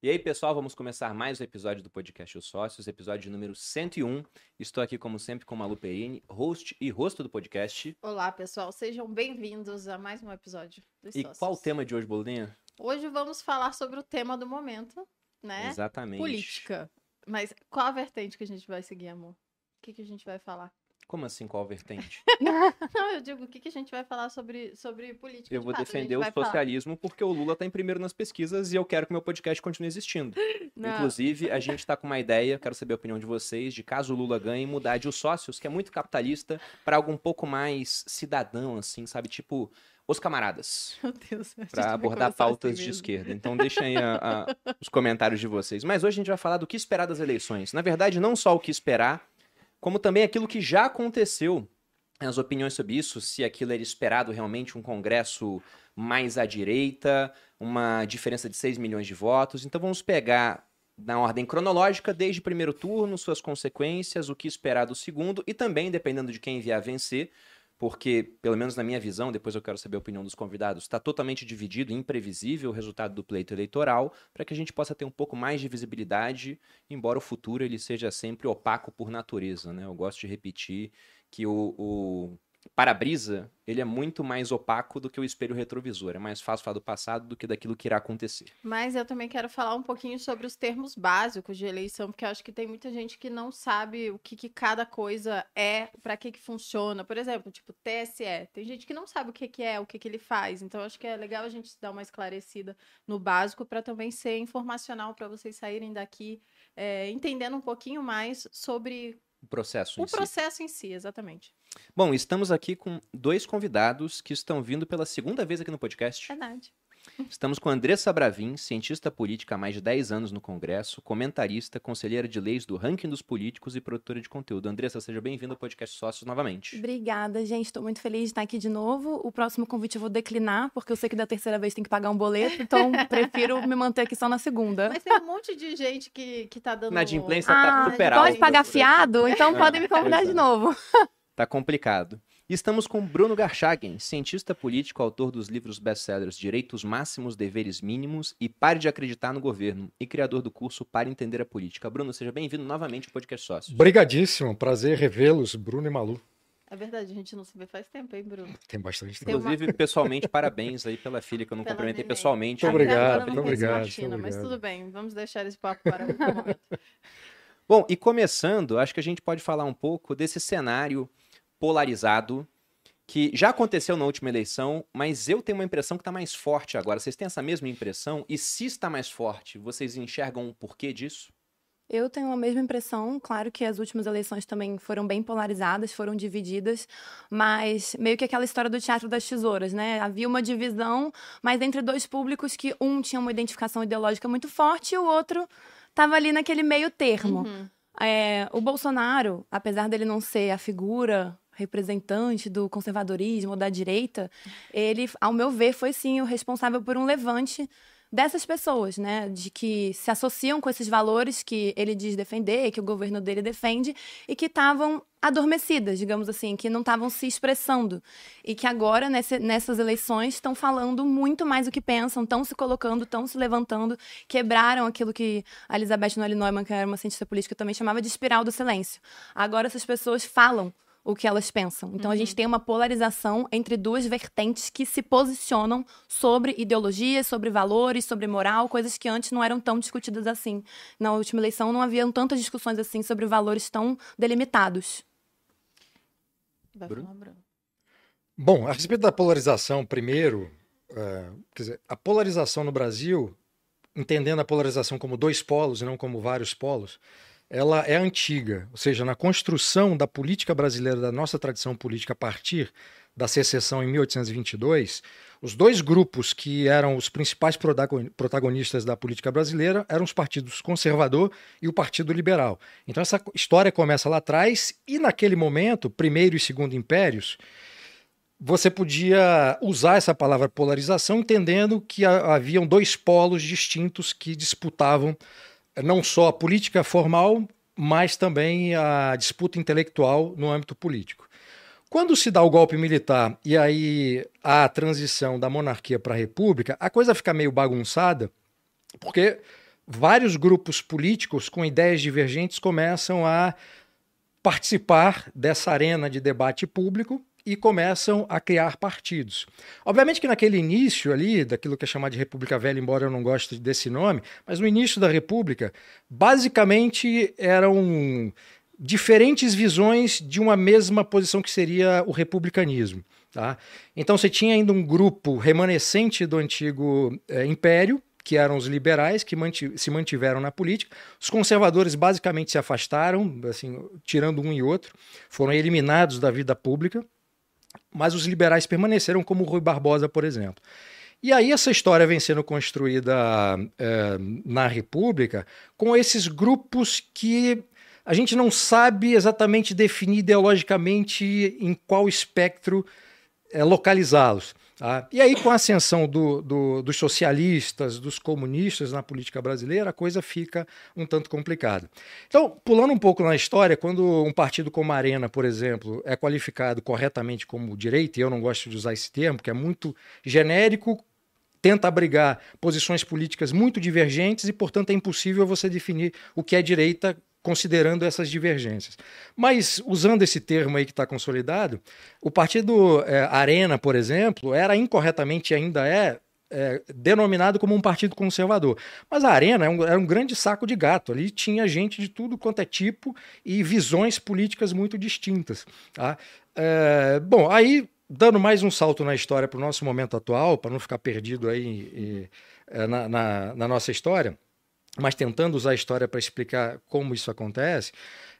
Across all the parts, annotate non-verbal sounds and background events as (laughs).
E aí, pessoal, vamos começar mais um episódio do podcast Os Sócios, episódio número 101. Estou aqui, como sempre, com Malu Perini, host e rosto do podcast. Olá, pessoal, sejam bem-vindos a mais um episódio dos E Sócios. qual o tema de hoje, Bolinha? Hoje vamos falar sobre o tema do momento, né? Exatamente. Política. Mas qual a vertente que a gente vai seguir, amor? O que, que a gente vai falar? Como assim, qual vertente? (laughs) Não, eu digo, o que, que a gente vai falar sobre, sobre política? Eu vou fato? Defender o vai falar- socialismo porque o Lula está em primeiro nas pesquisas e eu quero que meu podcast continue existindo. (laughs) Não, Inclusive, a gente está com uma ideia, quero saber a opinião de vocês, de caso o Lula ganhe, mudar de os sócios, que é muito capitalista, para algo um pouco mais cidadão, assim, sabe? Tipo, os camaradas. (laughs) Meu Deus. para abordar começar pautas assim de esquerda. Então deixem os comentários de vocês. Mas hoje a gente vai falar do que esperar das eleições. Na verdade, não só o que esperar, como também aquilo que já aconteceu. As opiniões sobre isso, se aquilo era esperado realmente, um congresso mais à direita, uma diferença de 6 milhões de votos. Então vamos pegar na ordem cronológica, desde o primeiro turno, suas consequências, o que esperar do segundo, e também, dependendo de quem vier a vencer, porque, pelo menos na minha visão, depois eu quero saber a opinião dos convidados, está totalmente dividido, imprevisível o resultado do pleito eleitoral, para que a gente possa ter um pouco mais de visibilidade, embora o futuro ele seja sempre opaco por natureza, né? Eu gosto de repetir que o, o para-brisa, ele é muito mais opaco do que o espelho retrovisor, é mais fácil falar do passado do que daquilo que irá acontecer. Mas eu também quero falar um pouquinho sobre os termos básicos de eleição, porque eu acho que tem muita gente que não sabe o que, que cada coisa é, para que que funciona. Por exemplo, tipo TSE. Tem gente que não sabe o que, que é, o que, que ele faz. Então acho que é legal a gente dar uma esclarecida no básico para também ser informacional para vocês saírem daqui é, entendendo um pouquinho mais sobre O processo o em si. processo em si, exatamente. Bom, estamos aqui com dois convidados que estão vindo pela segunda vez aqui no podcast. Verdade. Estamos com Andressa Bravin, cientista política há mais de 10 anos no Congresso, comentarista, conselheira de leis do ranking dos políticos e produtora de conteúdo. Andressa, seja bem-vinda ao podcast Sócios novamente. Obrigada, gente. Estou muito feliz de estar aqui de novo. O próximo convite eu vou declinar, porque eu sei que da terceira vez tem que pagar um boleto, então (laughs) prefiro me manter aqui só na segunda. Mas tem um monte de gente que, que tá dando. Inadimplência tá Ah, super pode alta pagar fiado? Então Ah, (laughs) podem me convidar pois de é. novo. Tá complicado. Estamos com Bruno Garchagen, cientista político, autor dos livros best-sellers Direitos Máximos, Deveres Mínimos e Pare de Acreditar no Governo, e criador do curso Para Entender a Política. Bruno, seja bem-vindo novamente ao podcast Sócios. Obrigadíssimo, prazer revê-los, Bruno e Malu. É verdade, a gente não se vê faz tempo, hein, Bruno? Tem bastante Tem tempo. uma- Inclusive, pessoalmente, parabéns aí pela filha que eu não Pela cumprimentei neném. pessoalmente. Muito obrigado, muito obrigado, Martina, muito mas obrigado. tudo bem, vamos deixar esse papo para outro momento. Bom, e começando, acho que a gente pode falar um pouco desse cenário polarizado que já aconteceu na última eleição, mas eu tenho uma impressão que está mais forte agora. Vocês têm essa mesma impressão? E se está mais forte, vocês enxergam um porquê disso? Eu tenho a mesma impressão. Claro que as últimas eleições também foram bem polarizadas, foram divididas, mas meio que aquela história do teatro das tesouras, né? Havia uma divisão, mas entre dois públicos que um tinha uma identificação ideológica muito forte e o outro estava ali naquele meio termo. Uhum. É, o Bolsonaro, apesar dele não ser a figura representante do conservadorismo da direita, ele, ao meu ver, foi sim o responsável por um levante dessas pessoas, né, de que se associam com esses valores que ele diz defender, que o governo dele defende e que estavam adormecidas, digamos assim, que não estavam se expressando e que agora nesse- nessas eleições estão falando muito mais o que pensam, estão se colocando, estão se levantando, quebraram aquilo que a Elizabeth Noelle Neumann, que era uma cientista política, também chamava de espiral do silêncio. Agora essas pessoas falam o que elas pensam. Então a gente tem uma polarização entre duas vertentes que se posicionam sobre ideologias, sobre valores, sobre moral, coisas que antes não eram tão discutidas assim. Na última eleição não haviam tantas discussões assim sobre valores tão delimitados. Bruno? Bom, a respeito da polarização, primeiro, é, quer dizer, a polarização no Brasil, entendendo a polarização como dois polos e não como vários polos, ela é antiga, ou seja, na construção da política brasileira, da nossa tradição política a partir da secessão em 1822, os dois grupos que eram os principais protagon- protagonistas da política brasileira eram os partidos conservador e o Partido Liberal. Então essa história começa lá atrás e naquele momento, primeiro e segundo impérios, você podia usar essa palavra polarização entendendo que ha- haviam dois polos distintos que disputavam não só a política formal, mas também a disputa intelectual no âmbito político. Quando se dá o golpe militar e aí há a transição da monarquia para a república, a coisa fica meio bagunçada, porque vários grupos políticos com ideias divergentes começam a participar dessa arena de debate público e começam a criar partidos. Obviamente que naquele início ali, daquilo que é chamado de República Velha, embora eu não goste desse nome, mas no início da República, basicamente eram diferentes visões de uma mesma posição que seria o republicanismo. Tá? Então você tinha ainda um grupo remanescente do antigo é, império, que eram os liberais, que se mantiveram na política. Os conservadores basicamente se afastaram, assim, tirando um e outro, foram eliminados da vida pública, mas os liberais permaneceram, como Rui Barbosa, por exemplo. E aí essa história vem sendo construída é, na República com esses grupos que a gente não sabe exatamente definir ideologicamente em qual espectro é, localizá-los. Tá? E aí, com a ascensão do, do, dos socialistas, dos comunistas na política brasileira, a coisa fica um tanto complicada. Então, pulando um pouco na história, quando um partido como a Arena, por exemplo, é qualificado corretamente como direita, e eu não gosto de usar esse termo, que é muito genérico, tenta abrigar posições políticas muito divergentes e, portanto, é impossível você definir o que é direita considerando essas divergências. Mas, usando esse termo aí que está consolidado, o partido é, Arena, por exemplo, era incorretamente ainda é, é, denominado como um partido conservador. Mas a Arena era é um, era um, grande saco de gato. Ali tinha gente de tudo quanto é tipo e visões políticas muito distintas. Tá? É, bom, aí, dando mais um salto na história para o nosso momento atual, para não ficar perdido aí e, é, na, na, na nossa história mas tentando usar a história para explicar como isso acontece,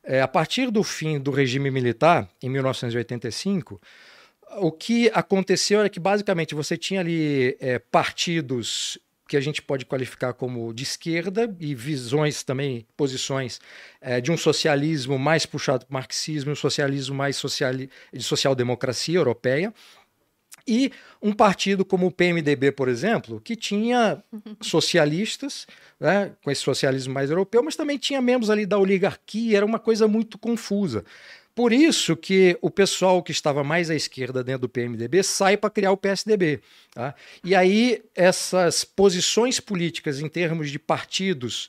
é, a partir do fim do regime militar, em 1985, o que aconteceu era que basicamente você tinha ali é, partidos que a gente pode qualificar como de esquerda e visões também, posições é, de um socialismo mais puxado para o marxismo, um socialismo mais social, de social-democracia europeia, e um partido como o PMDB, por exemplo, que tinha (laughs) socialistas, né, com esse socialismo mais europeu, mas também tinha membros ali da oligarquia, era uma coisa muito confusa. Por isso que o pessoal que estava mais à esquerda dentro do PMDB sai para criar o PSDB. Tá? E aí essas posições políticas em termos de partidos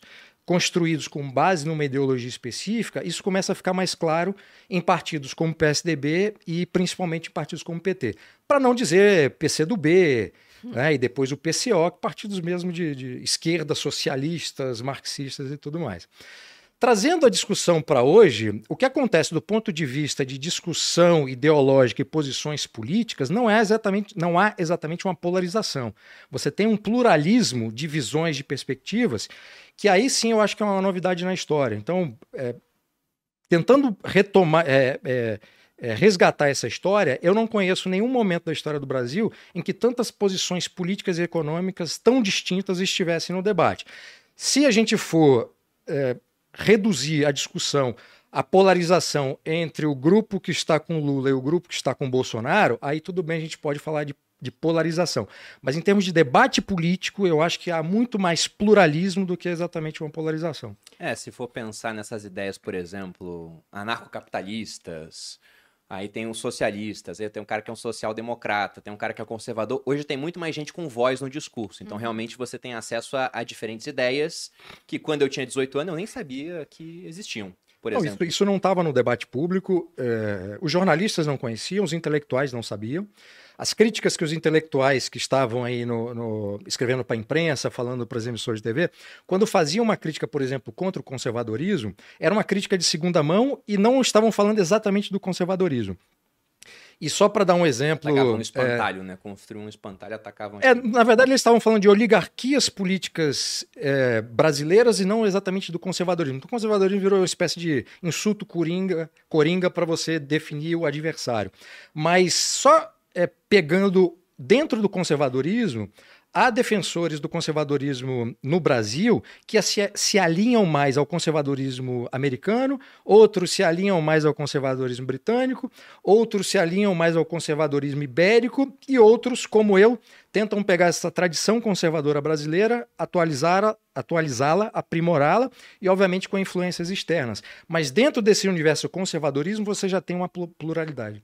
construídos com base numa ideologia específica, isso começa a ficar mais claro em partidos como PSDB e principalmente em partidos como PT. Para não dizer PCdoB, né, e depois o PCO, partidos mesmo de, de esquerda, socialistas, marxistas e tudo mais. Trazendo a discussão para hoje, o que acontece do ponto de vista de discussão ideológica e posições políticas não é exatamente, não há exatamente uma polarização. Você tem um pluralismo de visões, de perspectivas, que aí sim eu acho que é uma novidade na história. Então, é, tentando retomar, é, é, é, resgatar essa história, eu não conheço nenhum momento da história do Brasil em que tantas posições políticas e econômicas tão distintas estivessem no debate. Se a gente for é, reduzir a discussão a polarização entre o grupo que está com Lula e o grupo que está com Bolsonaro, aí tudo bem, a gente pode falar de, de, polarização. Mas em termos de debate político, eu acho que há muito mais pluralismo do que exatamente uma polarização. É, se for pensar nessas ideias, por exemplo, anarcocapitalistas, Aí tem os socialistas, aí tem um cara que é um social-democrata, tem um cara que é conservador. Hoje tem muito mais gente com voz no discurso. Então, uhum. realmente, você tem acesso a, a, diferentes ideias que, quando eu tinha 18 anos, eu nem sabia que existiam. Por não, exemplo. Isso, isso não estava no debate público, é, os jornalistas não conheciam, os intelectuais não sabiam. As críticas que os intelectuais que estavam aí no, no escrevendo para a imprensa, falando para as emissoras de TV, quando faziam uma crítica, por exemplo, contra o conservadorismo, era uma crítica de segunda mão e não estavam falando exatamente do conservadorismo. E só para dar um exemplo. Atacavam um espantalho, é, né? Construíam um espantalho e atacavam. É, na verdade, eles estavam falando de oligarquias políticas é, brasileiras e não exatamente do conservadorismo. O conservadorismo virou uma espécie de insulto coringa, coringa para você definir o adversário. Mas só é, pegando dentro do conservadorismo, há defensores do conservadorismo no Brasil que se, se, alinham mais ao conservadorismo americano, outros se alinham mais ao conservadorismo britânico, outros se alinham mais ao conservadorismo ibérico e outros, como eu, tentam pegar essa tradição conservadora brasileira, atualizá-la, atualizá-la, aprimorá-la e, obviamente, com influências externas. Mas dentro desse universo conservadorismo você já tem uma pluralidade.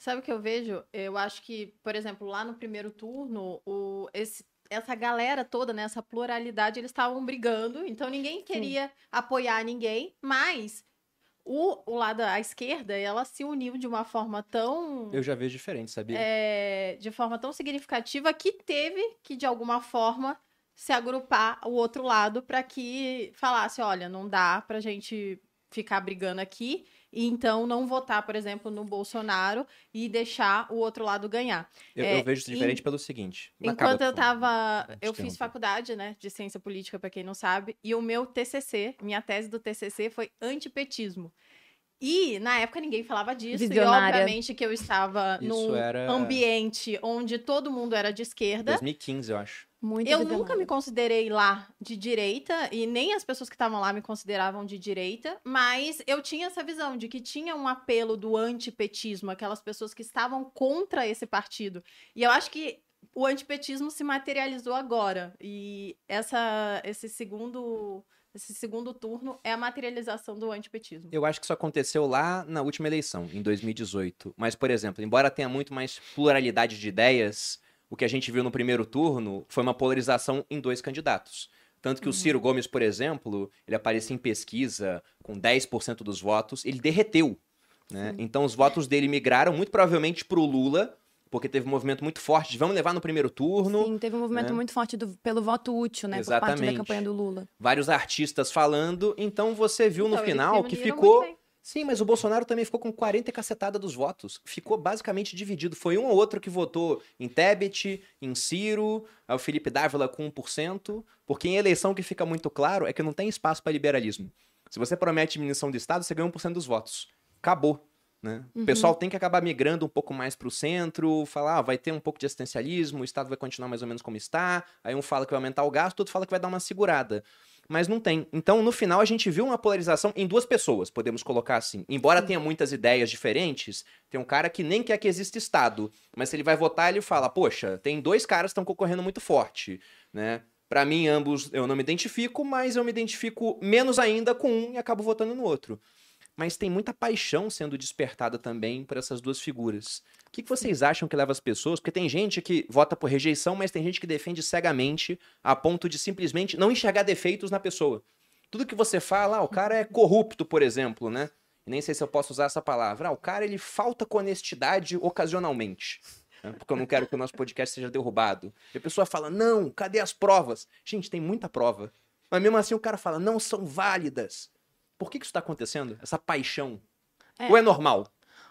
Sabe o que eu vejo? Eu acho que, por exemplo, lá no primeiro turno, o, esse, essa galera toda, né, essa pluralidade, eles estavam brigando, então ninguém queria apoiar ninguém, mas o, o lado à esquerda, ela se uniu de uma forma tão. Eu já vejo diferente, sabia? É, de forma tão significativa que teve que, de alguma forma, se agrupar o outro lado para que falasse: olha, não dá pra gente ficar brigando aqui e então não votar, por exemplo, no Bolsonaro e deixar o outro lado ganhar. Eu, É, eu vejo isso diferente em- pelo seguinte. Enquanto eu tava. Eu fiz faculdade, né, de ciência política, pra quem não sabe, e o meu TCC, minha tese do TCC foi antipetismo. E na época ninguém falava disso, Visionária. e obviamente que eu estava Isso num era- ambiente onde todo mundo era de esquerda. 2015, eu acho. Muito Eu visionário. nunca me considerei lá de direita, e nem as pessoas que estavam lá me consideravam de direita, mas eu tinha essa visão de que tinha um apelo do antipetismo, aquelas pessoas que estavam contra esse partido. E eu acho que o antipetismo se materializou agora. E essa, esse segundo. Esse segundo turno é a materialização do antipetismo. Eu acho que isso aconteceu lá na última eleição, em 2018. Mas, por exemplo, embora tenha muito mais pluralidade de ideias, o que a gente viu no primeiro turno foi uma polarização em dois candidatos. Tanto que o Ciro Gomes, por exemplo, ele aparecia em pesquisa com 10% dos votos, ele derreteu. Né? Então os votos dele migraram muito provavelmente para o Lula, porque teve um movimento muito forte de vamos levar no primeiro turno. Sim, teve um movimento né? muito forte do- pelo voto útil, né? Por parte da Exatamente. campanha do Lula. vários artistas falando. Então você viu no Então, eles final que ficou. Sim, mas o Bolsonaro também ficou com 40 e cacetada dos votos. Ficou basicamente dividido. Foi um ou outro que votou em Tebet, em Ciro, o Felipe Dávila com 1%, porque em eleição o que fica muito claro é que não tem espaço para liberalismo. Se você promete diminuição do Estado, você ganha 1% dos votos. Acabou. Né? O pessoal tem que acabar migrando um pouco mais para o centro, falar, ah, vai ter um pouco de assistencialismo, o Estado vai continuar mais ou menos como está, aí um fala que vai aumentar o gasto, outro fala que vai dar uma segurada mas não tem. Então, no final, a gente viu uma polarização em duas pessoas, podemos colocar assim. Embora tenha muitas ideias diferentes, tem um cara que nem quer que exista Estado, mas se ele vai votar, ele fala: Poxa, tem dois caras que estão concorrendo muito forte, né? Pra mim, ambos eu não me identifico, mas eu me identifico menos ainda com um e acabo votando no outro. Mas tem muita paixão sendo despertada também por essas duas figuras. O que, que vocês acham que leva as pessoas? Porque tem gente que vota por rejeição, mas tem gente que defende cegamente a ponto de simplesmente não enxergar defeitos na pessoa. Tudo que você fala, ah, o cara é corrupto, por exemplo, né? Nem sei se eu posso usar essa palavra. Ah, o cara ele falta com honestidade ocasionalmente. né? Porque eu não quero que o nosso podcast seja derrubado. E a pessoa fala, não, cadê as provas? Gente, tem muita prova. Mas mesmo assim o cara fala, não são válidas. Por que, que isso está acontecendo? Essa paixão? É. Ou é normal?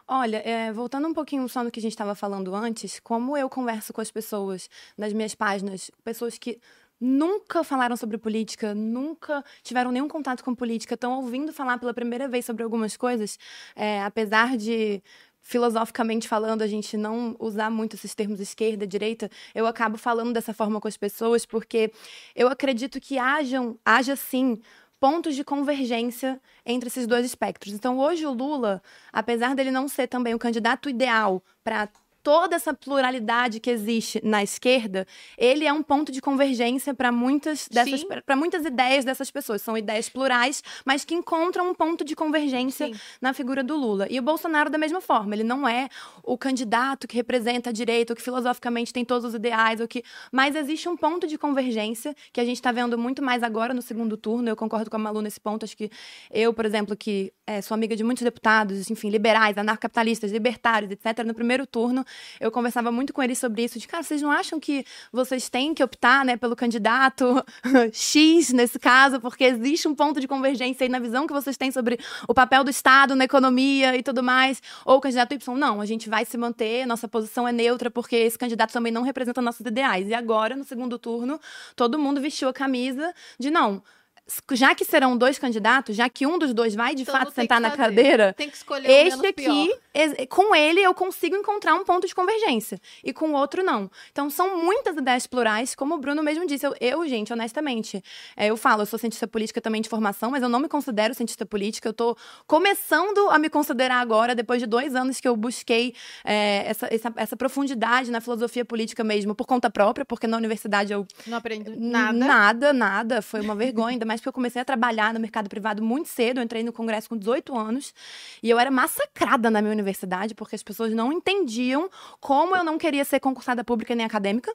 Olha, é, voltando um pouquinho só no que a gente estava falando antes, como eu converso com as pessoas nas minhas páginas, pessoas que nunca falaram sobre política, nunca tiveram nenhum contato com política, estão ouvindo falar pela primeira vez sobre algumas coisas, é, apesar de filosoficamente falando, a gente não usar muito esses termos esquerda, direita, eu acabo falando dessa forma com as pessoas porque eu acredito que hajam, haja sim pontos de convergência entre esses dois espectros. Então, hoje o Lula, apesar dele não ser também o candidato ideal para toda essa pluralidade que existe na esquerda, ele é um ponto de convergência para muitas dessas para muitas ideias dessas pessoas. São ideias plurais, mas que encontram um ponto de convergência Sim. na figura do Lula. E o Bolsonaro da mesma forma, ele não é o candidato que representa a direita, ou que filosoficamente tem todos os ideais, ou que mas existe um ponto de convergência que a gente está vendo muito mais agora no segundo turno. Eu concordo com a Malu nesse ponto. Acho que eu, por exemplo, que eh, sou amiga de muitos deputados, enfim, liberais, anarcapitalistas, libertários, etc. No primeiro turno, eu conversava muito com eles sobre isso. De cara, vocês não acham que vocês têm que optar, né, pelo candidato (laughs) X nesse caso, porque existe um ponto de convergência aí na visão que vocês têm sobre o papel do Estado na economia e tudo mais, ou o candidato Y, não, a gente vai se manter, nossa posição é neutra, porque esse candidato também não representa nossos ideais. E agora, no segundo turno, todo mundo vestiu a camisa de não. Já que serão dois candidatos, já que um dos dois vai de Então fato sentar na fazer. cadeira, Tem que escolher este pior. aqui, ex- com ele eu consigo encontrar um ponto de convergência. E com o outro, não. Então, são muitas ideias plurais, como o Bruno mesmo disse. Eu, eu, gente, honestamente, é, eu falo, eu sou cientista política também de formação, mas eu não me considero cientista política. Eu tô começando a me considerar agora, depois de dois anos que eu busquei é, essa, essa, essa profundidade na filosofia política mesmo, por conta própria, porque na universidade eu Não aprendo nada. Nada, nada. Foi uma vergonha, ainda mais porque eu comecei a trabalhar no mercado privado muito cedo. Eu entrei no congresso com 18 anos e eu era massacrada na minha universidade porque as pessoas não entendiam como eu não queria ser concursada pública nem acadêmica.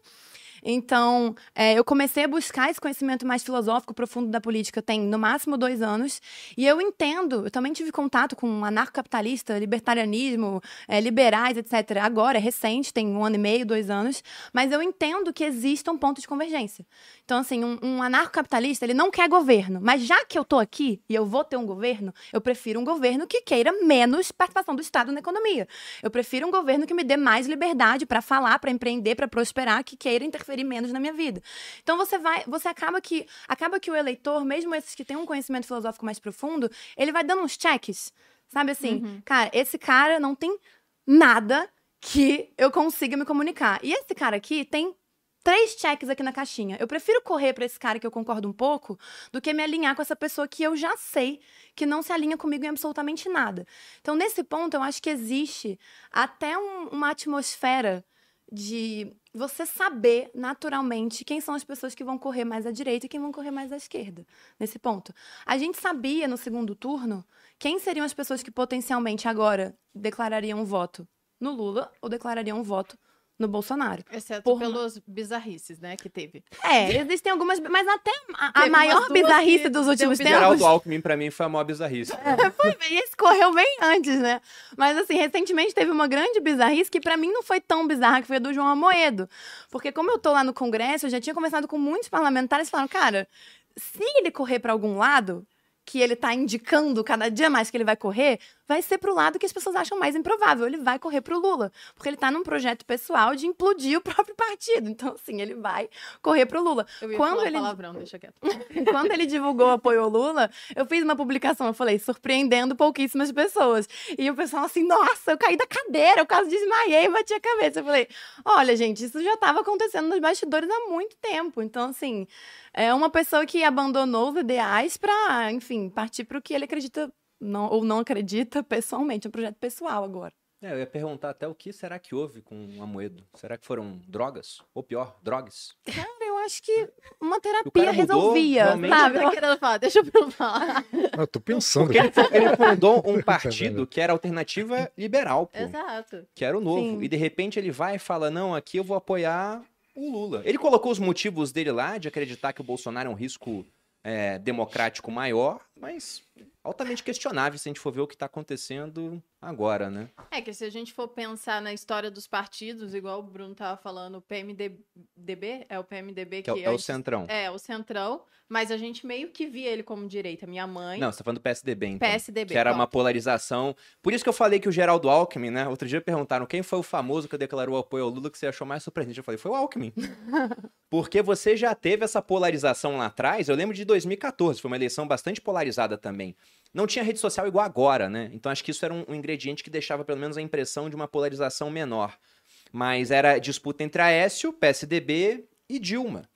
Então, é, eu comecei a buscar esse conhecimento mais filosófico, profundo da política, tem no máximo dois anos. E eu entendo, eu também tive contato com anarcocapitalista, libertarianismo, é, liberais, etc. Agora, é recente, tem um ano e meio, dois anos. Mas eu entendo que exista um ponto de convergência. Então, assim, um, um anarcocapitalista, ele não quer governo. Mas já que eu tô aqui e eu vou ter um governo, eu prefiro um governo que queira menos participação do Estado na economia. Eu prefiro um governo que me dê mais liberdade para falar, para empreender, para prosperar, que queira interferir menos na minha vida. Então você vai, você acaba que acaba que o eleitor, mesmo esses que têm um conhecimento filosófico mais profundo, ele vai dando uns checks, sabe assim, Uhum. cara, esse cara não tem nada que eu consiga me comunicar. E esse cara aqui tem três checks aqui na caixinha. Eu prefiro correr para esse cara que eu concordo um pouco do que me alinhar com essa pessoa que eu já sei que não se alinha comigo em absolutamente nada. Então, nesse ponto, eu acho que existe até um- uma atmosfera de você saber naturalmente quem são as pessoas que vão correr mais à direita e quem vão correr mais à esquerda. Nesse ponto. A gente sabia no segundo turno quem seriam as pessoas que potencialmente agora declarariam um voto no Lula ou declarariam um voto no Bolsonaro. Exceto Por- pelos bizarrices, né, que teve. É, (laughs) existem algumas, mas até a, a maior bizarrice que dos últimos tempos. Geraldo Alckmin, pra mim, foi a maior bizarrice. (laughs) Foi bem, esse correu bem antes, né? Mas assim, recentemente teve uma grande bizarrice que pra mim não foi tão bizarra, que foi a do João Amoedo. Porque como eu tô lá no Congresso, eu já tinha conversado com muitos parlamentares e falaram, cara, se ele correr pra algum lado, que ele tá indicando cada dia mais que ele vai correr, vai ser pro lado que as pessoas acham mais improvável. Ele vai correr pro Lula. Porque ele tá num projeto pessoal de implodir o (laughs) próprio partido. Então, assim, ele vai correr pro Lula. Eu ia Quando falar ele palavrão, deixa quieto. (laughs) quando ele divulgou apoio ao Lula, eu fiz uma publicação, eu falei, surpreendendo pouquíssimas pessoas. E o pessoal assim, nossa, eu caí da cadeira, eu quase desmaiei, bati a cabeça. Eu falei, olha, gente, isso já estava acontecendo nos bastidores há muito tempo. Então, assim, é uma pessoa que abandonou os ideais para, enfim, partir para o que ele acredita não, ou não acredita pessoalmente, é um projeto pessoal agora. É, eu ia perguntar até o que será que houve com o Amoedo. Será que foram drogas? Ou pior, drogas? Cara, eu acho que uma terapia resolvia, realmente. sabe? Tá querendo falar, deixa eu falar. Eu tô pensando. Porque ele, ele fundou um (laughs) partido que era alternativa liberal, pô. Exato. Que era o novo. Sim. E de repente ele vai e fala: não, aqui eu vou apoiar o Lula. Ele colocou os motivos dele lá de acreditar que o Bolsonaro é um risco é, democrático maior, mas altamente questionável se a gente for ver o que tá acontecendo agora, né? É que se a gente for pensar na história dos partidos, igual o Bruno tava falando, o PMDB, é o PMDB que, Que é, o- é o Centrão. É, o Centrão, mas a gente meio que via ele como direita. Minha mãe, Não, você tá falando do PSDB, então. PSDB. Que era ó. uma polarização. Por isso que eu falei que o Geraldo Alckmin, né? Outro dia perguntaram quem foi o famoso que declarou apoio ao Lula que você achou mais surpreendente. Eu falei, foi o Alckmin. (laughs) Porque você já teve essa polarização lá atrás. Eu lembro de 2014, foi uma eleição bastante polarizada também. Não tinha rede social igual agora, né? Então acho que isso era um, um ingrediente que deixava pelo menos a impressão de uma polarização menor. Mas era disputa entre Aécio, PSDB e Dilma.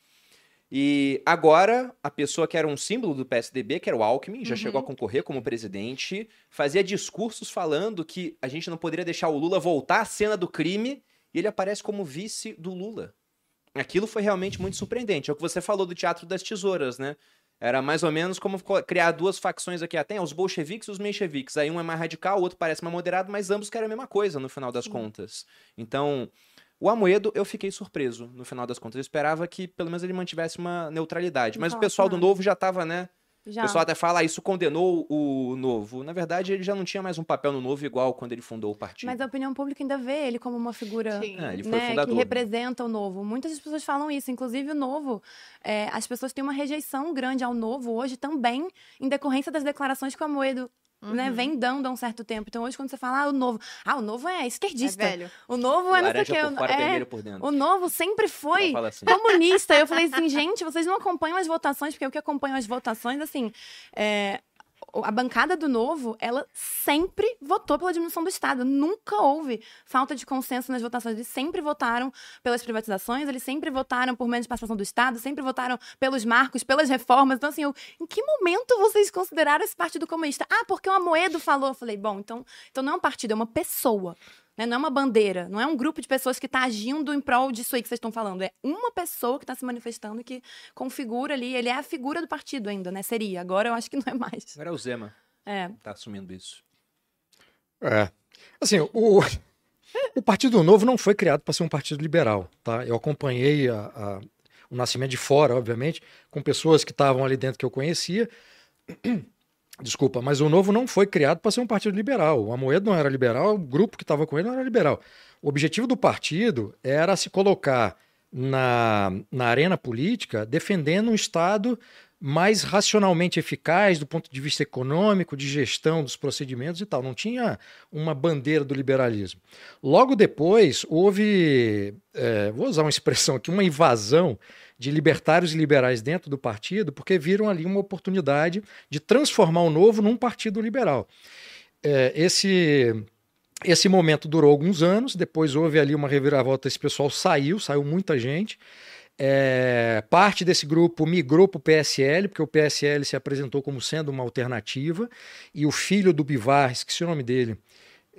E agora, a pessoa que era um símbolo do PSDB, que era o Alckmin, já Uhum. chegou a concorrer como presidente, fazia discursos falando que a gente não poderia deixar o Lula voltar à cena do crime, e ele aparece como vice do Lula. Aquilo foi realmente muito surpreendente. É o que você falou do Teatro das Tesouras, né? Era mais ou menos como co- criar duas facções aqui até, os bolcheviques e os mencheviques. Aí um é mais radical, o outro parece mais moderado, mas ambos querem a mesma coisa no final das contas. Então, o Amoedo, eu fiquei surpreso no final das contas. Eu esperava que pelo menos ele mantivesse uma neutralidade. Não Mas o pessoal do nada. Novo já tava, né? Já. O pessoal até fala, ah, isso condenou o Novo. Na verdade, ele já não tinha mais um papel no Novo igual quando ele fundou o partido. Mas a opinião pública ainda vê ele como uma figura Sim. É, ele foi né, que fundador. representa o novo. Muitas pessoas falam isso, inclusive o novo. é, as pessoas têm uma rejeição grande ao novo hoje também, em decorrência das declarações que o Amoedo né, Uhum. vem dando há um certo tempo. Então hoje, quando você fala, ah, o novo. Ah, o novo é É esquerdista. velho. o novo é não sei o Laranja fora, é, por dentro. o novo sempre foi assim. comunista. Eu falei assim, gente, vocês não acompanham as votações, porque o que acompanha as votações, assim, é, a bancada do Novo, ela sempre votou pela diminuição do Estado. Nunca houve falta de consenso nas votações. Eles sempre votaram pelas privatizações, eles sempre votaram por menos participação do Estado, sempre votaram pelos marcos, pelas reformas. Então, assim, eu, em que momento vocês consideraram esse partido comunista? Ah, porque o Amoedo falou. Eu falei, bom, então, então não é um partido, é uma pessoa. Né? Não é uma bandeira, não é um grupo de pessoas que está agindo em prol disso aí que vocês estão falando. É uma pessoa que está se manifestando que configura ali. Ele é a figura do partido ainda, né? Seria. Agora eu acho que não é mais. Agora é o Zema É. tá assumindo isso. É. Assim, o, O Partido Novo não foi criado para ser um partido liberal, tá? Eu acompanhei a, a, o nascimento de fora, obviamente, com pessoas que estavam ali dentro que eu conhecia. Desculpa, mas o Novo não foi criado para ser um partido liberal. O Amoedo não era liberal, o grupo que estava com ele não era liberal. O objetivo do partido era se colocar na, na arena política defendendo um Estado mais racionalmente eficaz do ponto de vista econômico, de gestão dos procedimentos e tal. Não tinha uma bandeira do liberalismo. Logo depois, houve, é, vou usar uma (laughs) expressão aqui, uma invasão de libertários e liberais dentro do partido, porque viram ali uma oportunidade de transformar o novo num partido liberal. É, esse esse momento durou alguns anos, depois houve ali uma reviravolta, esse pessoal saiu, saiu muita gente. É, parte desse grupo migrou para o PSL, porque o PSL se apresentou como sendo uma alternativa, e o filho do Bivar, esqueci o nome dele,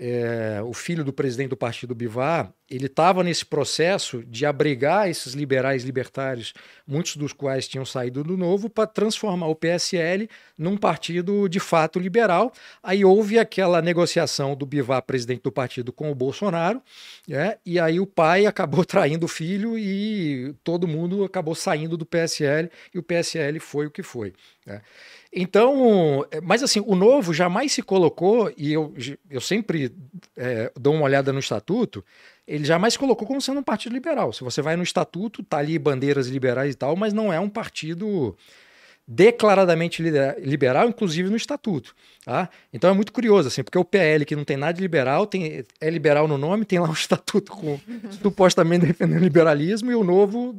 é, o filho do presidente do partido Bivar, ele estava nesse processo de abrigar esses liberais libertários, muitos dos quais tinham saído do Novo, para transformar o PSL num partido de fato liberal. Aí houve aquela negociação do Bivar, presidente do partido, com o Bolsonaro, né? e aí o pai acabou (laughs) traindo o filho e todo mundo acabou saindo do PSL, e o PSL foi o que foi. Né? Então, é, mas assim, o novo jamais se colocou, e eu, eu sempre é, dou uma olhada no estatuto, ele jamais se colocou como sendo um partido liberal. Se você vai no estatuto, tá ali bandeiras liberais e tal, mas não é um partido declaradamente liberal, inclusive no estatuto. Tá? Então é muito curioso, assim, porque o PL, que não tem nada de liberal, tem, é liberal no nome, tem lá um (laughs) estatuto com supostamente defendendo liberalismo, e o novo.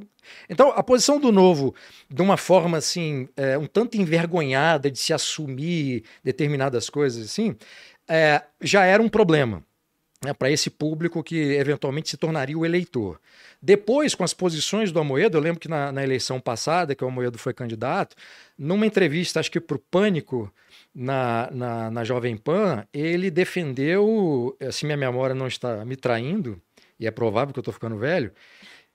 Então, a posição do novo, de uma forma assim, é, um tanto envergonhada de se assumir determinadas coisas assim, é, já era um problema né, para esse público que eventualmente se tornaria o eleitor. Depois, com as posições do Amoedo, eu lembro que na, na eleição passada, que o Amoedo foi candidato, numa entrevista, acho que para o Pânico, na, na, na Jovem Pan, ele defendeu, se minha memória não está me traindo, e é provável que eu estou ficando velho,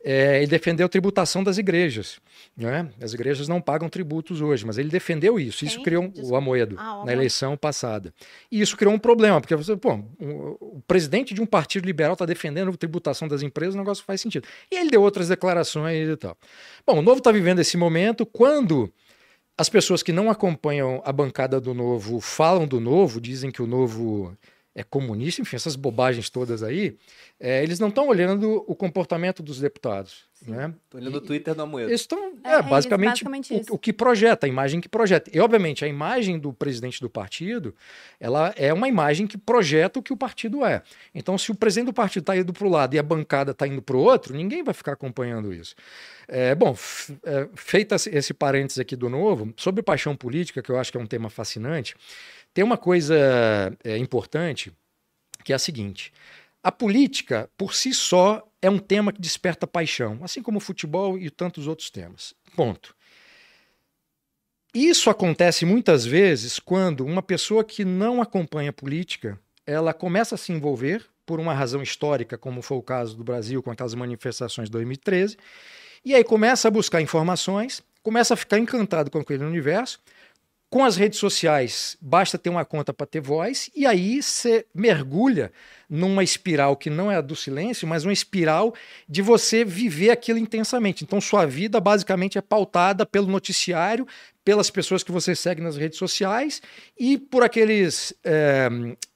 é, ele defendeu a tributação das igrejas. Né? As igrejas não pagam tributos hoje, mas ele defendeu isso. Quem? Isso criou um, o Amoedo ah, na eleição passada. E isso criou um problema, porque você, pô, o, o presidente de um partido liberal está defendendo a tributação das empresas, o negócio faz sentido. E ele deu outras declarações e tal. Bom, o Novo está vivendo esse momento quando as pessoas que não acompanham a bancada do Novo falam do Novo, dizem que o Novo é comunista, enfim, essas bobagens todas aí, é, eles não estão olhando o comportamento dos deputados. Né? Estão olhando o Twitter do Amoedo. Eles estão, é, é, basicamente, basicamente o, o, que projeta, a imagem que projeta. E, obviamente, a imagem do presidente do partido, ela é uma imagem que projeta o que o partido é. Então, se o presidente do partido está indo para o lado e a bancada está indo para o outro, ninguém vai ficar acompanhando isso. É, bom, é, feito esse parênteses aqui do novo, sobre paixão política, que eu acho que é um tema fascinante, tem uma coisa é, importante que é a seguinte: a política, por si só, é um tema que desperta paixão, assim como o futebol e tantos outros temas. Ponto. Isso acontece muitas vezes quando uma pessoa que não acompanha política, ela começa a se envolver por uma razão histórica, como foi o caso do Brasil com aquelas manifestações de 2013, e aí começa a buscar informações, começa a ficar encantado com aquele universo, com as redes sociais, basta ter uma conta para ter voz, e aí você mergulha numa espiral que não é a do silêncio, mas uma espiral de você viver aquilo intensamente. Então, sua vida basicamente é pautada pelo noticiário, pelas pessoas que você segue nas redes sociais e por aqueles é,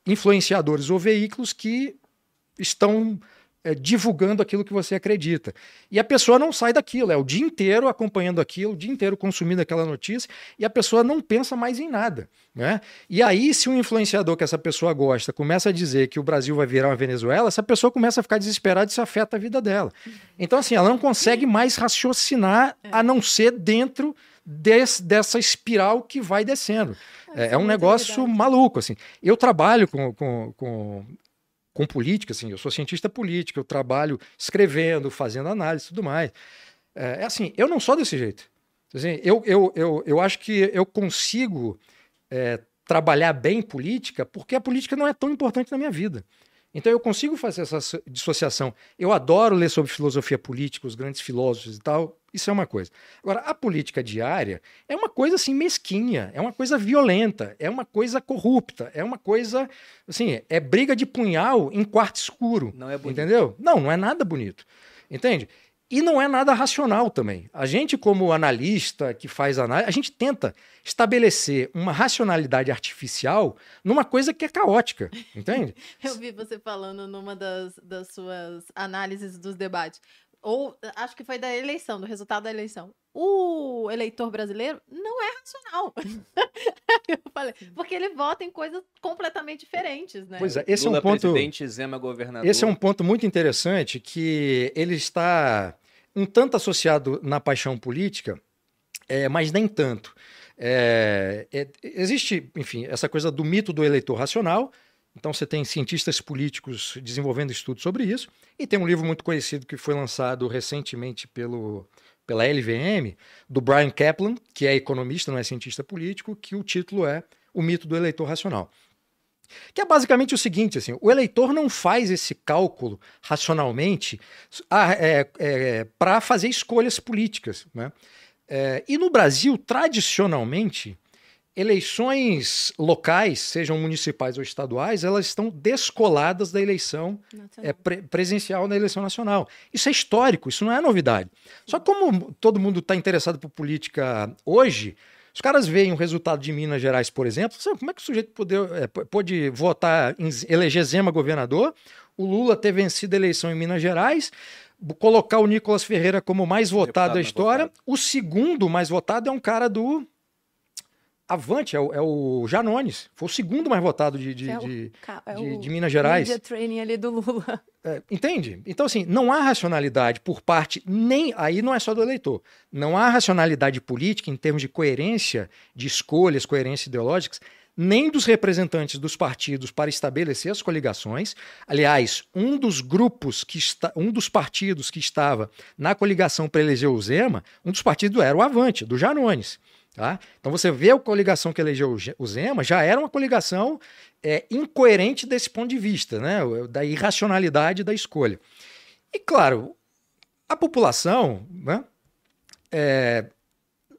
influenciadores ou veículos que estão é, divulgando aquilo que você acredita. E a pessoa não sai daquilo, é o dia inteiro acompanhando aquilo, o dia inteiro consumindo aquela notícia, e a pessoa não pensa mais em nada. Né? E aí, se um influenciador que essa pessoa gosta começa a dizer que o Brasil vai virar uma Venezuela, essa pessoa começa a ficar desesperada e isso afeta a vida dela. Então, assim, ela não consegue mais raciocinar a não ser dentro desse, dessa espiral que vai descendo. É, é um negócio maluco, assim. Eu trabalho com, com, com com política, assim, eu sou cientista político, eu trabalho escrevendo, fazendo análise e tudo mais. É, é, assim, eu não sou desse jeito. Assim, eu, eu, eu, eu acho que eu consigo é, trabalhar bem política porque a política não é tão importante na minha vida. Então eu consigo fazer essa so- dissociação. Eu adoro ler sobre filosofia política, os grandes filósofos e tal. Isso é uma coisa. Agora, a política diária é uma coisa assim mesquinha, é uma coisa violenta, é uma coisa corrupta, é uma coisa assim, é briga de punhal em quarto escuro. Não é bonito. Entendeu? Não, não é nada bonito. Entende? E não é nada racional também. A gente, como analista que faz análise, a gente tenta estabelecer uma racionalidade artificial numa coisa que é caótica. Entende? (laughs) Eu vi você falando numa das, das suas análises dos debates. Ou acho que foi da eleição, do resultado da eleição. O eleitor brasileiro não é racional. (laughs) Eu falei, porque ele vota em coisas completamente diferentes, né? Pois é, esse Lula é um ponto. presidente, Zema governador. Esse é um ponto muito interessante que ele está um tanto associado na paixão política, é, mas nem tanto. É, é, existe, enfim, essa coisa do mito do eleitor racional. Então você tem cientistas políticos desenvolvendo estudos sobre isso. E tem um livro muito conhecido que foi lançado recentemente pelo, pela LVM, do Brian Kaplan, que é economista, não é cientista político, que o título é O Mito do Eleitor Racional. Que é basicamente o seguinte: assim, o eleitor não faz esse cálculo racionalmente é, para fazer escolhas políticas. Né? É, e no Brasil, tradicionalmente, eleições locais, sejam municipais ou estaduais, elas estão descoladas da eleição é, pre presencial na eleição nacional. Isso é histórico, isso não é novidade. Só que como todo mundo está interessado por política hoje, os caras veem o resultado de Minas Gerais, por exemplo, como é que o sujeito pode, é, pode votar, em, eleger Zema governador, o Lula ter vencido a eleição em Minas Gerais, colocar o Nicolas Ferreira como mais votado da história, votado. o segundo mais votado é um cara do Avante, é o, é o Janones. Foi o segundo mais votado de, de, é o, de, é de, de Minas Gerais. Media training ali do Lula. É, entende? Então, assim, não há racionalidade por parte, nem. Aí não é só do eleitor. Não há racionalidade política em termos de coerência de escolhas, coerência ideológicas, nem dos representantes dos partidos para estabelecer as coligações. Aliás, um dos grupos que está, um dos partidos que estava na coligação para eleger o Zema, um dos partidos era o Avante, do Janones. Tá? Então você vê a coligação que elegeu o Zema, já era uma coligação é, incoerente desse ponto de vista, né? da irracionalidade da escolha. E claro, a população né, é,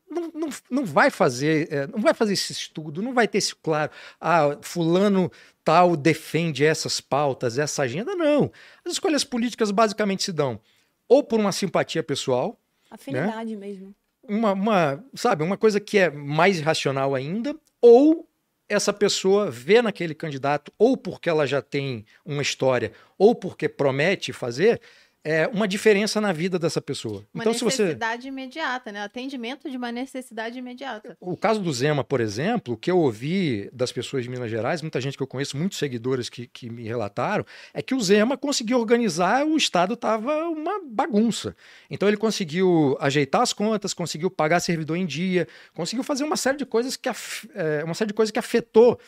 não, não, não vai fazer é, não vai fazer esse estudo, não vai ter esse claro, ah, fulano tal defende essas pautas, essa agenda, não. As escolhas políticas basicamente se dão ou por uma simpatia pessoal, afinidade né? mesmo uma, uma, sabe, uma coisa que é mais racional ainda, ou essa pessoa vê naquele candidato, ou porque ela já tem uma história, ou porque promete fazer, é, uma diferença na vida dessa pessoa. Uma então, necessidade se você... imediata, né? Atendimento de uma necessidade imediata. O caso do Zema, por exemplo, que eu ouvi das pessoas de Minas Gerais, muita gente que eu conheço, muitos seguidores que, que me relataram, é que o Zema conseguiu organizar, o Estado estava uma bagunça. Então ele conseguiu ajeitar as contas, conseguiu pagar servidor em dia, conseguiu fazer uma série de coisas que, af... é, uma série de coisas que afetou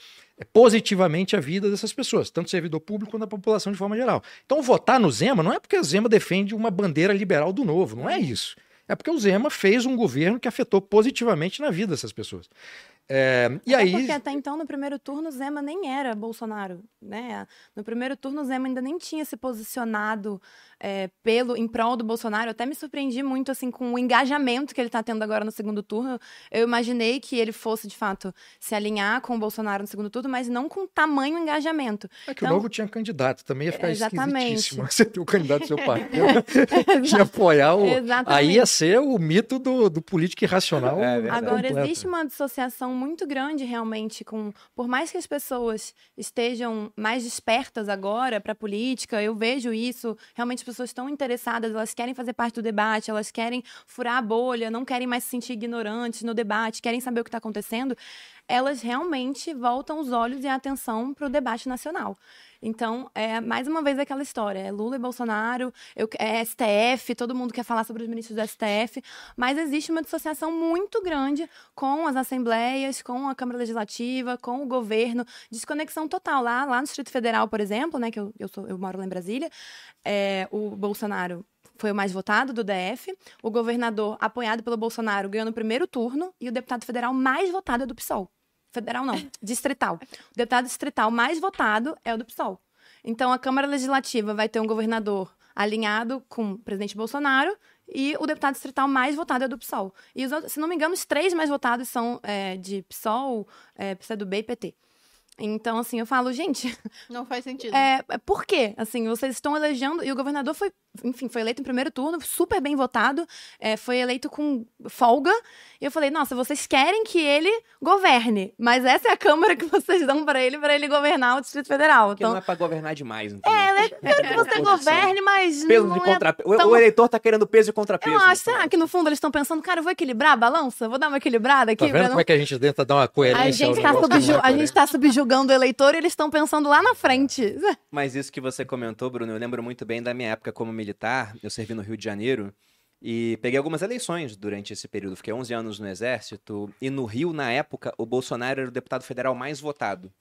positivamente a vida dessas pessoas, tanto servidor público quanto a população de forma geral. Então, votar no Zema não é porque o Zema defende uma bandeira liberal do novo, não é isso. É porque o Zema fez um governo que afetou positivamente na vida dessas pessoas. É, e Até aí... porque até então, no primeiro turno, Zema nem era Bolsonaro. Né? No primeiro turno, Zema ainda nem tinha se posicionado é, pelo em prol do Bolsonaro. Eu até me surpreendi muito assim com o engajamento que ele está tendo agora no segundo turno. Eu imaginei que ele fosse, de fato, se alinhar com o Bolsonaro no segundo turno, mas não com tamanho engajamento. É que então, o Novo tinha candidato, também ia ficar exatamente. esquisitíssimo (laughs) você ter o candidato do seu partido. (laughs) ia apoiar o... Exatamente. Aí ia ser o mito do, do político irracional. É agora, completo. existe uma dissociação muito grande realmente com... Por mais que as pessoas estejam mais despertas agora para a política, eu vejo isso, realmente pessoas estão interessadas, elas querem fazer parte do debate, elas querem furar a bolha, não querem mais se sentir ignorantes no debate, querem saber o que está acontecendo, elas realmente voltam os olhos e a atenção para o debate nacional. Então, é mais uma vez aquela história: é Lula e Bolsonaro, eu, é STF, todo mundo quer falar sobre os ministros do STF, mas existe uma dissociação muito grande com as assembleias, com a Câmara Legislativa, com o governo, desconexão total. Lá, lá no Distrito Federal, por exemplo, né, que eu, eu, sou, eu moro lá em Brasília, é, o Bolsonaro foi o mais votado do DF, o governador apoiado pelo Bolsonaro ganhou no primeiro turno e o deputado federal mais votado é do PSOL. Federal não, distrital. O deputado distrital mais votado é o do PSOL. Então, a Câmara Legislativa vai ter um governador alinhado com o presidente Bolsonaro e o deputado distrital mais votado é do PSOL. E, se não me engano, os três mais votados são é, de PSOL, é, PCdoB e PT. Então, assim, eu falo, gente. Não faz sentido. É, por quê? Assim, vocês estão elegendo. E o governador foi, enfim, foi eleito em primeiro turno, super bem votado, é, foi eleito com folga. E eu falei, nossa, vocês querem que ele governe, mas essa é a Câmara que vocês dão para ele, para ele governar o Distrito Federal. Porque então, não é pra governar demais, entendeu? é, eu quero que você governe, mas. Peso não de é contrapeso. O- tão- O eleitor tá querendo peso e contrapeso. Eu acho, será que no fundo eles estão pensando, cara, eu vou equilibrar a balança? Vou dar uma equilibrada aqui? Tá vendo não- como é que a gente tenta dar uma coerência A gente, tá é subju- a gente tá subjugando o eleitor eles estão pensando lá na frente. Mas isso que você comentou, Bruno, eu lembro muito bem da minha época como militar. Eu servi no Rio de Janeiro e peguei algumas eleições durante esse período. Fiquei 11 anos no Exército e no Rio, na época, o Bolsonaro era o deputado federal mais votado.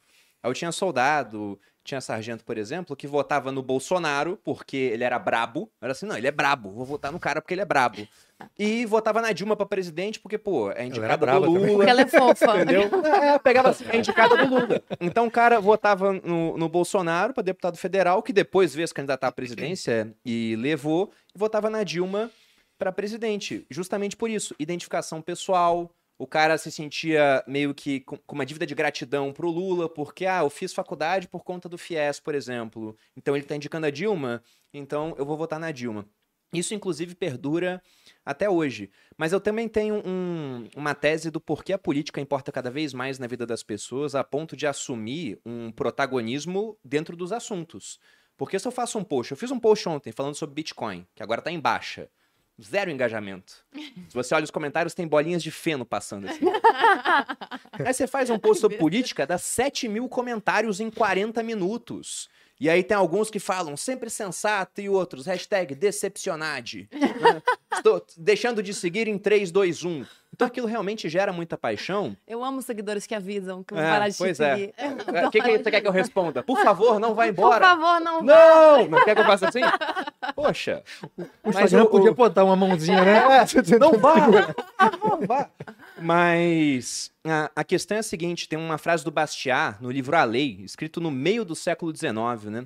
Aí eu tinha soldado, tinha sargento, por exemplo, que votava no Bolsonaro porque ele era brabo. Era assim, não, ele é brabo, vou votar no cara porque ele é brabo. E votava na Dilma pra presidente porque, pô, é era indicada do também. Lula. Porque ela é fofa. Entendeu? É, pegava assim, (laughs) a indicada do Lula. Então o cara votava no, no Bolsonaro para deputado federal, que depois veio se candidatar à presidência e levou, e votava na Dilma para presidente. Justamente por isso, identificação pessoal. O cara se sentia meio que com uma dívida de gratidão pro Lula, porque, ah, eu fiz faculdade por conta do FIES, por exemplo. Então ele tá indicando a Dilma, então eu vou votar na Dilma. Isso, inclusive, perdura até hoje. Mas eu também tenho um- uma tese do porquê a política importa cada vez mais na vida das pessoas, a ponto de assumir um protagonismo dentro dos assuntos. Porque se eu faço um post, eu fiz um post ontem falando sobre Bitcoin, que agora tá em baixa. Zero engajamento. Se você olha os comentários, tem bolinhas de feno passando assim. (laughs) Aí você faz um post sobre política, dá 7 mil comentários em 40 minutos. E aí tem alguns que falam sempre sensato e outros, hashtag decepcionade. (laughs) né? Estou deixando de seguir em 3, 2, 1. Então aquilo realmente gera muita paixão. Eu amo seguidores que avisam que vão É, parar de te pois é. seguir. O que, que você quer que eu responda? Por favor, não vá (laughs) Por embora. favor, não. Não! Não quer que eu faça assim? Poxa. O Mas Instagram podia botar uma mãozinha, né? (laughs) Não vá! Não vá! Mas a, a questão é a seguinte: tem uma frase do Bastiat no livro A Lei, escrito no meio do século XIX, né?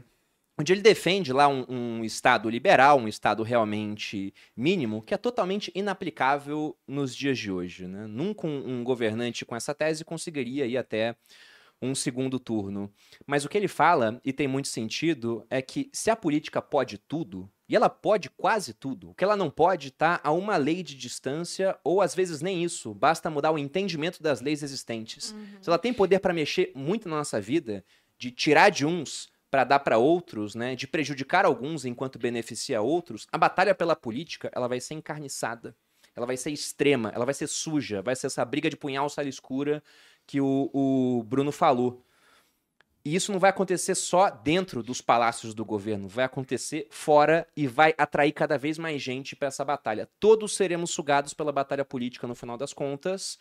Onde ele defende lá um, um Estado liberal, um Estado realmente mínimo, que é totalmente inaplicável nos dias de hoje. Né? Nunca um, um governante com essa tese conseguiria ir até um segundo turno. Mas o que ele fala, e tem muito sentido, é que se a política pode tudo, e ela pode quase tudo, o que ela não pode está a uma lei de distância, ou às vezes nem isso, basta mudar o entendimento das leis existentes. Se ela tem poder para mexer muito na nossa vida, de tirar de uns para dar para outros, né, de prejudicar alguns enquanto beneficia outros, a batalha pela política ela vai ser encarniçada. Ela vai ser extrema, ela vai ser suja, vai ser essa briga de punhal sala escura que o, o Bruno falou. E isso não vai acontecer só dentro dos palácios do governo, vai acontecer fora e vai atrair cada vez mais gente para essa batalha. Todos seremos sugados pela batalha política no final das contas.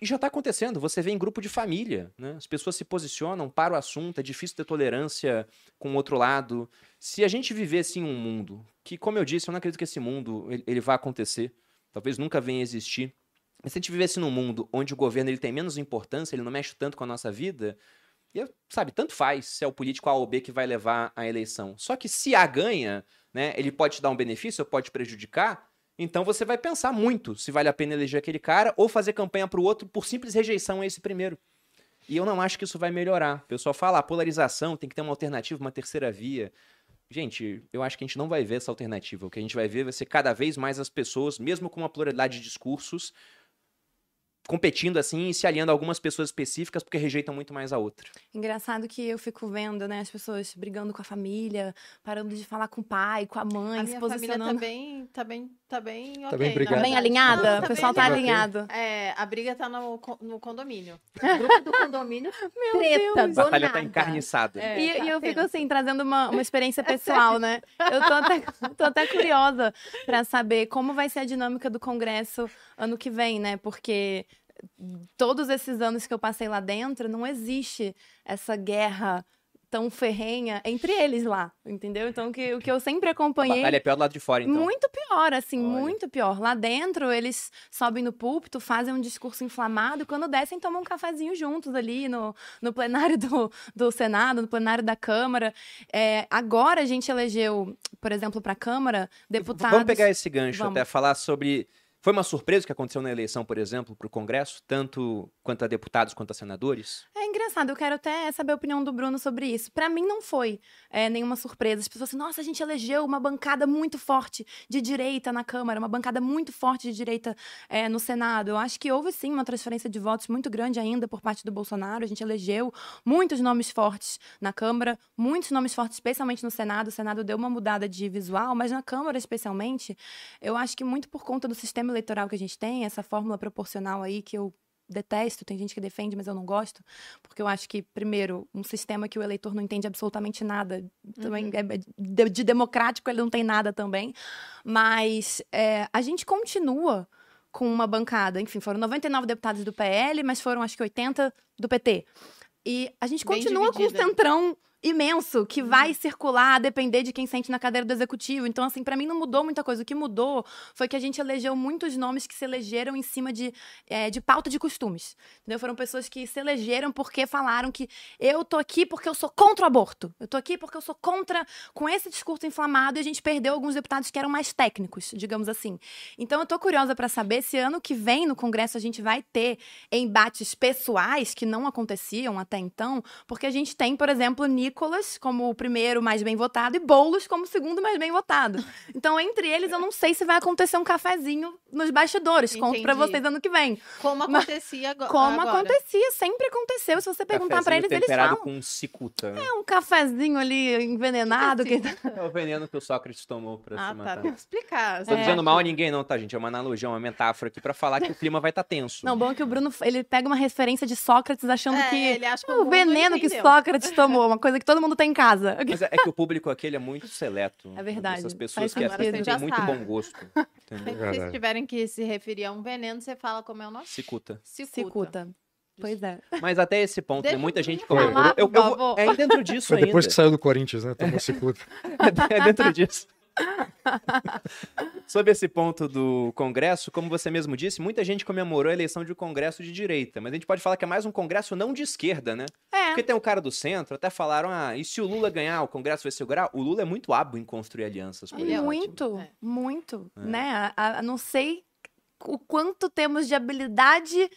E já está acontecendo, você vê em grupo de família, né? As pessoas se posicionam para o assunto, é difícil ter tolerância com o outro lado. Se a gente vivesse em um mundo, que, como eu disse, eu não acredito que esse mundo ele, ele vai acontecer, talvez nunca venha a existir. Mas se a gente vivesse num mundo onde o governo ele tem menos importância, ele não mexe tanto com a nossa vida, e, sabe, tanto faz se é o político A ou B que vai levar a eleição. Só que se A ganha, né, ele pode te dar um benefício ou pode te prejudicar, então você vai pensar muito se vale a pena eleger aquele cara ou fazer campanha para o outro por simples rejeição a esse primeiro. E eu não acho que isso vai melhorar. O pessoal fala, a polarização tem que ter uma alternativa, uma terceira via. Gente, eu acho que a gente não vai ver essa alternativa. O que a gente vai ver vai ser cada vez mais as pessoas, mesmo com uma pluralidade de discursos, competindo assim e se aliando a algumas pessoas específicas porque rejeitam muito mais a outra. Engraçado que eu fico vendo, né, as pessoas brigando com a família, parando de falar com o pai, com a mãe, A se minha família posicionando. tá bem, tá bem, tá bem ok, Tá bem brigada. Tá bem alinhada? Não, o tá pessoal bem tá alinhado. É, a briga tá no, no condomínio. (laughs) O grupo do condomínio treta, Deus. A batalha tá encarniçada. É, E, tá e eu fico assim, trazendo uma, uma experiência (laughs) pessoal, né? Eu tô até, (laughs) tô até curiosa pra saber como vai ser a dinâmica do Congresso ano que vem, né? Porque todos esses anos que eu passei lá dentro, não existe essa guerra tão ferrenha entre eles lá, entendeu? Então, que, o que eu sempre acompanhei. A batalha é pior do lado de fora, então. Muito pior, assim, Olha. muito pior. Lá dentro, eles sobem no púlpito, fazem um discurso inflamado, e quando descem, tomam um cafezinho juntos ali no, no plenário do, do Senado, no plenário da Câmara. É, agora a gente elegeu, por exemplo, para a Câmara, deputados. Vamos pegar esse gancho Vamos. até falar sobre. Foi uma surpresa o que aconteceu na eleição, por exemplo, para o Congresso, tanto quanto a deputados quanto a senadores? É engraçado, eu quero até saber a opinião do Bruno sobre isso. Pra mim não foi é, nenhuma surpresa. As pessoas assim, nossa, a gente elegeu uma bancada muito forte de direita na Câmara, uma bancada muito forte de direita é, no Senado. Eu acho que houve sim uma transferência de votos muito grande ainda por parte do Bolsonaro. A gente elegeu muitos nomes fortes na Câmara, muitos nomes fortes, especialmente no Senado. O Senado deu uma mudada de visual, mas na Câmara, especialmente, eu acho que muito por conta do sistema eleitoral que a gente tem, essa fórmula proporcional aí que eu detesto, tem gente que defende, mas eu não gosto, porque eu acho que, primeiro, um sistema que o eleitor não entende absolutamente nada, também é- de, de democrático ele não tem nada também, mas é, a gente continua com uma bancada, enfim, foram 99 deputados do PL, mas foram acho que 80 do PT. E a gente Bem continua com um dividida. centrão imenso que Uhum. vai circular a depender de quem sente na cadeira do executivo. Então, assim, pra mim não mudou muita coisa. O que mudou foi que a gente elegeu muitos nomes que se elegeram em cima de, é, de pauta de costumes. Entendeu? Foram pessoas que se elegeram porque falaram que eu tô aqui porque eu sou contra o aborto. Eu tô aqui porque eu sou contra com esse discurso inflamado e a gente perdeu alguns deputados que eram mais técnicos, digamos assim. Então eu tô curiosa pra saber se ano que vem no Congresso a gente vai ter embates pessoais que não aconteciam até então, porque a gente tem, por exemplo, Nicolas como o primeiro mais bem votado e Boulos como o segundo mais bem votado. (laughs) Então, entre eles, eu não sei se vai acontecer um cafezinho nos bastidores. Conto pra Entendi. vocês ano que vem. Como Mas- acontecia agora. Como acontecia, sempre aconteceu. Se você perguntar pra Cafezinho eles, eles falam. com cicuta. É um cafezinho ali envenenado. Que... É o veneno que o Sócrates tomou pra Ah, se tá. matar. Tem que explicar. Não tô É. dizendo mal a ninguém, não, tá, gente? É uma analogia, uma metáfora aqui pra falar que o clima vai estar tenso. Não, bom é que o Bruno ele pega uma referência de Sócrates achando É, que ele acha que o mundo veneno que. Sócrates tomou, uma coisa que todo mundo tem em casa. (laughs) Mas é, é que o público aqui ele é muito seleto. É verdade. Essas pessoas que assistem Já têm muito sabe. bom gosto. (laughs) Entendeu? Se tiverem que se referir a um veneno, você fala como é o nome? Cicuta. Cicuta. Cicuta. Pois é. Mas até esse ponto, Deixa tem muita o gente comemorou. falar, Eu, eu vou- favor. é dentro disso Foi depois ainda. que saiu do Corinthians, né? Tomou cicuta. (laughs) é dentro disso. Sobre esse ponto do Congresso, como você mesmo disse, muita gente comemorou a eleição de um Congresso de direita, mas a gente pode falar que é mais um Congresso não de esquerda, né? É. Porque tem um cara do centro, até falaram, ah, e se o Lula ganhar, o Congresso vai segurar? O Lula é muito hábil em construir alianças. é muito, É. muito, É. né? A, a não sei o quanto temos de habilidade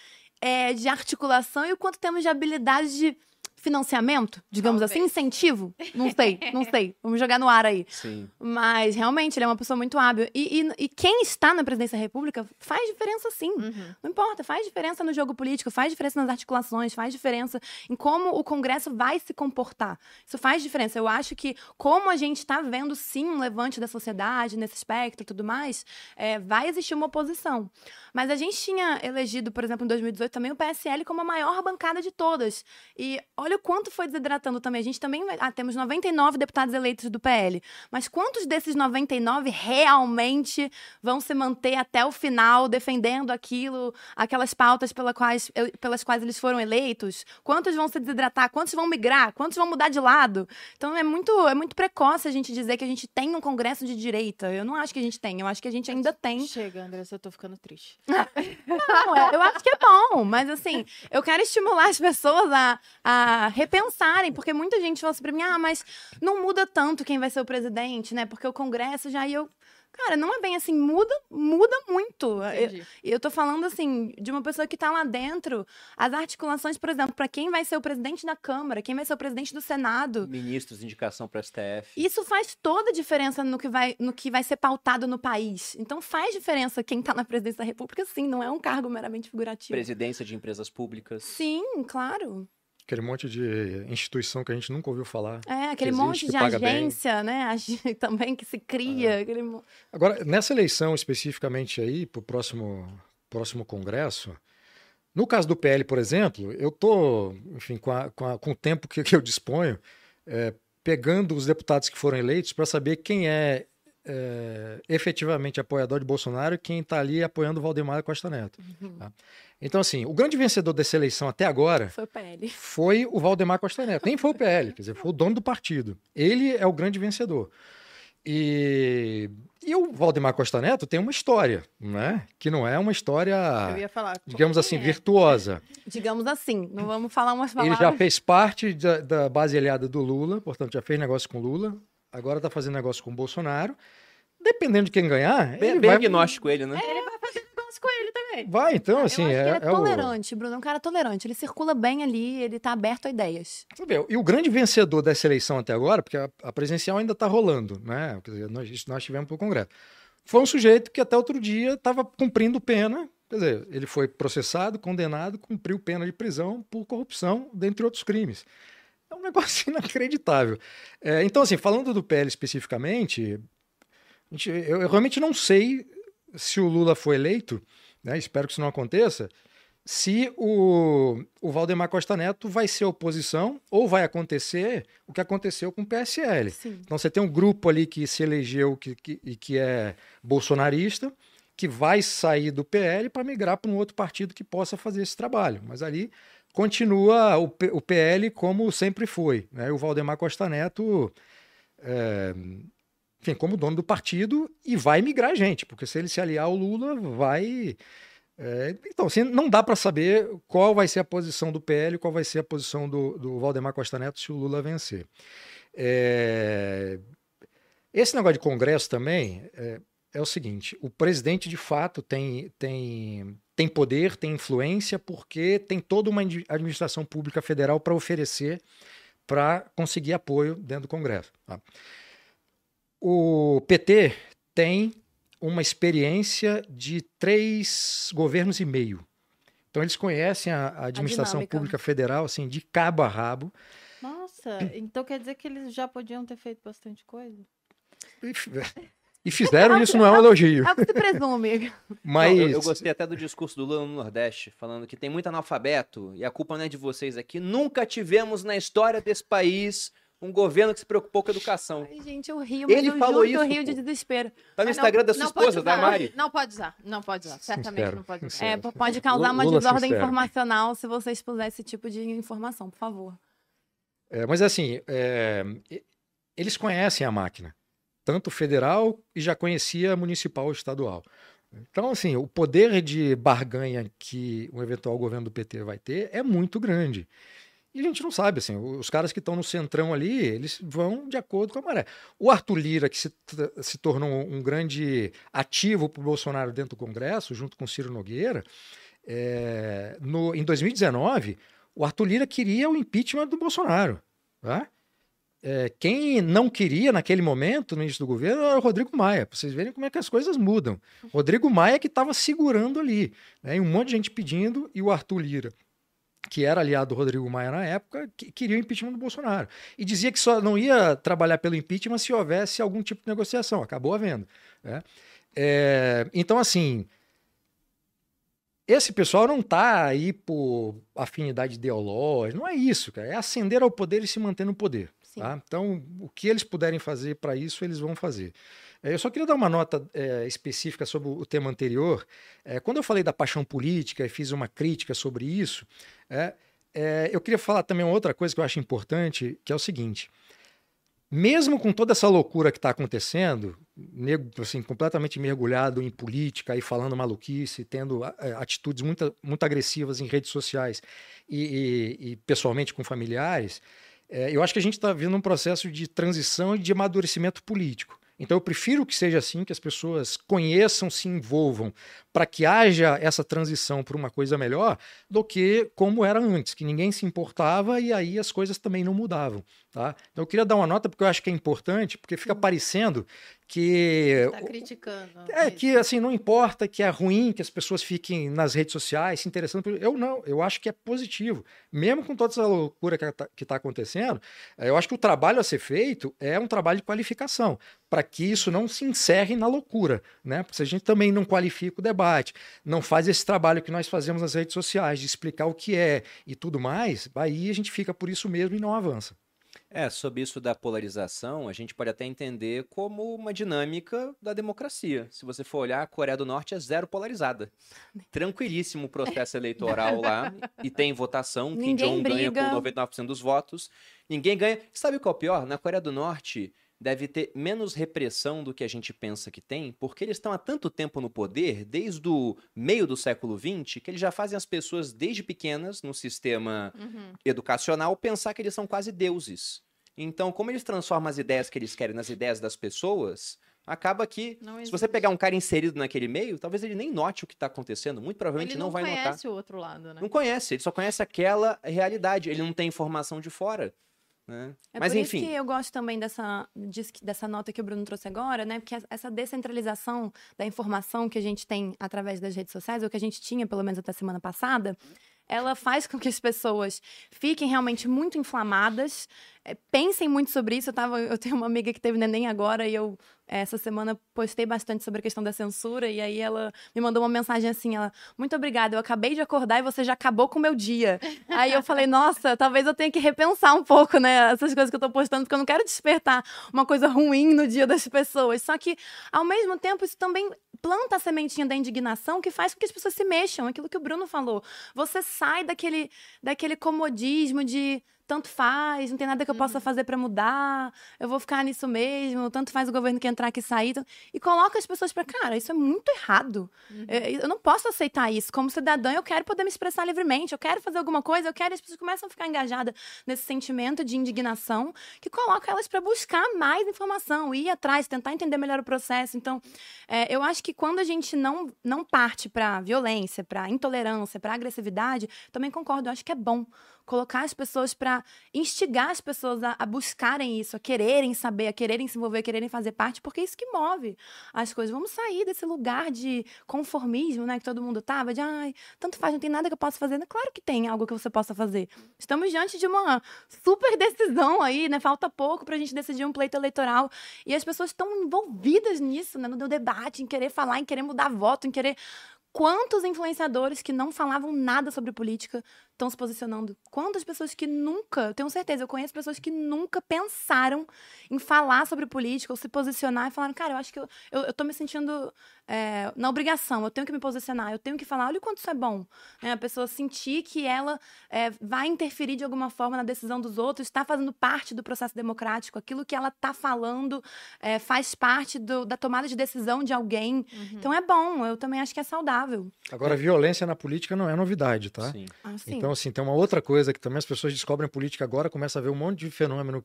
é, de articulação e o quanto temos de habilidade de financiamento, digamos assim, Talvez. incentivo. Não sei, não sei. (laughs) Vamos jogar no ar aí. Sim. Mas realmente ele é uma pessoa muito hábil. E, e- e quem está na presidência da República faz diferença sim. Uhum. Não importa, faz diferença no jogo político, faz diferença nas articulações, faz diferença em como o Congresso vai se comportar. Isso faz diferença. Eu acho que, como a gente está vendo sim um levante da sociedade nesse espectro e tudo mais, é, vai existir uma oposição. Mas a gente tinha elegido, por exemplo, em 2018 também o PSL como a maior bancada de todas. E olha o quanto foi desidratando também. A gente também. Ah, temos 99 deputados eleitos do PL. Mas quantos desses 99 realmente vão se manter até o final defendendo aquilo, aquelas pautas pela quais, pelas quais eles foram eleitos? Quantos vão se desidratar? Quantos vão migrar? Quantos vão mudar de lado? Então é muito, é muito precoce a gente dizer que a gente tem um congresso de direita. Eu não acho que a gente tem. Eu acho que a gente ainda tem. Chega, Andressa, eu tô ficando triste. (laughs) Não, é- eu acho que é bom, mas assim, eu quero estimular as pessoas a, a repensarem, porque muita gente fala assim pra mim, ah, mas não muda tanto quem vai ser o presidente, né? Porque o Congresso já e eu. Cara, não é bem assim, muda, muda muito. Eu, Entendi. eu tô falando assim, de uma pessoa que tá lá dentro. As articulações, por exemplo, pra quem vai ser o presidente da Câmara, quem vai ser o presidente do Senado. Ministros, indicação para STF. Isso faz toda a diferença no que, vai, no que vai ser pautado no país. Então faz diferença quem tá na presidência da República, sim, não é um cargo meramente figurativo. Presidência de empresas públicas. Sim, claro. Aquele monte de instituição que a gente nunca ouviu falar. É, aquele existe, monte de paga bem. agência, né? (laughs) Também que se cria. aquele mo- Agora, nessa eleição especificamente aí, para o próximo, próximo Congresso, no caso do PL, por exemplo, eu estou, enfim, com, a- com, a- com o tempo que, (laughs) que eu disponho, é, pegando os deputados que foram eleitos para saber quem é, é, efetivamente apoiador de Bolsonaro e quem está ali apoiando o Valdemar Costa Neto. Uhum. tá? Então, assim, o grande vencedor dessa eleição até agora Foi o PL. foi o Valdemar Costa Neto. Nem foi o PL, quer dizer, foi o dono do partido. Ele é o grande vencedor. E, e o Valdemar Costa Neto tem uma história, né? Que não é uma história, Eu ia falar. digamos assim, é? virtuosa. Digamos assim, não vamos falar umas Ele palavras. já fez parte da, da base aliada do Lula, portanto, já fez negócio com Lula, agora está fazendo negócio com o Bolsonaro. Dependendo de quem ganhar, Bem, ele bem vai, agnóstico ele, né? Ele vai também. vai. Então, Eu assim, acho é, ele é, é o- tolerante, Bruno. É um cara tolerante. Ele circula bem ali, ele tá aberto a ideias. E o grande vencedor dessa eleição até agora, porque a, a presidencial ainda está rolando, né? Quer dizer, nós, isso nós tivemos para o Congresso. Foi um sujeito que até outro dia estava cumprindo pena, quer dizer, ele foi processado, condenado, cumpriu pena de prisão por corrupção, dentre outros crimes. É um (laughs) negócio inacreditável. É, então, assim, falando do PL especificamente, gente- eu, eu realmente não sei se o Lula foi eleito, né? Espero que isso não aconteça se o, o Valdemar Costa Neto vai ser oposição ou vai acontecer o que aconteceu com o PSL. Sim. Então você tem um grupo ali que se elegeu que, que, e que é bolsonarista, que vai sair do PL para migrar para um outro partido que possa fazer esse trabalho. Mas ali continua o, P- o PL como sempre foi. Né? O Valdemar Costa Neto, é, enfim, como dono do partido, e vai migrar gente, porque se ele se aliar ao Lula, vai. é, então, assim, não dá para saber qual vai ser a posição do PL, qual vai ser a posição do, do Valdemar Costa Neto se o Lula vencer. É, Esse negócio de Congresso também é, é o seguinte: o presidente de fato tem, tem, tem poder, tem influência, porque tem toda uma administração pública federal para oferecer para conseguir apoio dentro do Congresso. tá? O PT tem uma experiência de três governos e meio. Então eles conhecem a, a administração dinâmica. pública federal assim de cabo a rabo. Nossa, então quer dizer que eles já podiam ter feito bastante coisa? E, (laughs) e fizeram isso, não é um elogio. É o que se presume. Mas (laughs) Não, eu, eu gostei até do discurso do Lula no Nordeste, falando que tem muito analfabeto e a culpa não é de vocês aqui. Nunca tivemos na história desse país um governo que se preocupou com a educação. Ai, gente, eu rio, mas Ele eu falou juro que eu isso, rio de desespero. Tá no Ah, Instagram não- da sua esposa, da. Mari. Não pode usar, não pode usar. Certamente Sincero, não pode usar. sincero. É, pode causar uma Lula desordem sincero. informacional se você expuser esse tipo de informação, por favor. É, mas assim, é, eles conhecem a máquina, tanto federal e já conhecia a municipal e estadual. Então, assim, o poder de barganha que o eventual governo do PT vai ter é muito grande. A gente não sabe, assim, os caras que estão no centrão ali, eles vão de acordo com a maré. O Arthur Lira, que se, se tornou um grande ativo para o Bolsonaro dentro do Congresso, junto com Ciro Nogueira, é, no, em 2019, o Arthur Lira queria o impeachment do Bolsonaro. Tá? É, quem não queria naquele momento, no início do governo, era o Rodrigo Maia. Para vocês verem como é que as coisas mudam. Rodrigo Maia que estava segurando ali. Né? E um monte de gente pedindo, e o Arthur Lira, que era aliado do Rodrigo Maia na época, que queria o impeachment do Bolsonaro. E dizia que só não ia trabalhar pelo impeachment se houvesse algum tipo de negociação. Acabou havendo. né? É, então, assim, esse pessoal não está aí por afinidade ideológica, não é isso, cara. É ascender ao poder e se manter no poder. Tá? Então, o que eles puderem fazer para isso, eles vão fazer. É, Eu só queria dar uma nota é, específica sobre o tema anterior. É, quando eu falei da paixão política e fiz uma crítica sobre isso, é, é, eu queria falar também uma outra coisa que eu acho importante, que é o seguinte. Mesmo com toda essa loucura que está acontecendo, assim, completamente mergulhado em política e falando maluquice, tendo é, atitudes muito, muito agressivas em redes sociais e, e- e pessoalmente com familiares, eu acho que a gente está vivendo um processo de transição e de amadurecimento político. Então eu prefiro que seja assim, que as pessoas conheçam, se envolvam, para que haja essa transição para uma coisa melhor, do que como era antes, que ninguém se importava e aí as coisas também não mudavam. Tá? Então eu queria dar uma nota porque eu acho que é importante, porque fica parecendo que Tá criticando. é que assim não importa que é ruim que as pessoas fiquem nas redes sociais se interessando por eu não eu acho que é positivo. Mesmo com toda essa loucura que está acontecendo eh, eu acho que o trabalho a ser feito é um trabalho de qualificação para que isso não se encerre na loucura né? Porque se a gente também não qualifica o debate não faz esse trabalho que nós fazemos nas redes sociais de explicar o que é e tudo mais aí a gente fica por isso mesmo e não avança É, sobre isso da polarização, a gente pode até entender como uma dinâmica da democracia. Se você for olhar, a Coreia do Norte é zero polarizada. Tranquilíssimo o processo eleitoral lá e tem votação. Kim Jong ganha briga. com 99% dos votos. Ninguém ganha. Sabe qual é o pior? Na Coreia do Norte deve ter menos repressão do que a gente pensa que tem, porque eles estão há tanto tempo no poder, desde o meio do século XX, que eles já fazem as pessoas desde pequenas no sistema Uhum. educacional pensar que eles são quase deuses. Então, como eles transformam as ideias que eles querem nas ideias das pessoas, acaba que, Não se você pegar um cara inserido naquele meio, talvez ele nem note o que está acontecendo. Muito provavelmente Ele não, não, vai notar. conhece o outro lado, né? Não conhece, ele só conhece aquela realidade. Ele não tem informação de fora. Né? É Mas por enfim. isso que eu gosto também dessa, dessa nota que o Bruno trouxe agora, né? Porque essa descentralização da informação que a gente tem através das redes sociais, ou que a gente tinha, pelo menos até semana passada, ela faz com que as pessoas fiquem realmente muito inflamadas, eh, pensem muito sobre isso. Eu, tava, eu tenho uma amiga que teve neném agora e eu, eh, essa semana, postei bastante sobre a questão da censura. E aí ela me mandou uma mensagem assim: ela, muito obrigada, eu acabei de acordar e você já acabou com o meu dia. aí eu falei, nossa, talvez eu tenha que repensar um pouco, né, essas coisas que eu tô postando, porque eu não quero despertar uma coisa ruim no dia das pessoas. Só que, ao mesmo tempo, isso também planta a sementinha da indignação que faz com que as pessoas se mexam. Aquilo que o Bruno falou. Você sai daquele, daquele comodismo de tanto faz, não tem nada que eu possa fazer pra mudar, eu vou ficar nisso mesmo, tanto faz o governo que entrar que sair. E coloca as pessoas pra, cara, isso é muito errado. Eu, eu não posso aceitar isso. Como cidadã, eu quero poder me expressar livremente, eu quero fazer alguma coisa, eu quero. As pessoas começam a ficar engajadas nesse sentimento de indignação que coloca elas para buscar mais informação, ir atrás, tentar entender melhor o processo. Então, é, eu acho que quando a gente não, não parte para violência, para intolerância, para agressividade, também concordo, eu acho que é bom colocar as pessoas para instigar as pessoas a, a buscarem isso, a quererem saber, a quererem se envolver, a quererem fazer parte, porque é isso que move as coisas. Vamos sair desse lugar de conformismo, né, que todo mundo tava, de ai, tanto faz, não tem nada que eu possa fazer. Claro que tem algo que você possa fazer. Estamos diante de uma super decisão aí, né? Falta pouco pra gente decidir um pleito eleitoral. E as pessoas estão envolvidas nisso, né? No debate, em querer falar, em querer mudar voto, em querer. Quantos influenciadores que não falavam nada sobre política estão se posicionando? Quantas pessoas que nunca, eu tenho certeza, eu conheço pessoas que nunca pensaram em falar sobre política ou se posicionar e falaram, cara, eu acho que eu, eu, eu tô me sentindo é, na obrigação, eu tenho que me posicionar, eu tenho que falar, olha o quanto isso é bom. Né? A pessoa sentir que ela é, vai interferir de alguma forma na decisão dos outros, está fazendo parte do processo democrático, aquilo que ela está falando é, faz parte do- da tomada de decisão de alguém. Então é bom, eu também acho que é saudável. Agora, violência na política não é novidade, tá? Sim. Assim, Então, assim, tem uma outra coisa que também as pessoas descobrem política agora, começa a ver um monte de fenômeno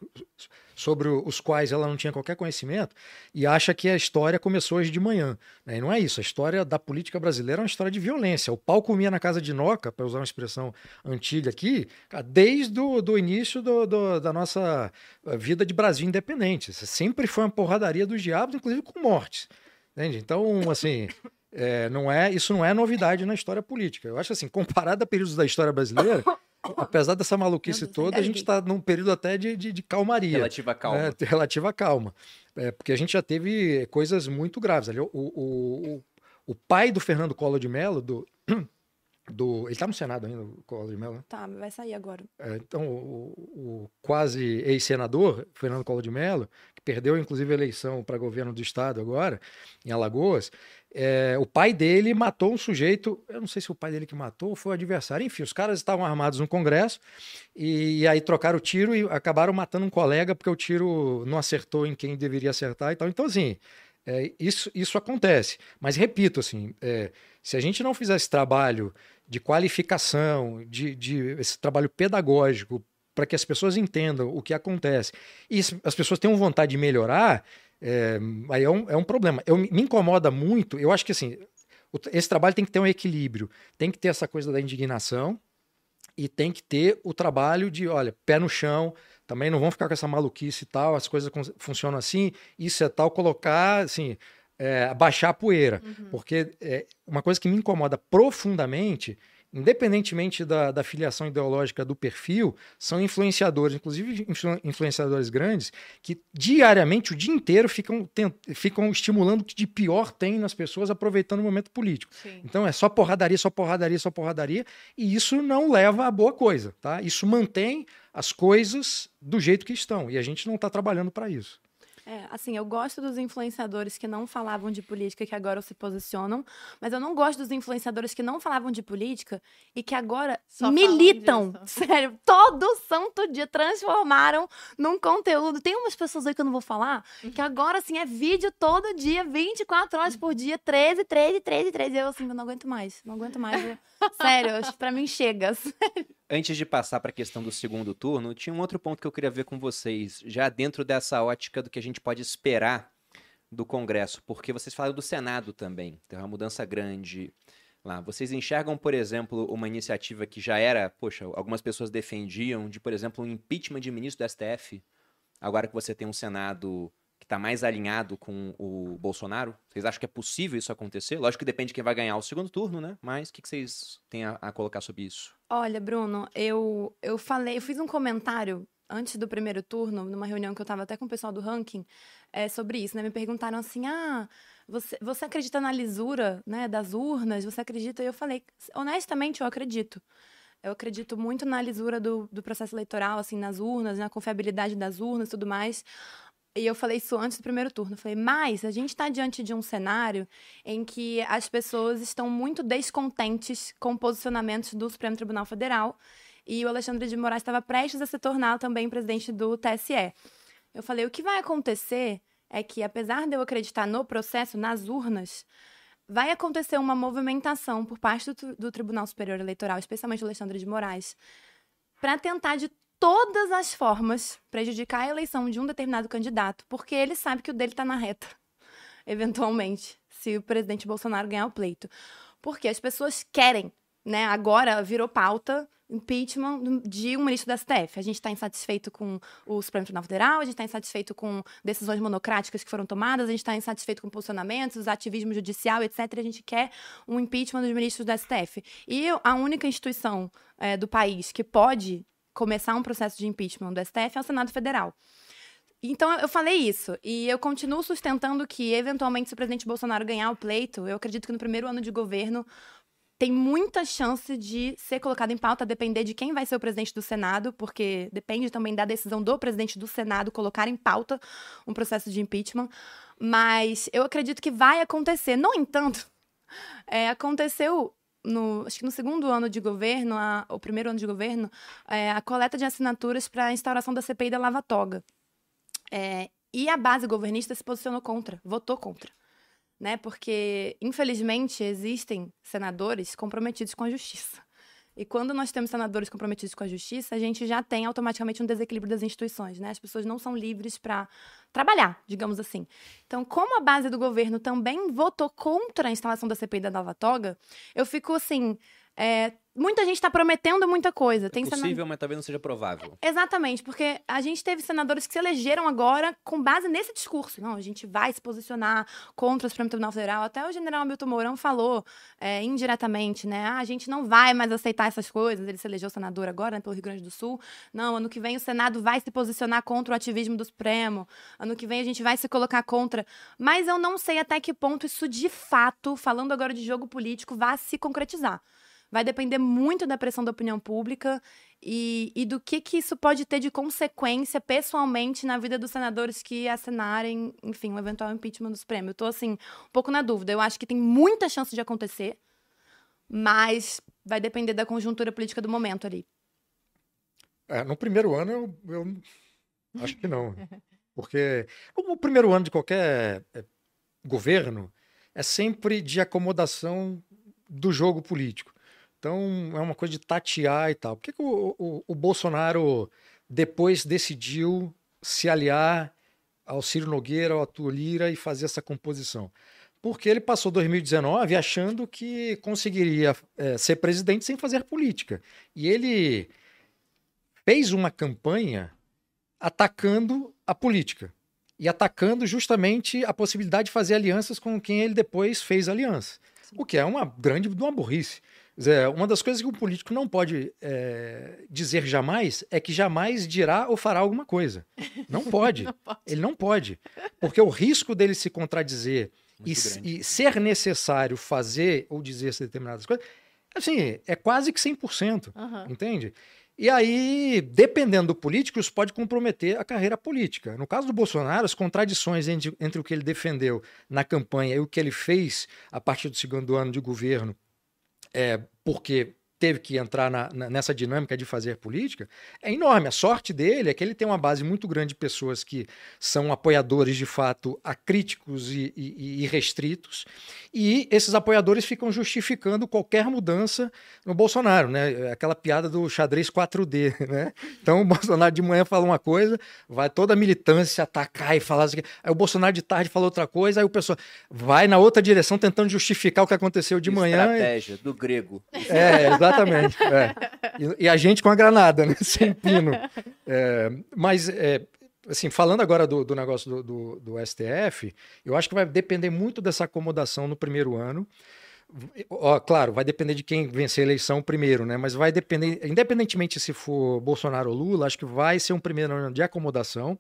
sobre os quais ela não tinha qualquer conhecimento e acha que a história começou hoje de manhã. né? E não é isso. A história da política brasileira é uma história de violência. O pau comia na casa de Noca, para usar uma expressão antiga aqui, desde o do início do- do- da nossa eh, vida de Brasil independente. Sempre foi uma porradaria dos diabos, inclusive com mortes. Entende? Então, assim, é, não é, isso não é novidade na história política. Eu acho assim, comparado a períodos da história brasileira, (laughs) apesar dessa maluquice toda, a gente está num período até de, de, de calmaria. Relativa calma. né? (laughs) relativa calma. É, porque a gente já teve coisas muito graves. Ali, o, o, o, o pai do Fernando Collor de Mello, do, (clears throat) do, ele está no Senado ainda, o Collor de Mello, né? tá, vai sair agora. É, então, o, o quase ex-senador, Fernando Collor de Mello, que perdeu inclusive a eleição para governo do estado agora, em Alagoas, é, o pai dele matou um sujeito, eu não sei se o pai dele que matou ou foi o adversário, enfim, os caras estavam armados no Congresso e, aí trocaram o tiro e acabaram matando um colega porque o tiro não acertou em quem deveria acertar e tal. Então, assim, é, isso, isso acontece. Mas repito, assim, é, se a gente não fizer esse trabalho de qualificação, de, de esse trabalho pedagógico para que as pessoas entendam o que acontece e as pessoas tenham vontade de melhorar, é, aí é um, é um problema. Eu, me incomoda muito, eu acho que assim, esse trabalho tem que ter um equilíbrio, tem que ter essa coisa da indignação e tem que ter o trabalho de, olha, pé no chão, também não vão ficar com essa maluquice e tal, as coisas funcionam assim, isso é tal, colocar, assim, é, baixar a poeira. Porque é, uma coisa que me incomoda profundamente independentemente da, da filiação ideológica do perfil, são influenciadores, inclusive influ, influenciadores grandes, que diariamente, o dia inteiro, ficam, tent, ficam estimulando o que de pior tem nas pessoas, aproveitando o momento político. Sim. Então é só porradaria, só porradaria, só porradaria, e isso não leva a boa coisa, tá? Isso mantém as coisas do jeito que estão, e a gente não está trabalhando para isso. É, assim, eu gosto dos influenciadores que não falavam de política que agora se posicionam, mas eu não gosto dos influenciadores que não falavam de política e que agora Só militam. (laughs) Sério, todo santo dia transformaram num conteúdo. Tem umas pessoas aí que eu não vou falar, que agora, assim, é vídeo todo dia, 24 horas por dia, 13, 13, 13, 13. Eu, assim, eu não aguento mais, não aguento mais. Sério, para mim chega. (laughs) Antes de passar para a questão do segundo turno, tinha um outro ponto que eu queria ver com vocês, já dentro dessa ótica do que a gente pode esperar do Congresso, porque vocês falaram do Senado também, tem uma mudança grande lá. Vocês enxergam, por exemplo, uma iniciativa que já era, poxa, algumas pessoas defendiam de, por exemplo, um impeachment de ministro do STF, agora que você tem um Senado que está mais alinhado com o Bolsonaro? Vocês acham que é possível isso acontecer? Lógico que depende de quem vai ganhar o segundo turno, né? Mas o que, que vocês têm a, a, colocar sobre isso? Olha, Bruno, eu, eu falei, eu fiz um comentário antes do primeiro turno, numa reunião que eu estava até com o pessoal do ranking, é, sobre isso, né? Me perguntaram assim: ah, você, você acredita na lisura né, das urnas? Você acredita? E eu falei, honestamente, eu acredito. Eu acredito muito na lisura do, do processo eleitoral, assim, nas urnas, na confiabilidade das urnas e tudo mais. E eu falei isso antes do primeiro turno. Falei, mas a gente está diante de um cenário em que as pessoas estão muito descontentes com posicionamentos do Supremo Tribunal Federal. E o Alexandre de Moraes estava prestes a se tornar também presidente do TSE. Eu falei, o que vai acontecer é que, apesar de eu acreditar no processo, nas urnas, vai acontecer uma movimentação por parte do, do Tribunal Superior Eleitoral, especialmente o Alexandre de Moraes, para tentar de todas as formas prejudicar a eleição de um determinado candidato, porque ele sabe que o dele está na reta, (laughs) eventualmente, se o presidente Bolsonaro ganhar o pleito. Porque as pessoas querem, né? Agora virou pauta impeachment de um ministro da STF. A gente está insatisfeito com o Supremo Tribunal Federal, a gente está insatisfeito com decisões monocráticas que foram tomadas, a gente está insatisfeito com posicionamentos, ativismo judicial, etc. A gente quer um impeachment dos ministros da STF. E a única instituição é, do país que pode começar um processo de impeachment do STF é o Senado Federal. Então eu falei isso e eu continuo sustentando que eventualmente se o presidente Bolsonaro ganhar o pleito, eu acredito que no primeiro ano de governo tem muita chance de ser colocado em pauta, depender de quem vai ser o presidente do Senado, porque depende também da decisão do presidente do Senado colocar em pauta um processo de impeachment. Mas eu acredito que vai acontecer. No entanto, é, aconteceu no, acho que no segundo ano de governo, a, o primeiro ano de governo, é, a coleta de assinaturas para a instauração da CPI da Lava Toga. É, e a base governista se posicionou contra, votou contra. Né? Porque, infelizmente, existem senadores comprometidos com a justiça. E quando nós temos senadores comprometidos com a justiça, a gente já tem automaticamente um desequilíbrio das instituições, né? As pessoas não são livres para trabalhar, digamos assim. Então, como a base do governo também votou contra a instalação da CPI da Nova Toga, eu fico assim, é, muita gente está prometendo muita coisa. Tem é possível, senador... mas talvez não seja provável. Exatamente, porque a gente teve senadores que se elegeram agora com base nesse discurso. Não, a gente vai se posicionar contra o Supremo Tribunal Federal. Até o general Hamilton Mourão falou é, indiretamente, né? Ah, a gente não vai mais aceitar essas coisas. Ele se elegeu senador agora, né, pelo Rio Grande do Sul. Não, ano que vem o Senado vai se posicionar contra o ativismo do Supremo. Ano que vem a gente vai se colocar contra. Mas eu não sei até que ponto isso de fato, falando agora de jogo político, vai se concretizar vai depender muito da pressão da opinião pública e, e do que, que isso pode ter de consequência pessoalmente na vida dos senadores que assinarem, enfim, um eventual impeachment do Supremo. Eu tô, assim, um pouco na dúvida. Eu acho que tem muita chance de acontecer, mas vai depender da conjuntura política do momento ali. É, no primeiro ano, eu, eu acho que não. Porque o primeiro ano de qualquer é, governo é sempre de acomodação do jogo político. Então é uma coisa de tatear e tal. Por que, que o, o, o, Bolsonaro depois decidiu se aliar ao Ciro Nogueira, ao Arthur Lira e fazer essa composição? Porque ele passou 2019 achando que conseguiria é, ser presidente sem fazer política. E ele fez uma campanha atacando a política e atacando justamente a possibilidade de fazer alianças com quem ele depois fez aliança. O que é uma grande uma burrice. Dizer, uma das coisas que um político não pode é, dizer jamais é que jamais dirá ou fará alguma coisa. Não (laughs) pode. Não pode. Ele não pode. Porque o risco dele se contradizer e, e ser necessário fazer ou dizer determinadas coisas, assim, é quase que 100%. Aham. Entende? E aí, dependendo do político, isso pode comprometer a carreira política. No caso do Bolsonaro, as contradições entre, entre o que ele defendeu na campanha e o que ele fez a partir do segundo ano de governo, é, porque teve que entrar na- na- nessa dinâmica de fazer política, é enorme. A sorte dele é que ele tem uma base muito grande de pessoas que são apoiadores, de fato, acríticos e, e, e restritos, e esses apoiadores ficam justificando qualquer mudança no Bolsonaro, né? Aquela piada do xadrez 4D, (laughs) né? Então o Bolsonaro de manhã fala uma coisa, vai toda a militância atacar e falar assim, aí o Bolsonaro de tarde fala outra coisa, aí o pessoal vai na outra direção tentando justificar o que aconteceu de manhã. Estratégia do grego. é, exatamente. É. E, e a gente com a granada, né? (laughs) Sem pino. É, mas, é, assim, falando agora do, do negócio do, do- do STF, eu acho que vai depender muito dessa acomodação no primeiro ano. Ó, claro, vai depender de quem vencer a eleição primeiro, né? Mas vai depender, independentemente se for Bolsonaro ou Lula, acho que vai ser um primeiro ano de acomodação.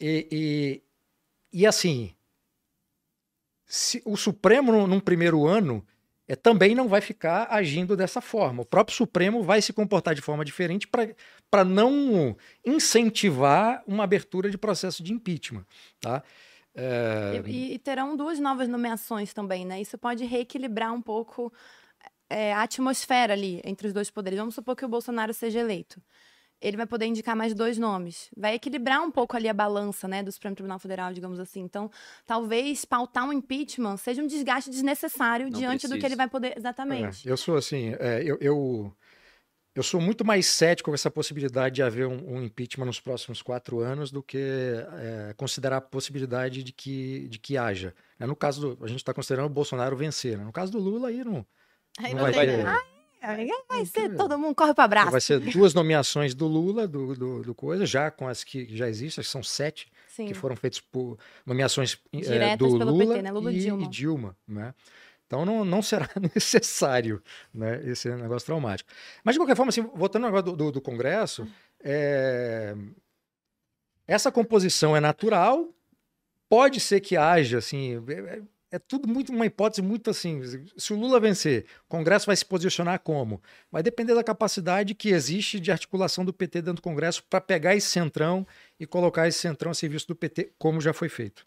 E, e, e, assim, se o Supremo, num primeiro ano, é, também não vai ficar agindo dessa forma. O próprio Supremo vai se comportar de forma diferente para não incentivar uma abertura de processo de impeachment. Tá? É, E, e terão duas novas nomeações também, né? Isso pode reequilibrar um pouco é, a atmosfera ali entre os dois poderes. Vamos supor que o Bolsonaro seja eleito. Ele vai poder indicar mais dois nomes. Vai equilibrar um pouco ali a balança, né, do Supremo Tribunal Federal, digamos assim. Então, talvez pautar um impeachment seja um desgaste desnecessário Não diante do que precisa. ele vai poder. Exatamente. É, eu sou assim, é, eu, eu, eu sou muito mais cético com essa possibilidade de haver um, um impeachment nos próximos quatro anos do que é, considerar a possibilidade de que, de que haja. né? No caso do, a gente está considerando o Bolsonaro vencer. né? No caso do Lula, aí não, Aí não não vai tem- ter. Aí vai ser todo mundo corre para abraço. Vai ser duas nomeações do Lula, do, do, do coisa, já com as que já existem, são sete Sim. que foram feitas por nomeações eh, Diretas do pelo Lula, PT, né? Lula e e, Dilma. e Dilma, né? Então não, não será (laughs) necessário né, esse negócio traumático. Mas de qualquer forma, assim, voltando agora do, do, do Congresso, é, essa composição é natural, pode ser que haja, assim, é, tudo muito uma hipótese muito assim. Se o Lula vencer, o Congresso vai se posicionar como? Vai depender da capacidade que existe de articulação do PT dentro do Congresso para pegar esse centrão e colocar esse centrão a serviço do PT, como já foi feito.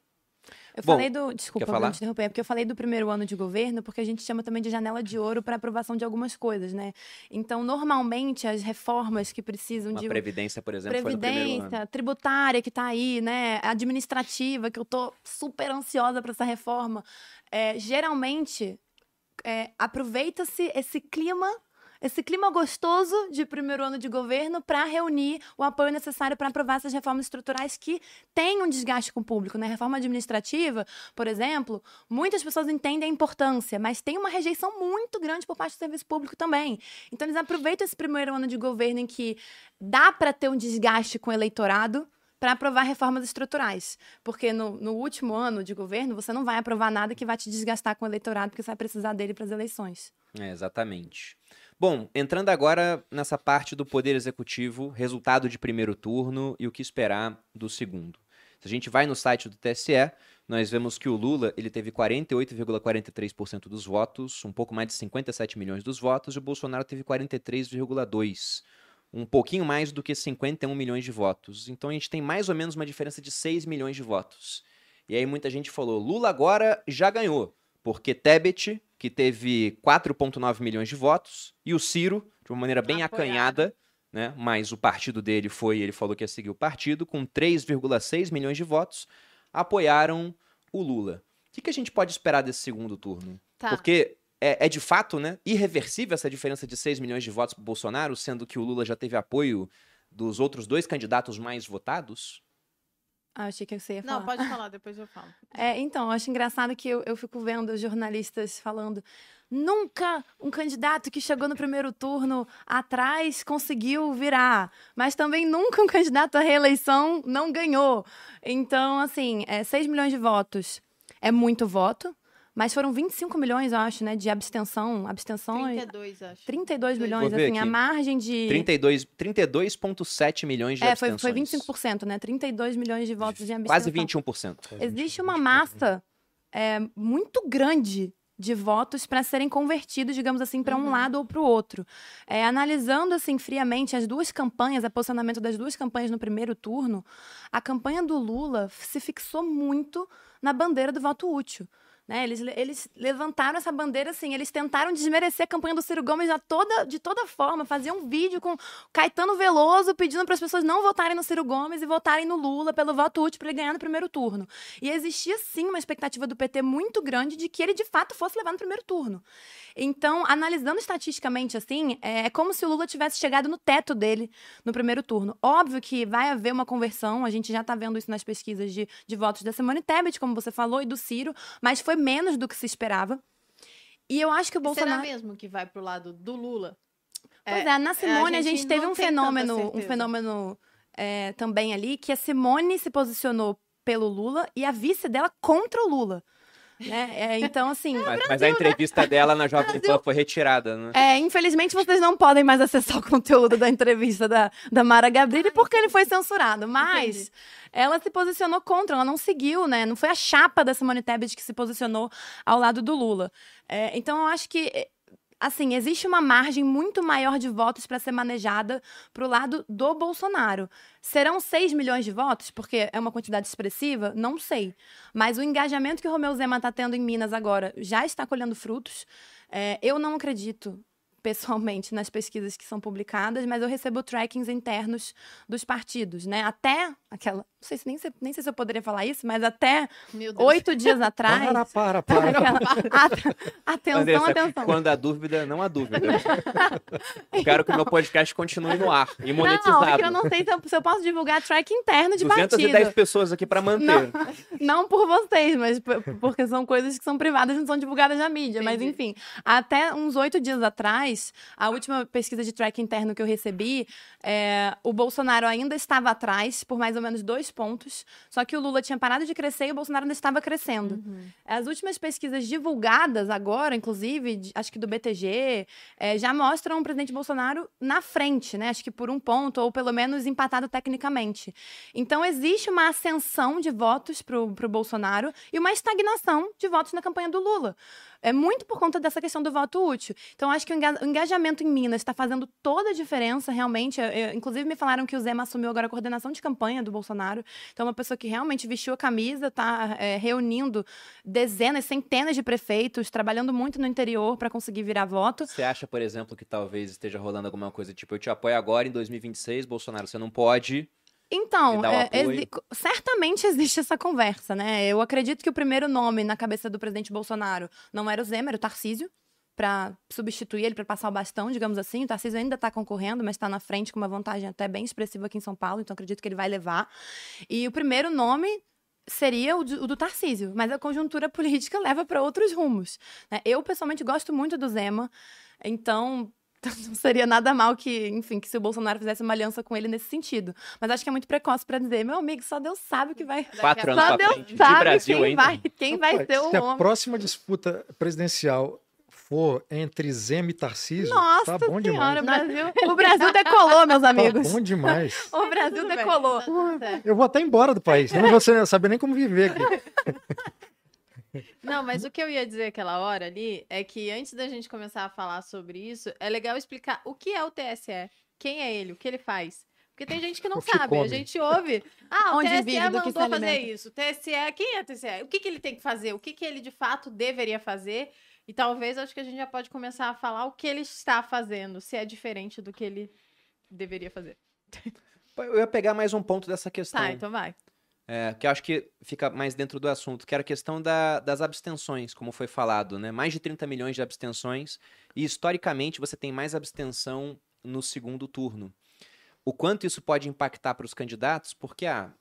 Eu Bom, falei do. Desculpa, falar? te interromper. É porque eu falei do primeiro ano de governo, porque a gente chama também de janela de ouro para aprovação de algumas coisas, né? Então, normalmente, as reformas que precisam Uma de. previdência, por exemplo, foi no primeiro ano. Previdência, tributária que está aí, né? Administrativa, que eu tô super ansiosa para essa reforma. É, geralmente, é, aproveita-se esse clima. Esse clima gostoso de primeiro ano de governo para reunir o apoio necessário para aprovar essas reformas estruturais que têm um desgaste com o público. Né? Reforma administrativa, por exemplo, muitas pessoas entendem a importância, mas tem uma rejeição muito grande por parte do serviço público também. Então, eles aproveitam esse primeiro ano de governo em que dá para ter um desgaste com o eleitorado para aprovar reformas estruturais. Porque no, no último ano de governo, você não vai aprovar nada que vai te desgastar com o eleitorado, porque você vai precisar dele para as eleições. É, exatamente. Bom, entrando agora nessa parte do Poder Executivo, resultado de primeiro turno e o que esperar do segundo. Se a gente vai no site do TSE, nós vemos que o Lula ele teve 48,43% dos votos, um pouco mais de 57 milhões dos votos, e o Bolsonaro teve 43,2%, um pouquinho mais do que 51 milhões de votos. Então a gente tem mais ou menos uma diferença de 6 milhões de votos. E aí muita gente falou, Lula agora já ganhou, porque Tebet, que teve 4,9 milhões de votos, e o Ciro, de uma maneira bem Apoiado. acanhada, né? Mas o partido dele foi, ele falou que ia seguir o partido, com 3,6 milhões de votos, apoiaram o Lula. O que, que a gente pode esperar desse segundo turno? Tá. Porque é, é de fato, né, irreversível essa diferença de 6 milhões de votos para Bolsonaro, sendo que o Lula já teve apoio dos outros dois candidatos mais votados? Ah, achei que você ia falar. Não, pode (laughs) falar, depois eu falo. É, então, eu acho engraçado que eu, eu fico vendo jornalistas falando. Nunca um candidato que chegou no primeiro turno atrás conseguiu virar, mas também nunca um candidato à reeleição não ganhou. Então, assim, é, 6 milhões de votos é muito voto, Mas foram 25 milhões, eu acho, né, de abstenção, abstenções. 32, acho. 32 Vou milhões, assim, a aqui. margem de 32 32,7 milhões de É, foi, abstenções. foi 25%, né? 32 milhões de votos de abstenção. Quase 21%. Existe uma massa é, muito grande de votos para serem convertidos, digamos assim, para um lado ou para o outro. É, analisando assim friamente as duas campanhas, o posicionamento das duas campanhas no primeiro turno, a campanha do Lula se fixou muito na bandeira do voto útil. Né? Eles, eles levantaram essa bandeira assim, eles tentaram desmerecer a campanha do Ciro Gomes de toda, de toda forma, faziam um vídeo com Caetano Veloso pedindo para as pessoas não votarem no Ciro Gomes e votarem no Lula pelo voto útil para ele ganhar no primeiro turno. E existia sim uma expectativa do PT muito grande de que ele de fato fosse levar no primeiro turno. Então, analisando estatisticamente assim, é como se o Lula tivesse chegado no teto dele no primeiro turno. Óbvio que vai haver uma conversão, a gente já está vendo isso nas pesquisas de, de votos da Simone Tebet, como você falou, e do Ciro, mas foi menos do que se esperava. E eu acho que o Será Bolsonaro. mesmo que vai pro lado do Lula? Pois é, na Simone a gente, gente teve um fenômeno, um fenômeno é, também ali, que a Simone se posicionou pelo Lula e a vice dela contra o Lula. Né? É, então, assim. Mas, mas a entrevista dela na Jovem Pan foi retirada, né? É, infelizmente vocês não podem mais acessar o conteúdo da entrevista da, da Mara Gabrilli porque ele foi censurado. Mas Entendi. ela se posicionou contra, ela não seguiu, né? Não foi a chapa da Simone Tebet que se posicionou ao lado do Lula. É, então eu acho que. Assim, existe uma margem muito maior de votos para ser manejada para o lado do Bolsonaro. Serão 6 milhões de votos, porque é uma quantidade expressiva? Não sei. Mas o engajamento que o Romeu Zema está tendo em Minas agora já está colhendo frutos. É, eu não acredito pessoalmente nas pesquisas que são publicadas, mas eu recebo trackings internos dos partidos, né? Até aquela, não sei se nem, se- nem sei se eu poderia falar isso, mas até oito dias atrás. Para, para, para. aquela- a- atenção, Andressa, atenção. quando há dúvida, não há dúvida. (laughs) Eu quero que o meu podcast continue no ar e monetizado. Não, é que eu não sei se eu, se eu posso divulgar track interno de 210 partido. pessoas aqui pra manter. Não por vocês, mas por- porque são coisas que são privadas e não são divulgadas na mídia. Mas, Entendi. enfim, até uns oito dias atrás, a última pesquisa de track interno que eu recebi, é, o Bolsonaro ainda estava atrás por mais ou menos dois pontos, só que o Lula tinha parado de crescer e o Bolsonaro ainda estava crescendo. As últimas pesquisas divulgadas agora, inclusive, acho que do BTG, é, já mostram o presidente Bolsonaro na frente, né? Acho que por um ponto, ou pelo menos empatado tecnicamente. Então, existe uma ascensão de votos para o Bolsonaro e uma estagnação de votos na campanha do Lula. É muito por conta dessa questão do voto útil. Então, acho que o enga- o engajamento em Minas está fazendo toda a diferença, realmente. Eu- eu- inclusive, me falaram que o Zema assumiu agora a coordenação de campanha do Bolsonaro. Então, é uma pessoa que realmente vestiu a camisa, está reunindo dezenas, centenas de prefeitos, trabalhando muito no interior para conseguir virar voto. Você acha, por exemplo, que talvez esteja rolando alguma coisa tipo, eu te apoio agora em 2026, Bolsonaro, você não pode. Então, é, exi- certamente (laughs) existe essa conversa, né? Eu acredito que o primeiro nome na cabeça do presidente Bolsonaro não era o Zema, era o Tarcísio, para substituir ele, para passar o bastão, digamos assim. O Tarcísio ainda está concorrendo, mas está na frente com uma vantagem até bem expressiva aqui em São Paulo, então acredito que ele vai levar. E o primeiro nome seria o do, o do Tarcísio, mas a conjuntura (laughs) política leva para outros rumos. né? Eu, pessoalmente, gosto muito do Zema, então (laughs) não seria nada mal que, enfim, que se o Bolsonaro fizesse uma aliança com ele nesse sentido. Mas acho que é muito precoce para dizer, meu amigo, só Deus sabe o que vai. Quatro anos Só pra Deus frente. De sabe Brasil quem ainda. vai, quem vai ser o Se a homem. próxima disputa presidencial for entre Zema e Tarcísio, Nossa tá bom senhora, demais. o Brasil, o Brasil decolou, meus Tá amigos. bom demais. (laughs) O Brasil decolou. tá. Eu vou até embora do país. Eu não vou saber nem como viver aqui. (laughs) Não, mas o que eu ia dizer aquela hora ali é que antes da gente começar a falar sobre isso, é legal explicar o que é o TSE, quem é ele, o que ele faz. Porque tem gente que não sabe, a come. gente ouve. Ah, o Onde TSE vive, mandou fazer alimenta. isso. O TSE, quem é o TSE? O que, que ele tem que fazer? O que, que ele de fato deveria fazer? E talvez acho que a gente já pode começar a falar o que ele está fazendo, se é diferente do que ele deveria fazer. Eu ia pegar mais um ponto dessa questão. Tá, então vai. É, que eu acho que fica mais dentro do assunto, que era a questão da- das abstenções, como foi falado, né? Mais de 30 milhões de abstenções, e historicamente você tem mais abstenção no segundo turno. O quanto isso pode impactar para os candidatos, porque ah,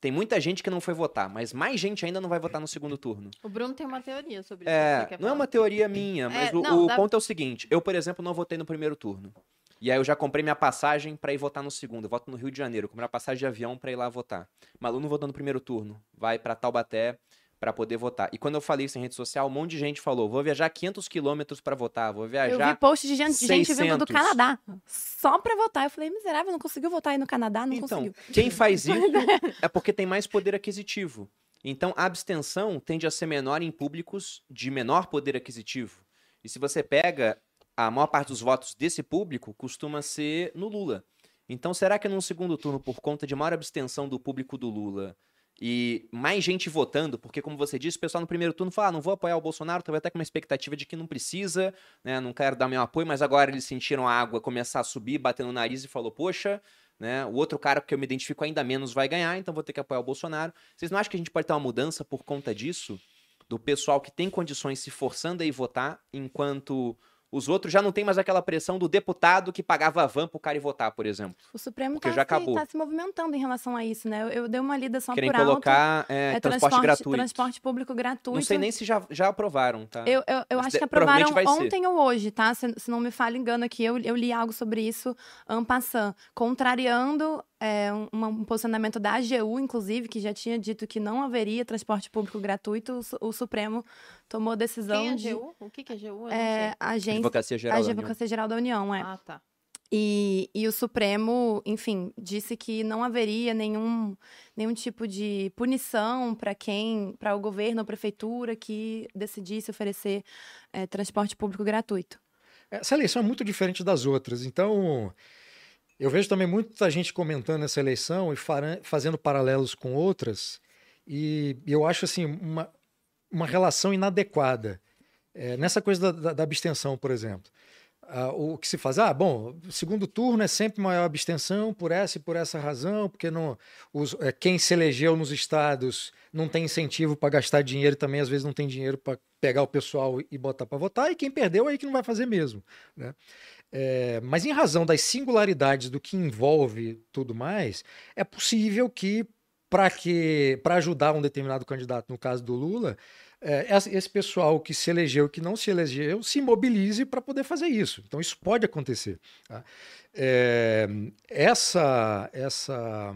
tem muita gente que não foi votar, mas mais gente ainda não vai votar no segundo turno. O Bruno tem uma teoria sobre isso. É, quer não é falar? uma teoria minha, mas É, o, não, o dá- ponto é o seguinte: eu, por exemplo, não votei no primeiro turno. E aí eu já comprei minha passagem para ir votar no segundo. Eu voto no Rio de Janeiro, comprei uma passagem de avião para ir lá votar. Malu não votou no primeiro turno, vai para Taubaté para poder votar. E quando eu falei isso em rede social, um monte de gente falou: vou viajar 500 quilômetros para votar, vou viajar. Eu vi post de gente, de gente vindo do 600. Canadá só pra votar. Eu falei, miserável, não conseguiu votar aí no Canadá? Não Então, conseguiu. quem faz (laughs) isso é porque tem mais poder aquisitivo. Então, a abstenção tende a ser menor em públicos de menor poder aquisitivo. E se você pega a maior parte dos votos desse público, costuma ser no Lula. Então, será que num segundo turno, por conta de maior abstenção do público do Lula e mais gente votando, porque, como você disse, o pessoal no primeiro turno fala: ah, não vou apoiar o Bolsonaro, talvez até com uma expectativa de que não precisa, né, não quero dar meu apoio, mas agora eles sentiram a água começar a subir, bater no nariz e falou: poxa, né? O outro cara que eu me identifico ainda menos vai ganhar, então vou ter que apoiar o Bolsonaro. Vocês não acham que a gente pode ter uma mudança por conta disso? Do pessoal que tem condições se forçando a ir votar, enquanto os outros já não tem mais aquela pressão do deputado que pagava a van pro cara ir votar, por exemplo. O Supremo Porque tá, já se, acabou. tá se movimentando em relação a isso, né? Eu, eu dei uma lida só Querem por alto. colocar é, É transporte, gratuito. transporte público gratuito. Não sei nem se já, já aprovaram, tá? Eu, eu, eu Mas acho que aprovaram ser. ontem ou hoje, tá? Se, se não me falha engano aqui, eu, eu li algo sobre isso en passant, contrariando é, um, um posicionamento da AGU, inclusive, que já tinha dito que não haveria transporte público gratuito. O, o Supremo tomou a decisão Quem é de... GU? O que, que é GU? Eu não É, agência, Advocacia a Geral. da União. Advocacia Geral da União, é. Ah, tá. E, e o Supremo, enfim, disse que não haveria nenhum, nenhum tipo de punição para quem, para o governo ou prefeitura que decidisse oferecer eh, transporte público gratuito. Essa eleição é muito diferente das outras, então eu vejo também muita gente comentando essa eleição e fazendo paralelos com outras, e eu acho assim uma, uma relação inadequada. É, nessa coisa da, da- da abstenção, por exemplo. O que se faz, ah, bom, segundo turno é sempre maior abstenção por essa e por essa razão, porque não, os, é, quem se elegeu nos estados não tem incentivo para gastar dinheiro e também às vezes não tem dinheiro para pegar o pessoal e botar para votar, e quem perdeu aí que não vai fazer mesmo. Né? É, mas em razão das singularidades do que envolve tudo mais, é possível que para que para ajudar um determinado candidato, no caso do Lula, é, esse pessoal que se elegeu, que não se elegeu, se mobilize para poder fazer isso. Então isso pode acontecer. tá? É, essa essa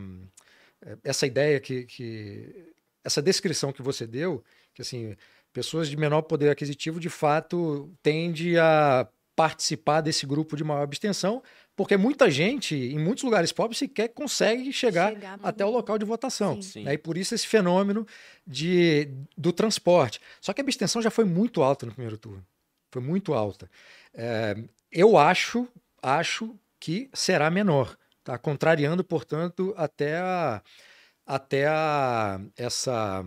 essa ideia que, que essa descrição que você deu, que assim pessoas de menor poder aquisitivo de fato tende a participar desse grupo de maior abstenção, porque muita gente em muitos lugares pobres sequer consegue chegar Chegar- até o local de votação. Sim. Sim. né? E por isso esse fenômeno de, do transporte. Só que a abstenção já foi muito alta no primeiro turno. Foi muito alta. É, eu acho, acho que será menor. Tá? Contrariando, portanto, até a, até a, essa,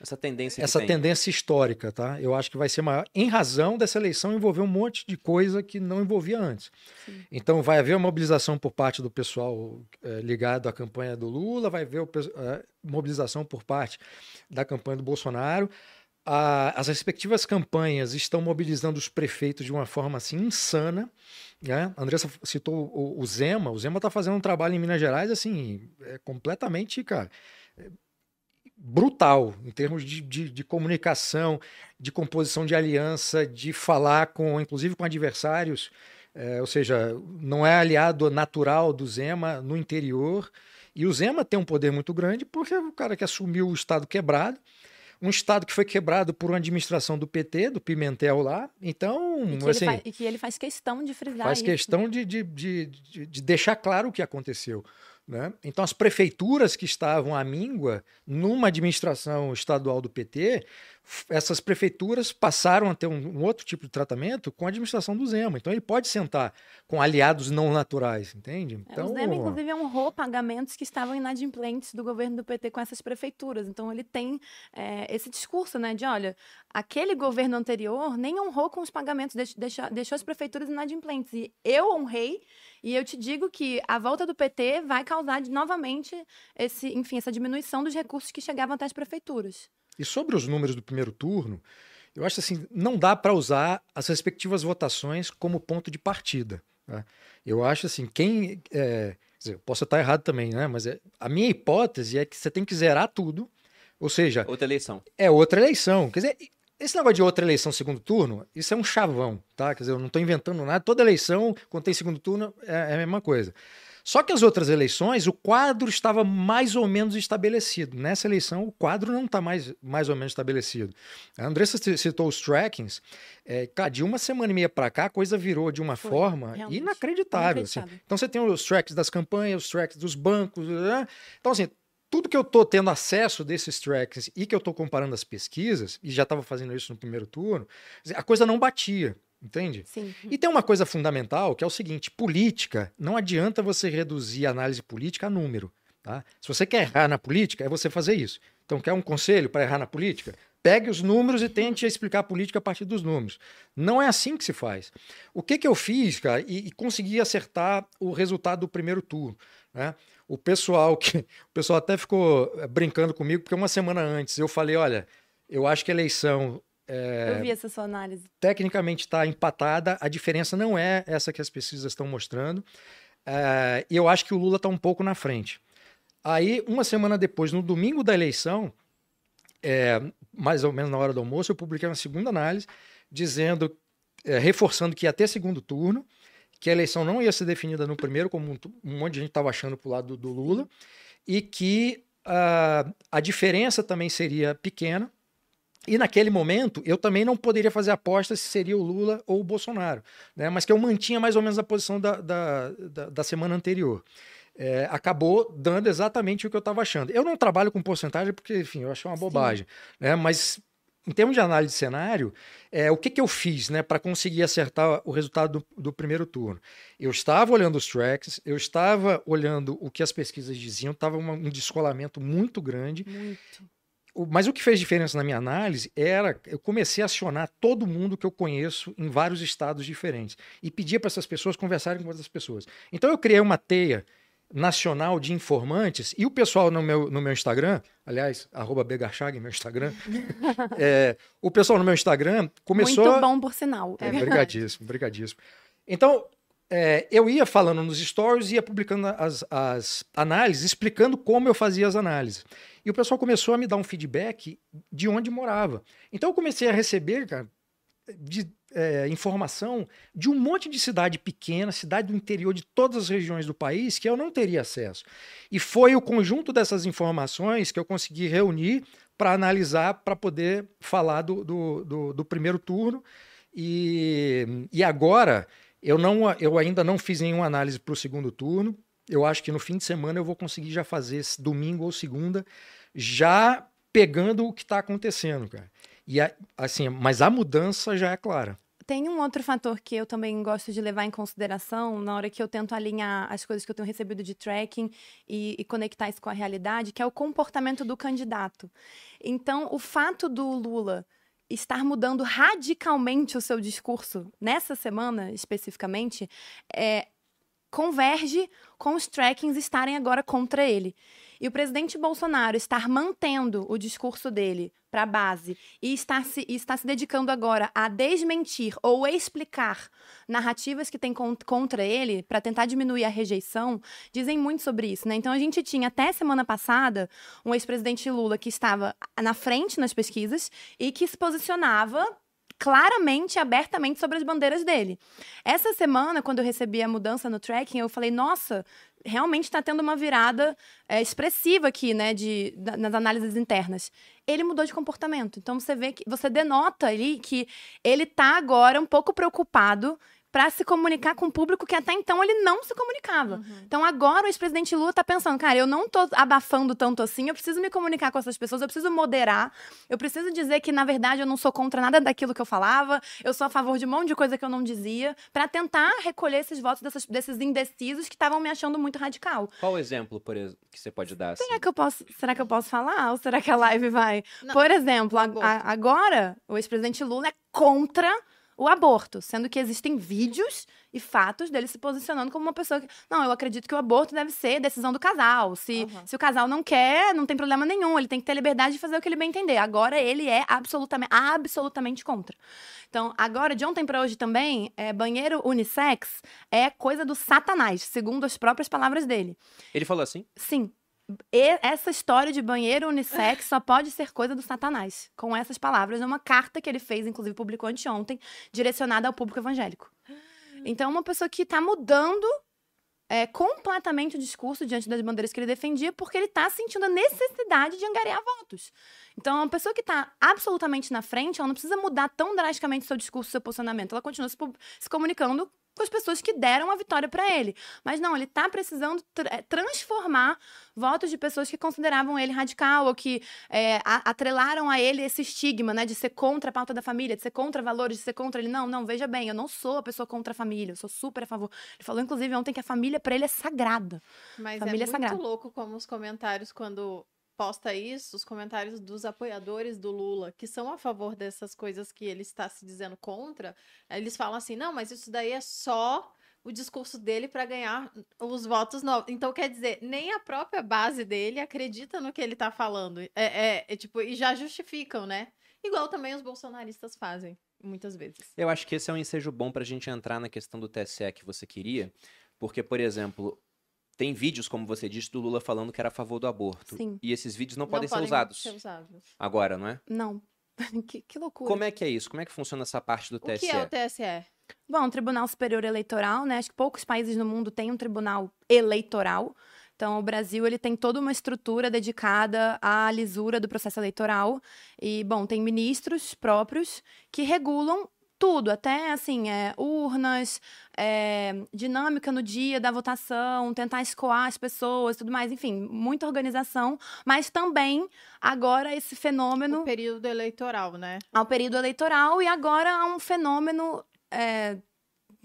Essa tendência essa tendência histórica. Tá? Eu acho que vai ser maior, em razão dessa eleição envolver um monte de coisa que não envolvia antes. Sim. Então, vai haver uma mobilização por parte do pessoal eh, ligado à campanha do Lula, vai haver eh, mobilização por parte da campanha do Bolsonaro. A- as respectivas campanhas estão mobilizando os prefeitos de uma forma assim insana. Né? A Andressa citou o, o Zema. O Zema está fazendo um trabalho em Minas Gerais assim, é completamente, cara, é brutal em termos de, de, de comunicação, de composição de aliança, de falar com, inclusive com adversários. É, ou seja, não é aliado natural do Zema no interior. E o Zema tem um poder muito grande porque é o cara que assumiu o Estado quebrado, um Estado que foi quebrado por uma administração do PT, do Pimentel lá. Então, E que, ele assim, fa- e que ele faz questão de frisar faz isso. questão de, de, de, de- de deixar claro o que aconteceu. Né? Então, as prefeituras que estavam à míngua numa administração estadual do PT, essas prefeituras passaram a ter um, um outro tipo de tratamento com a administração do Zema. Então, ele pode sentar com aliados não naturais, entende? É, Então, o Zema, inclusive, honrou pagamentos que estavam inadimplentes do governo do PT com essas prefeituras. Então, ele tem é, esse discurso, né, de, olha, aquele governo anterior nem honrou com os pagamentos, deix- deixou, deixou as prefeituras inadimplentes. E eu honrei, e eu te digo que a volta do PT vai causar novamente esse, enfim, essa diminuição dos recursos que chegavam até as prefeituras. E sobre os números do primeiro turno, eu acho assim, não dá para usar as respectivas votações como ponto de partida. tá? Eu acho assim, quem. é, dizer, eu posso estar errado também, né? Mas é- a minha hipótese é que você tem que zerar tudo. Ou seja, Outra eleição. é outra eleição. Quer dizer, esse negócio de outra eleição segundo turno, isso é um chavão, tá? Quer dizer, eu não estou inventando nada. Toda eleição, quando tem segundo turno, é é a mesma coisa. Só que as outras eleições, o quadro estava mais ou menos estabelecido. Nessa eleição, o quadro não está mais, mais ou menos estabelecido. A Andressa citou os trackings. É, cara, de uma semana e meia para cá, a coisa virou de uma Foi, forma inacreditável. assim. Então você tem os tracks das campanhas, os tracks dos bancos. né? Então, assim, tudo que eu estou tendo acesso desses tracks e que eu estou comparando as pesquisas, e já estava fazendo isso no primeiro turno, a coisa não batia. Entende? Sim. E tem uma coisa fundamental que é o seguinte: política, não adianta você reduzir a análise política a número. Tá? Se você quer errar na política, é você fazer isso. Então, quer um conselho para errar na política? Pegue os números e tente explicar a política a partir dos números. Não é assim que se faz. O que, que eu fiz, cara, e, e consegui acertar o resultado do primeiro turno. Né? O pessoal que o pessoal até ficou eh, brincando comigo, porque uma semana antes eu falei: olha, eu acho que a eleição é, Eu vi essa sua análise. tecnicamente está empatada, a diferença não é essa que as pesquisas estão mostrando. É, E eu acho que o Lula está um pouco na frente. Aí, uma semana depois, no domingo da eleição, é, mais ou menos na hora do almoço, eu publiquei uma segunda análise, dizendo, é, reforçando que ia ter segundo turno, que a eleição não ia ser definida no primeiro, como um, um monte de gente estava achando para o lado do, do Lula, e que ah, a diferença também seria pequena. E naquele momento, eu também não poderia fazer aposta se seria o Lula ou o Bolsonaro, né? mas que eu mantinha mais ou menos a posição da, da, da, da semana anterior. É, acabou dando exatamente o que eu estava achando. Eu não trabalho com porcentagem porque, enfim, eu achei uma Sim. bobagem, né? mas em termos de análise de cenário, é, o que, que eu fiz né, para conseguir acertar o resultado do, do primeiro turno? Eu estava olhando os tracks, eu estava olhando o que as pesquisas diziam, estava um descolamento muito grande. Muito. Mas o que fez diferença na minha análise era eu comecei a acionar todo mundo que eu conheço em vários estados diferentes e pedia para essas pessoas conversarem com outras pessoas. Então eu criei uma teia nacional de informantes e o pessoal no meu, no meu Instagram, aliás, arroba Begarchag, meu Instagram, é, (laughs) o pessoal no meu Instagram começou... Muito bom, por sinal. É, brigadíssimo, brigadíssimo. Então, é, eu ia falando nos stories, ia publicando as, as análises, explicando como eu fazia as análises. E o pessoal começou a me dar um feedback de onde morava. Então, eu comecei a receber, cara, de, é, informação de um monte de cidade pequena, cidade do interior de todas as regiões do país, que eu não teria acesso. E foi o conjunto dessas informações que eu consegui reunir para analisar, para poder falar do, do, do, do primeiro turno. E, e agora, eu, não, eu ainda não fiz nenhuma análise para o segundo turno. Eu acho que no fim de semana eu vou conseguir já fazer domingo ou segunda, já pegando o que está acontecendo, cara. E a- assim, mas a mudança já é clara. Tem um outro fator que eu também gosto de levar em consideração na hora que eu tento alinhar as coisas que eu tenho recebido de tracking e, e conectar isso com a realidade, que é o comportamento do candidato. Então, o fato do Lula estar mudando radicalmente o seu discurso nessa semana, especificamente, é, converge com os trackings estarem agora contra ele. E o presidente Bolsonaro estar mantendo o discurso dele para a base e estar se, está se dedicando agora a desmentir ou explicar narrativas que tem con- contra ele para tentar diminuir a rejeição, dizem muito sobre isso, né? Então a gente tinha até semana passada um ex-presidente Lula que estava na frente nas pesquisas e que se posicionava claramente, abertamente sobre as bandeiras dele. Essa semana, quando eu recebi a mudança no tracking, eu falei, nossa, realmente está tendo uma virada é, expressiva aqui, né, de, da- nas análises internas. Ele mudou de comportamento. Então você vê que você denota ali que ele tá agora um pouco preocupado para se comunicar com o público que até então ele não se comunicava. Então agora o ex-presidente Lula tá pensando, cara, eu não tô abafando tanto assim, eu preciso me comunicar com essas pessoas, eu preciso moderar, eu preciso dizer que na verdade eu não sou contra nada daquilo que eu falava, eu sou a favor de um monte de coisa que eu não dizia, para tentar recolher esses votos dessas- desses indecisos que estavam me achando muito radical. Qual o exemplo, por exemplo, que você pode dar? Assim? Será que eu posso, será que eu posso falar ou será que a live vai? Não, Por exemplo, a- a- agora o ex-presidente Lula é contra o aborto, sendo que existem vídeos e fatos dele se posicionando como uma pessoa que, não, eu acredito que o aborto deve ser decisão do casal. Se, Aham. se o casal não quer, não tem problema nenhum, ele tem que ter liberdade de fazer o que ele bem entender. Agora ele é absolutamente, absolutamente contra. Então, agora, de ontem para hoje também, é, banheiro unissex é coisa do satanás, segundo as próprias palavras dele. Ele falou assim? Sim. Essa história de banheiro unissex só pode ser coisa do satanás. Com essas palavras, numa carta que ele fez, inclusive publicou anteontem, direcionada ao público evangélico. Então, uma pessoa que tá mudando é, completamente o discurso diante das bandeiras que ele defendia, porque ele está sentindo a necessidade de angariar votos. Então, uma pessoa que está absolutamente na frente, ela não precisa mudar tão drasticamente seu discurso, seu posicionamento. Ela continua se, se comunicando com as pessoas que deram a vitória para ele. Mas não, ele está precisando tra transformar votos de pessoas que consideravam ele radical ou que é, atrelaram a ele esse estigma, né, de ser contra a pauta da família, de ser contra valores, de ser contra ele. Não, não, veja bem, eu não sou a pessoa contra a família, eu sou super a favor. Ele falou, inclusive, ontem que a família para ele é sagrada. Mas família é, é muito sagrada. louco como os comentários quando posta isso, os comentários dos apoiadores do Lula, que são a favor dessas coisas que ele está se dizendo contra, eles falam assim: não, mas isso daí é só o discurso dele para ganhar os votos novos. Então, quer dizer, nem a própria base dele acredita no que ele está falando. É, é, é, tipo, e já justificam, né? Igual também os bolsonaristas fazem, muitas vezes. Eu acho que esse é um ensejo bom para a gente entrar na questão do TSE que você queria, porque, por exemplo, tem vídeos, como você disse, do Lula falando que era a favor do aborto. Sim. E esses vídeos não, não podem, podem, ser usados. Ser usados. Agora, não é? Não. (laughs) que, que, loucura. Como é que é isso? Como é que funciona essa parte do o TSE? O que é o TSE? Bom, o Tribunal Superior Eleitoral, né? Acho que poucos países no mundo têm um tribunal eleitoral. Então, o Brasil ele tem toda uma estrutura dedicada à lisura do processo eleitoral. E, bom, tem ministros próprios que regulam tudo, até assim, é, urnas, é, dinâmica no dia da votação, tentar escoar as pessoas, tudo mais, enfim, muita organização, mas também agora esse fenômeno. O período eleitoral, né? Ao período eleitoral e agora há um fenômeno é,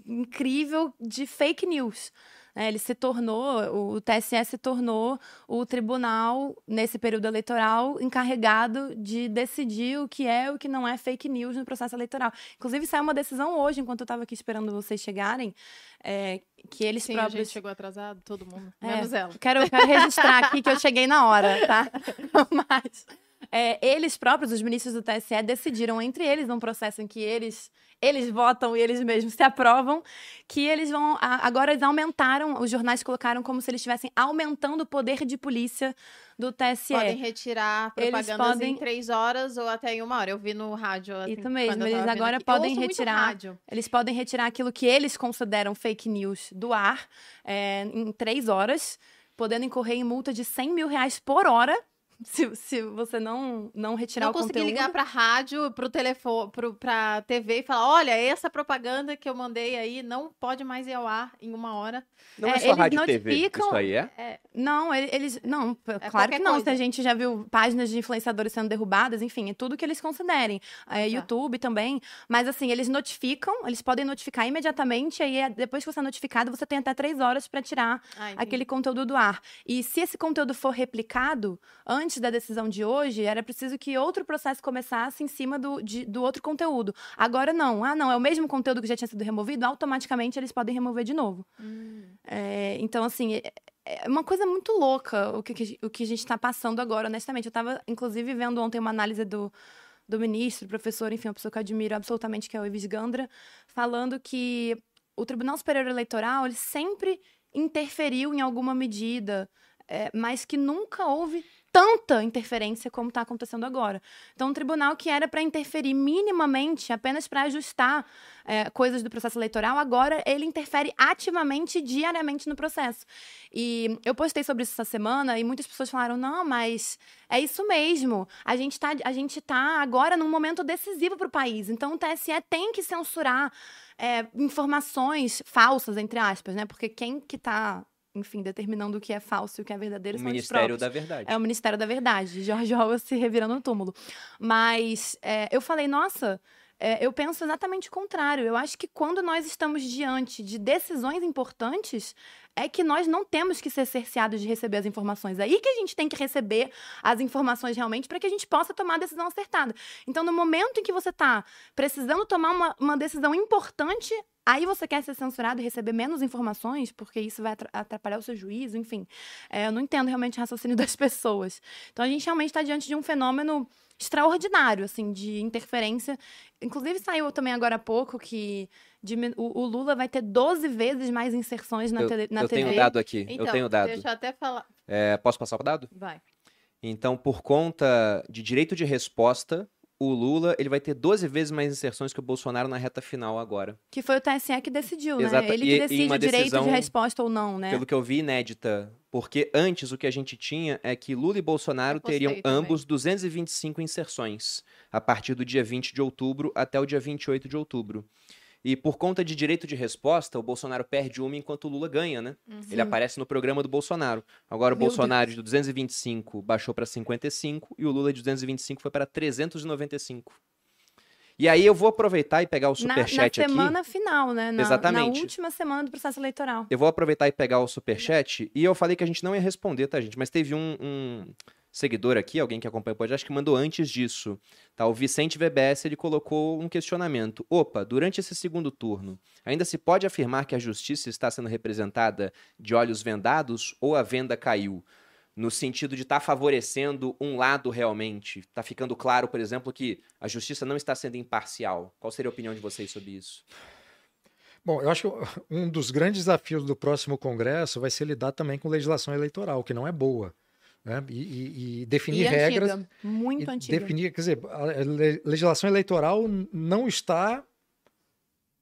incrível de fake news. Né? Ele se tornou, o TSE se tornou o tribunal, nesse período eleitoral, encarregado de decidir o que é e o que não é fake news no processo eleitoral. Inclusive, saiu uma decisão hoje, enquanto eu estava aqui esperando vocês chegarem, é, que eles Sim, próprios... a gente chegou atrasado, todo mundo, é, menos ela. Quero, quero registrar aqui que eu cheguei na hora, tá? (laughs) (laughs) Mas... É, eles próprios, os ministros do TSE, decidiram entre eles, num processo em que eles eles votam e eles mesmos se aprovam, que eles vão. Agora eles aumentaram, os jornais colocaram como se eles estivessem aumentando o poder de polícia do TSE. Podem retirar propagandas podem... em três horas ou até em uma hora. Eu vi no rádio. Assim, Isso mesmo, eles agora podem retirar. Eles podem retirar aquilo que eles consideram fake news do ar é, em três horas, podendo incorrer em multa de 100 mil reais por hora se, se você não, não retirar não o conteúdo. Não conseguir ligar pra rádio, pro telefone, pro, pra TV e falar: olha, essa propaganda que eu mandei aí não pode mais ir ao ar em uma hora. Não é, é só eles rádio notificam, TV, isso aí é? é não, eles. Não, é claro que não. Coisa. Se a gente já viu páginas de influenciadores sendo derrubadas, enfim, é tudo que eles considerem. É, tá. YouTube também. Mas assim, eles notificam, eles podem notificar imediatamente, aí é, depois que você é notificado, você tem até três horas para tirar ah, aquele conteúdo do ar. E se esse conteúdo for replicado, antes antes da decisão de hoje, era preciso que outro processo começasse em cima do, de, do outro conteúdo. Agora não. Ah, não, é o mesmo conteúdo que já tinha sido removido, automaticamente eles podem remover de novo. Hum. É, então, assim, é, é uma coisa muito louca o que, o que a gente está passando agora, honestamente. Eu estava, inclusive, vendo ontem uma análise do, do ministro, professor, enfim, uma pessoa que eu admiro absolutamente, que é o Ives Gandra, falando que o Tribunal Superior Eleitoral ele sempre interferiu em alguma medida, é, mas que nunca houve tanta interferência como está acontecendo agora. Então, um tribunal que era para interferir minimamente, apenas para ajustar é, coisas do processo eleitoral, agora ele interfere ativamente, diariamente no processo. E eu postei sobre isso essa semana e muitas pessoas falaram: não, mas é isso mesmo. A gente está tá agora num momento decisivo para o país. Então, o TSE tem que censurar. É, informações falsas, entre aspas, né? Porque quem que está enfim, determinando o que é falso e o que é verdadeiro. O Ministério da Verdade. É o Ministério da Verdade. George Orwell se revirando no túmulo. Mas é, eu falei, nossa, é, eu penso exatamente o contrário. Eu acho que quando nós estamos diante de decisões importantes, é que nós não temos que ser cerceados de receber as informações. É aí que a gente tem que receber as informações realmente para que a gente possa tomar a decisão acertada. Então, no momento em que você está precisando tomar uma, uma decisão importante, Aí você quer ser censurado e receber menos informações, porque isso vai atrapalhar o seu juízo, enfim. É, eu não entendo realmente o raciocínio (laughs) das pessoas. Então a gente realmente está diante de um fenômeno extraordinário, assim, de interferência. Inclusive saiu também agora há pouco que o, o, Lula vai ter 12 vezes mais inserções na, eu, tele, na eu TV. Eu tenho dado aqui, então, eu tenho dado. deixa eu até falar. É, posso passar o dado? Vai. Então, por conta de direito de resposta, o Lula ele vai ter 12 vezes mais inserções que o Bolsonaro na reta final agora. Que foi o TSE que decidiu, Exata- né? Ele que decide o direito de resposta ou não, né? Pelo que eu vi, inédita. Porque antes o que a gente tinha é que Lula e Bolsonaro teriam também. ambos 225 inserções a partir do dia 20 de outubro até o dia 28 de outubro. E por conta de direito de resposta, o Bolsonaro perde uma enquanto o Lula ganha, né? Ele aparece no programa do Bolsonaro. Agora o Meu Bolsonaro de 225 baixou para 55 e o Lula de 225 foi para 395. E aí eu vou aproveitar e pegar o na, na superchat aqui. semana final, né? Na, Exatamente. Na última semana do processo eleitoral. Eu vou aproveitar e pegar o superchat. E eu falei que a gente não ia responder, tá, gente? Mas teve um, um seguidor aqui, alguém que acompanha o podcast, que mandou antes disso. Tá? O Vicente VBS, ele colocou um questionamento. Opa, durante esse segundo turno, ainda se pode afirmar que a justiça está sendo representada de olhos vendados ou a venda caiu? No sentido de estar favorecendo um lado realmente. Tá ficando claro, por exemplo, que a justiça não está sendo imparcial. Qual seria a opinião de vocês sobre isso? Bom, eu acho que um dos grandes desafios do próximo Congresso vai ser lidar também com legislação eleitoral, que não é boa. Né? E, e- e definir e regras. antiga, muito antiga. definir, quer dizer, a le- legislação eleitoral não está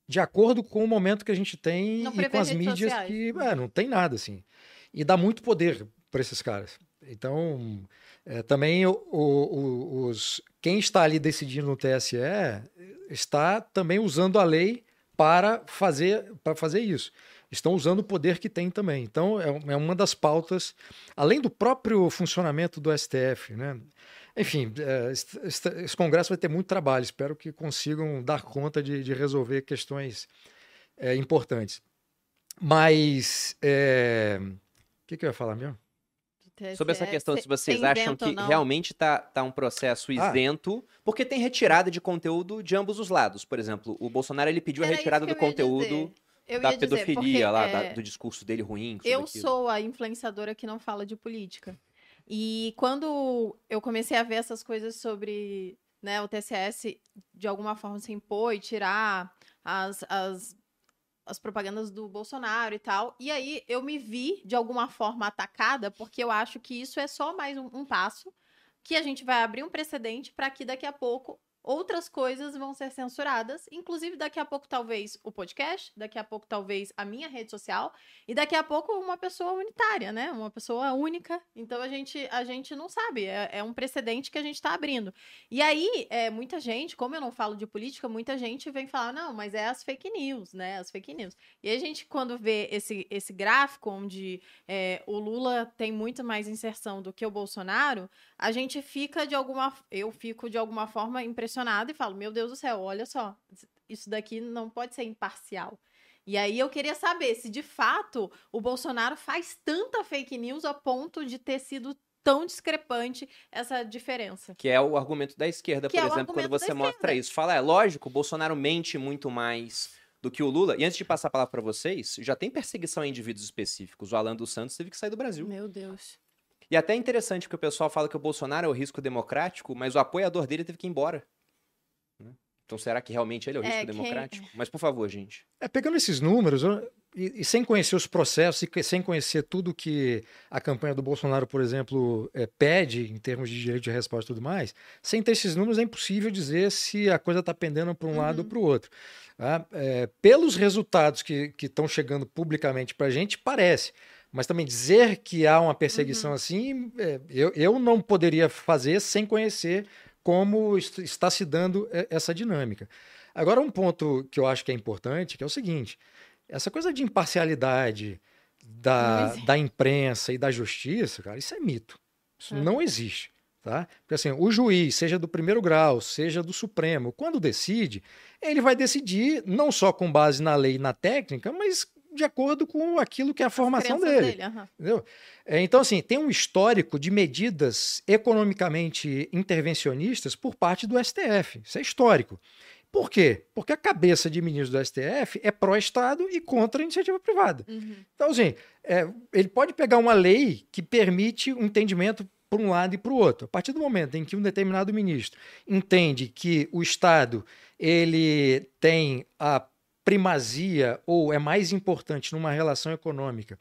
de acordo com o momento que a gente tem Não e com as mídias sociais. que é, não tem nada assim. E dá muito poder para esses caras. Então, é, também o- o- os, quem está ali decidindo no TSE está também usando a lei para fazer, para fazer isso. Estão usando o poder que tem também. Então, é, é uma das pautas, além do próprio funcionamento do STF, né? Enfim, é, esse Congresso vai ter muito trabalho. Espero que consigam dar conta de, de resolver questões é, importantes. Mas, é, o que, que eu ia falar mesmo? Sobre essa questão, se vocês tem acham que realmente tá, tá um processo Ah. isento, porque tem retirada de conteúdo de ambos os lados. Por exemplo, o Bolsonaro ele pediu a Era isso retirada do conteúdo dizer. Eu da ia dizer, pedofilia porque, lá, é, da- do discurso dele ruim. Eu aquilo. sou a influenciadora que não fala de política. E quando eu comecei a ver essas coisas sobre né, o TCS de alguma forma se impor e tirar as, as, as propagandas do Bolsonaro e tal, e aí eu me vi de alguma forma atacada, porque eu acho que isso é só mais um, um passo que a gente vai abrir um precedente para que daqui a pouco outras coisas vão ser censuradas, inclusive daqui a pouco talvez o podcast, daqui a pouco talvez a minha rede social e daqui a pouco uma pessoa unitária, né? Uma pessoa única. Então a gente a gente não sabe, é, é um precedente que a gente está abrindo. E aí é muita gente, como eu não falo de política, muita gente vem falar não, mas é as fake news, né? As fake news. E a gente quando vê esse esse gráfico onde é, o Lula tem muito mais inserção do que o Bolsonaro, a gente fica de alguma eu fico de alguma forma impressionada e falo meu Deus do céu olha só isso daqui não pode ser imparcial e aí eu queria saber se de fato o Bolsonaro faz tanta fake news a ponto de ter sido tão discrepante essa diferença Que é o argumento da esquerda, Que por é exemplo, quando você mostra esquerda. isso. Fala, é lógico, o Bolsonaro mente muito mais do que o Lula. E antes de passar a palavra para vocês, já tem perseguição a indivíduos específicos. O Alan dos Santos teve que sair do Brasil. Meu Deus. E até é interessante porque o pessoal fala que o Bolsonaro é o risco democrático, mas o apoiador dele teve que ir embora. Né? Então será que realmente ele é o É, risco quem- democrático? Mas por favor, gente. É, pegando esses números eu- e, e sem conhecer os processos e que- sem conhecer tudo que a campanha do Bolsonaro, por exemplo, é, pede em termos de direito de resposta e tudo mais, sem ter esses números é impossível dizer se a coisa está pendendo para um lado ou Uhum. para o outro. tá? É, pelos resultados que estão chegando publicamente para a gente, parece. Mas também dizer que há uma perseguição assim, é, eu, eu não poderia fazer sem conhecer como est- está se dando é, essa dinâmica. Agora, um ponto que eu acho que é importante, que é o seguinte: essa coisa de imparcialidade da, da imprensa e da justiça, cara, isso é mito. Isso É. não existe. Tá? Porque assim, o juiz, seja do primeiro grau, seja do Supremo, quando decide, ele vai decidir não só com base na lei e na técnica, mas de acordo com aquilo que é a formação Crenças dele. aham. Entendeu? É, Então, assim, tem um histórico de medidas economicamente intervencionistas por parte do STF. Isso é histórico. Por quê? Porque a cabeça de ministro do STF é pró-Estado e contra a iniciativa privada. Uhum. Então, assim, é, ele pode pegar uma lei que permite um entendimento para um lado e para o outro. A partir do momento em que um determinado ministro entende que o Estado ele tem a primazia ou é mais importante numa relação econômica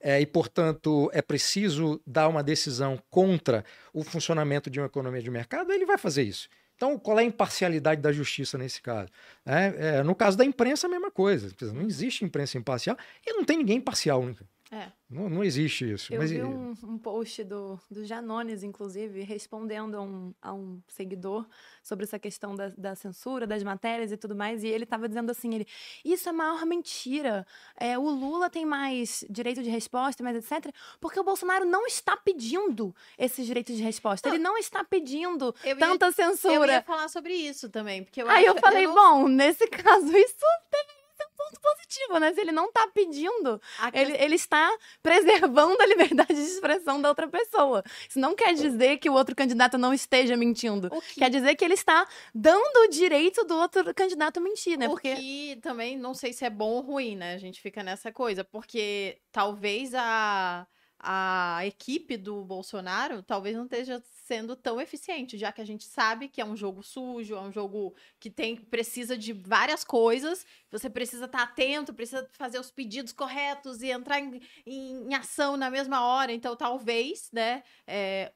é, e, portanto, é preciso dar uma decisão contra o funcionamento de uma economia de mercado, ele vai fazer isso. Então, qual é a imparcialidade da justiça nesse caso? É, é, no caso da imprensa, a mesma coisa. Não existe imprensa imparcial e não tem ninguém imparcial. Né? É. Não, não existe isso. Eu Mas, vi um, um post do, do Janones, inclusive, respondendo a um, a um seguidor sobre essa questão da, da censura, das matérias e tudo mais, e ele estava dizendo assim, ele, isso é maior mentira. É, o Lula tem mais direito de resposta, mais etc., porque o Bolsonaro não está pedindo esses direitos de resposta. Ele não está pedindo Eu ia- tanta Eu censura. ia falar sobre isso também, porque eu Aí eu acho- falei, não- bom, nesse (laughs) caso, isso deveria ser um ponto positivo, né? Se ele não tá pedindo, a ele, ele está preservando a liberdade de expressão da outra pessoa. Isso não quer dizer que o outro candidato não esteja mentindo. Que- Quer dizer que ele está dando o direito do outro candidato mentir, né? Porque que também não sei se é bom ou ruim, né? A gente fica nessa coisa, porque talvez a, a equipe do Bolsonaro talvez não esteja sendo tão eficiente, já que a gente sabe que é um jogo sujo, é um jogo que tem precisa de várias coisas, você precisa estar atento, precisa fazer os pedidos corretos e entrar em, em- em ação na mesma hora. Então, talvez, né, é,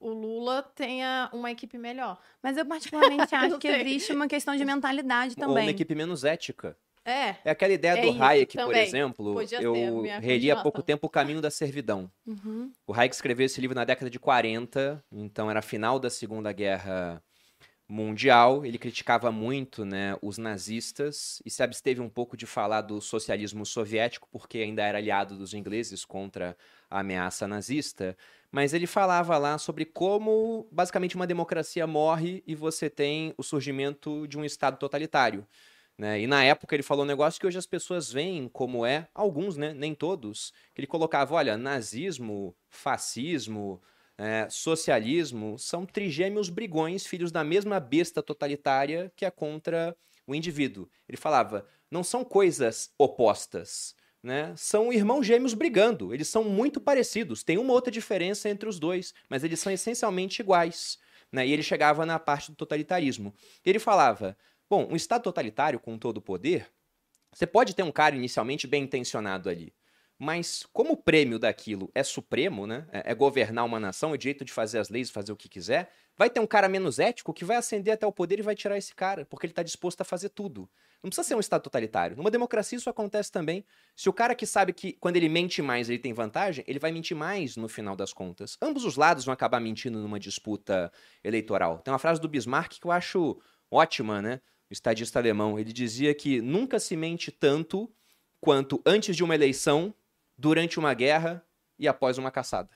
o Lula tenha uma equipe melhor. Mas eu particularmente (laughs) acho que existe uma questão de mentalidade Ou uma também. equipe menos ética. É, É aquela ideia É do Hayek, por também. exemplo. Podia eu minha reli há pouco tempo O Caminho da Servidão. Uhum. O Hayek escreveu esse livro na década de 40, então era final da Segunda Guerra Mundial. Ele criticava muito né, os nazistas e se absteve um pouco de falar do socialismo soviético, porque ainda era aliado dos ingleses contra a ameaça nazista. Mas ele falava lá sobre como, basicamente, uma democracia morre e você tem o surgimento de um Estado totalitário. Né? E na época ele falou um negócio que hoje as pessoas veem como é, alguns, né? nem todos, que ele colocava, olha, nazismo, fascismo, é, socialismo são trigêmeos brigões, filhos da mesma besta totalitária que é contra o indivíduo. Ele falava, não são coisas opostas, né? São irmãos gêmeos brigando. Eles são muito parecidos. Tem uma outra diferença entre os dois, mas eles são essencialmente iguais. Né? E ele chegava na parte do totalitarismo. Ele falava: bom, um Estado totalitário com todo o poder, você pode ter um cara inicialmente bem intencionado ali. Mas como o prêmio daquilo é supremo, né? É é governar uma nação, é o direito de fazer as leis, fazer o que quiser, vai ter um cara menos ético que vai ascender até o poder e vai tirar esse cara, porque ele está disposto a fazer tudo. Não precisa ser um Estado totalitário. Numa democracia isso acontece também. Se o cara que sabe que quando ele mente mais ele tem vantagem, ele vai mentir mais no final das contas. Ambos os lados vão acabar mentindo numa disputa eleitoral. Tem uma frase do Bismarck que eu acho ótima, né? O estadista alemão. Ele dizia que nunca se mente tanto quanto antes de uma eleição, durante uma guerra e após uma caçada.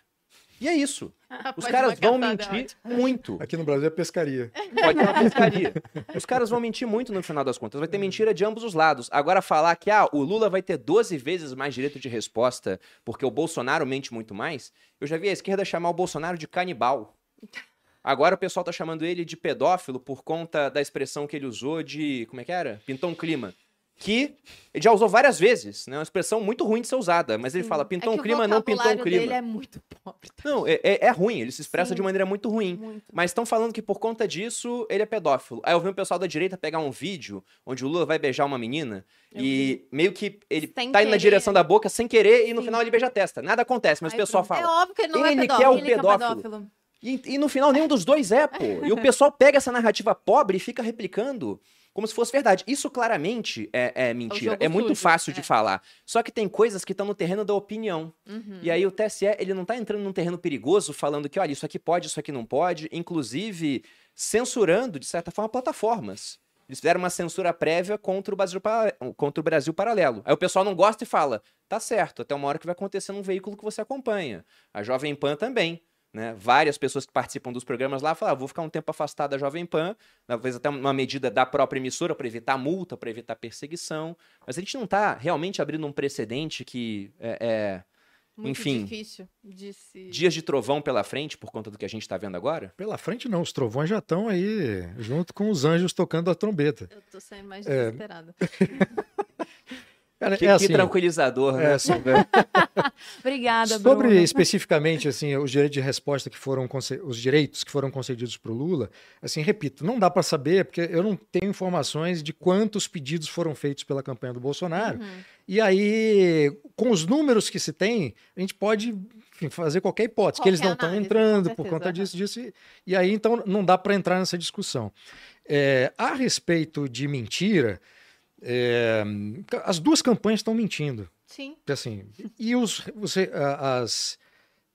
E é isso. (laughs) Os caras vão mentir muito. Aqui no Brasil é pescaria. Pode ser uma pescaria. Os caras vão mentir muito no final das contas. Vai ter mentira de ambos os lados. Agora, falar que ah, o Lula vai ter 12 vezes mais direito de resposta porque o Bolsonaro mente muito mais. Eu já vi a esquerda chamar o Bolsonaro de canibal. Agora o pessoal tá chamando ele de pedófilo por conta da expressão que ele usou de. Como é que era? Pintou um clima. Que ele já usou várias vezes, né? Uma expressão muito ruim de ser usada. Mas ele fala, pintou é um que o clima, não pintou um clima. dele é muito pobre. Não, é, é- é ruim, ele se expressa Sim. de maneira muito ruim. Muito. Mas estão falando que por conta disso ele é pedófilo. Aí eu vi um pessoal da direita pegar um vídeo onde o Lula vai beijar uma menina Eu e meio que ele Sem tá indo na direção da boca sem querer e no Sim. final ele beija a testa. Nada acontece, mas o pessoal pronto. É fala. óbvio que ele não Ele é pedófilo. o Ele que é pedófilo. E, e no final nenhum dos dois é, pô. E o (laughs) pessoal pega essa narrativa pobre e fica replicando como se fosse verdade. Isso claramente é, é mentira. jogo É muito sujo, fácil de é. falar. Só que tem coisas que estão no terreno da opinião. Uhum. E aí o TSE, ele não tá entrando num terreno perigoso falando que, olha, isso aqui pode, isso aqui não pode, inclusive censurando, de certa forma, plataformas. Eles fizeram uma censura prévia contra o Brasil, contra o Brasil Paralelo. Aí o pessoal não gosta e fala, tá certo, até uma hora que vai acontecer num veículo que você acompanha. A Jovem Pan também. Né? Várias pessoas que participam dos programas lá falam, ah, vou ficar um tempo afastado da Jovem Pan, talvez até uma medida da própria emissora para evitar multa, para evitar perseguição. Mas a gente não tá realmente abrindo um precedente que é- é Muito enfim. difícil de se... dias de trovão pela frente por conta do que a gente tá vendo agora? Pela frente não, os trovões já estão aí junto com os anjos tocando a trombeta. Eu tô sendo mais É. (laughs) Cara, Que, é que assim, tranquilizador, né? é assim, (laughs) Obrigada, Sobre Bruno. especificamente assim os direitos de resposta que foram os direitos que foram concedidos para o Lula, assim repito, não dá para saber porque eu não tenho informações de quantos pedidos foram feitos pela campanha do Bolsonaro. Uhum. E aí, com os números que se tem, a gente pode enfim, fazer qualquer hipótese que eles não Qualquer estão entrando com por certeza, conta aham. disso, disso. e- E aí então não dá para entrar nessa discussão. É, a respeito de mentira, é, as duas campanhas estão mentindo. Sim. Assim, e os, os, as,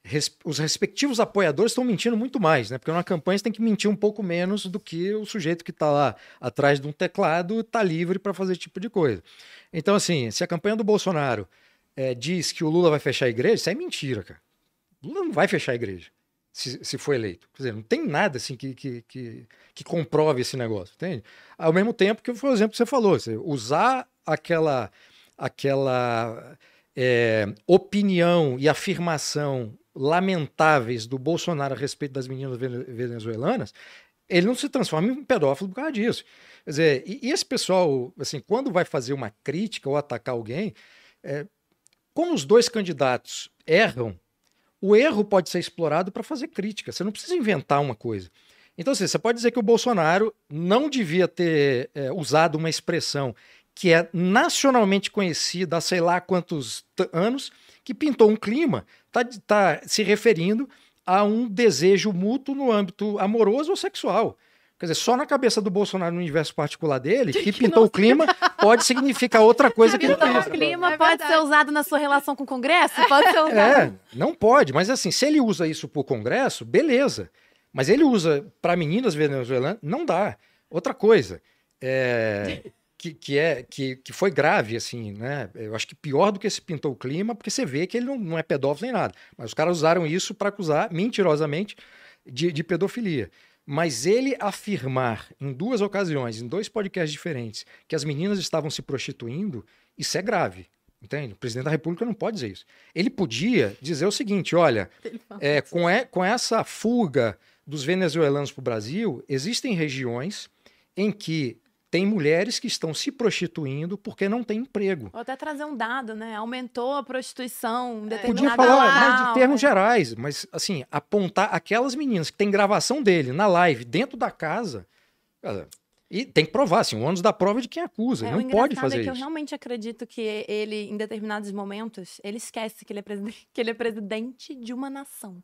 res- os respectivos apoiadores estão mentindo muito mais, né? Porque numa campanha você tem que mentir um pouco menos do que o sujeito que está lá atrás de um teclado está livre para fazer esse tipo de coisa. Então, assim, se a campanha do Bolsonaro eh, diz que o Lula vai fechar a igreja, isso é mentira, cara. O Lula não vai fechar a igreja se, se for eleito. Quer dizer, não tem nada assim que, que, que, que comprove esse negócio, entende? Ao mesmo tempo que foi o exemplo que você falou, você usar aquela, aquela eh, opinião e afirmação lamentáveis do Bolsonaro a respeito das meninas vene- venezuelanas, ele não se transforma em um pedófilo por causa disso. Quer dizer, e, e esse pessoal, assim, quando vai fazer uma crítica ou atacar alguém, é, como os dois candidatos erram, o erro pode ser explorado para fazer crítica. Você não precisa inventar uma coisa. Então, assim, você pode dizer que o Bolsonaro não devia ter é, usado uma expressão que é nacionalmente conhecida há sei lá quantos anos, que pintou um clima, está tá se referindo a um desejo mútuo no âmbito amoroso ou sexual. Quer dizer, só na cabeça do Bolsonaro, no universo particular dele, (laughs) que pintou o clima pode significar outra coisa que ele Então, fez. o clima É pode ser usado na sua relação com o Congresso? Pode ser usado. É, não pode. Mas assim, se ele usa isso pro Congresso, beleza. Mas ele usa para meninas venezuelanas, não dá. Outra coisa, é, (laughs) que, que, é, que, que foi grave, assim, né? Eu acho que pior do que esse pintou o clima, porque você vê que ele não, não é pedófilo nem nada. Mas os caras usaram isso para acusar, mentirosamente, de, de pedofilia. Mas ele afirmar em duas ocasiões, em dois podcasts diferentes, que as meninas estavam se prostituindo, isso é grave. Entende? O presidente da República não pode dizer isso. Ele podia dizer o seguinte: olha, (laughs) é, com, e- com essa fuga dos venezuelanos para o Brasil, existem regiões em que tem mulheres que estão se prostituindo porque não têm emprego. Ou até trazer um dado, né? Aumentou a prostituição em É, Podia falar local, mas de termos né? gerais, mas assim, apontar aquelas meninas que tem gravação dele na live dentro da casa. cara, E tem que provar, assim, o ônus da prova é de quem acusa. É, não pode engraçado fazer é que eu isso. realmente acredito que ele, em determinados momentos, ele esquece que ele é, presidente, (laughs) que ele é presidente de uma nação.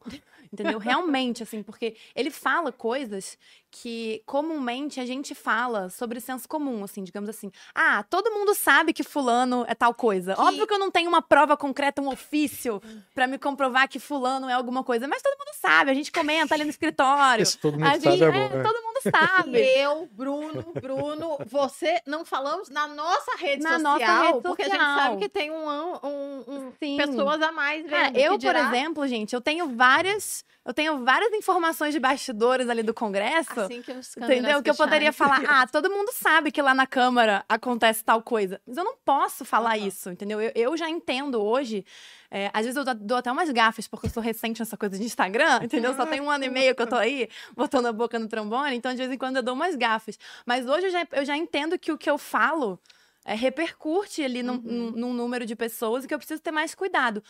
Entendeu? Realmente, assim, porque ele fala coisas que comumente a gente fala sobre senso comum, assim, digamos assim. Ah, todo mundo sabe que fulano é tal coisa. Que- Óbvio que eu não tenho uma prova concreta, um ofício, pra me comprovar que fulano é alguma coisa, mas todo mundo sabe, a gente comenta ali no escritório. Esse todo mundo A sabe gente, é é, né? todo mundo sabe. (laughs) eu, Bruno, Bruno, você não falamos na nossa rede Na social, nossa rede porque a gente social. sabe que tem um, um- um- Sim. pessoas a mais Cara, vendo. eu, que dirá- por exemplo, gente, eu tenho várias. Eu tenho várias informações de bastidores ali do Congresso. Assim que os Entendeu? Que eu poderia falar, ah, (laughs) todo mundo sabe que lá na Câmara acontece tal coisa. Mas eu não posso falar Aham. isso, entendeu? Eu, eu já entendo hoje. é, às vezes eu dou- dou até umas gafas, porque eu sou recente nessa coisa de Instagram, (laughs) entendeu? Só tem um ano e meio que eu tô aí, botando a boca no trombone, então de vez em quando eu dou umas gafas. Mas hoje eu já, eu já entendo que o que eu falo é, repercute ali num, Uhum. num- número de pessoas e que eu preciso ter mais cuidado.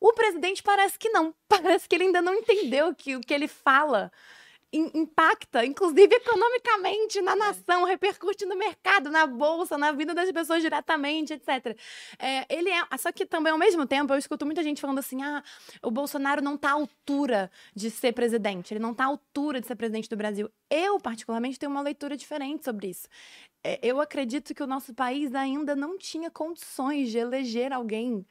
O presidente parece que não. (laughs) Parece que ele ainda não entendeu que o que ele fala impacta, inclusive economicamente, na nação, repercute no mercado, na bolsa, na vida das pessoas diretamente, etc. É, ele é. Só que também, ao mesmo tempo, eu escuto muita gente falando assim: ah, o Bolsonaro não está à altura de ser presidente, ele não está à altura de ser presidente do Brasil. Eu, particularmente, tenho uma leitura diferente sobre isso. É, eu acredito que o nosso país ainda não tinha condições de eleger alguém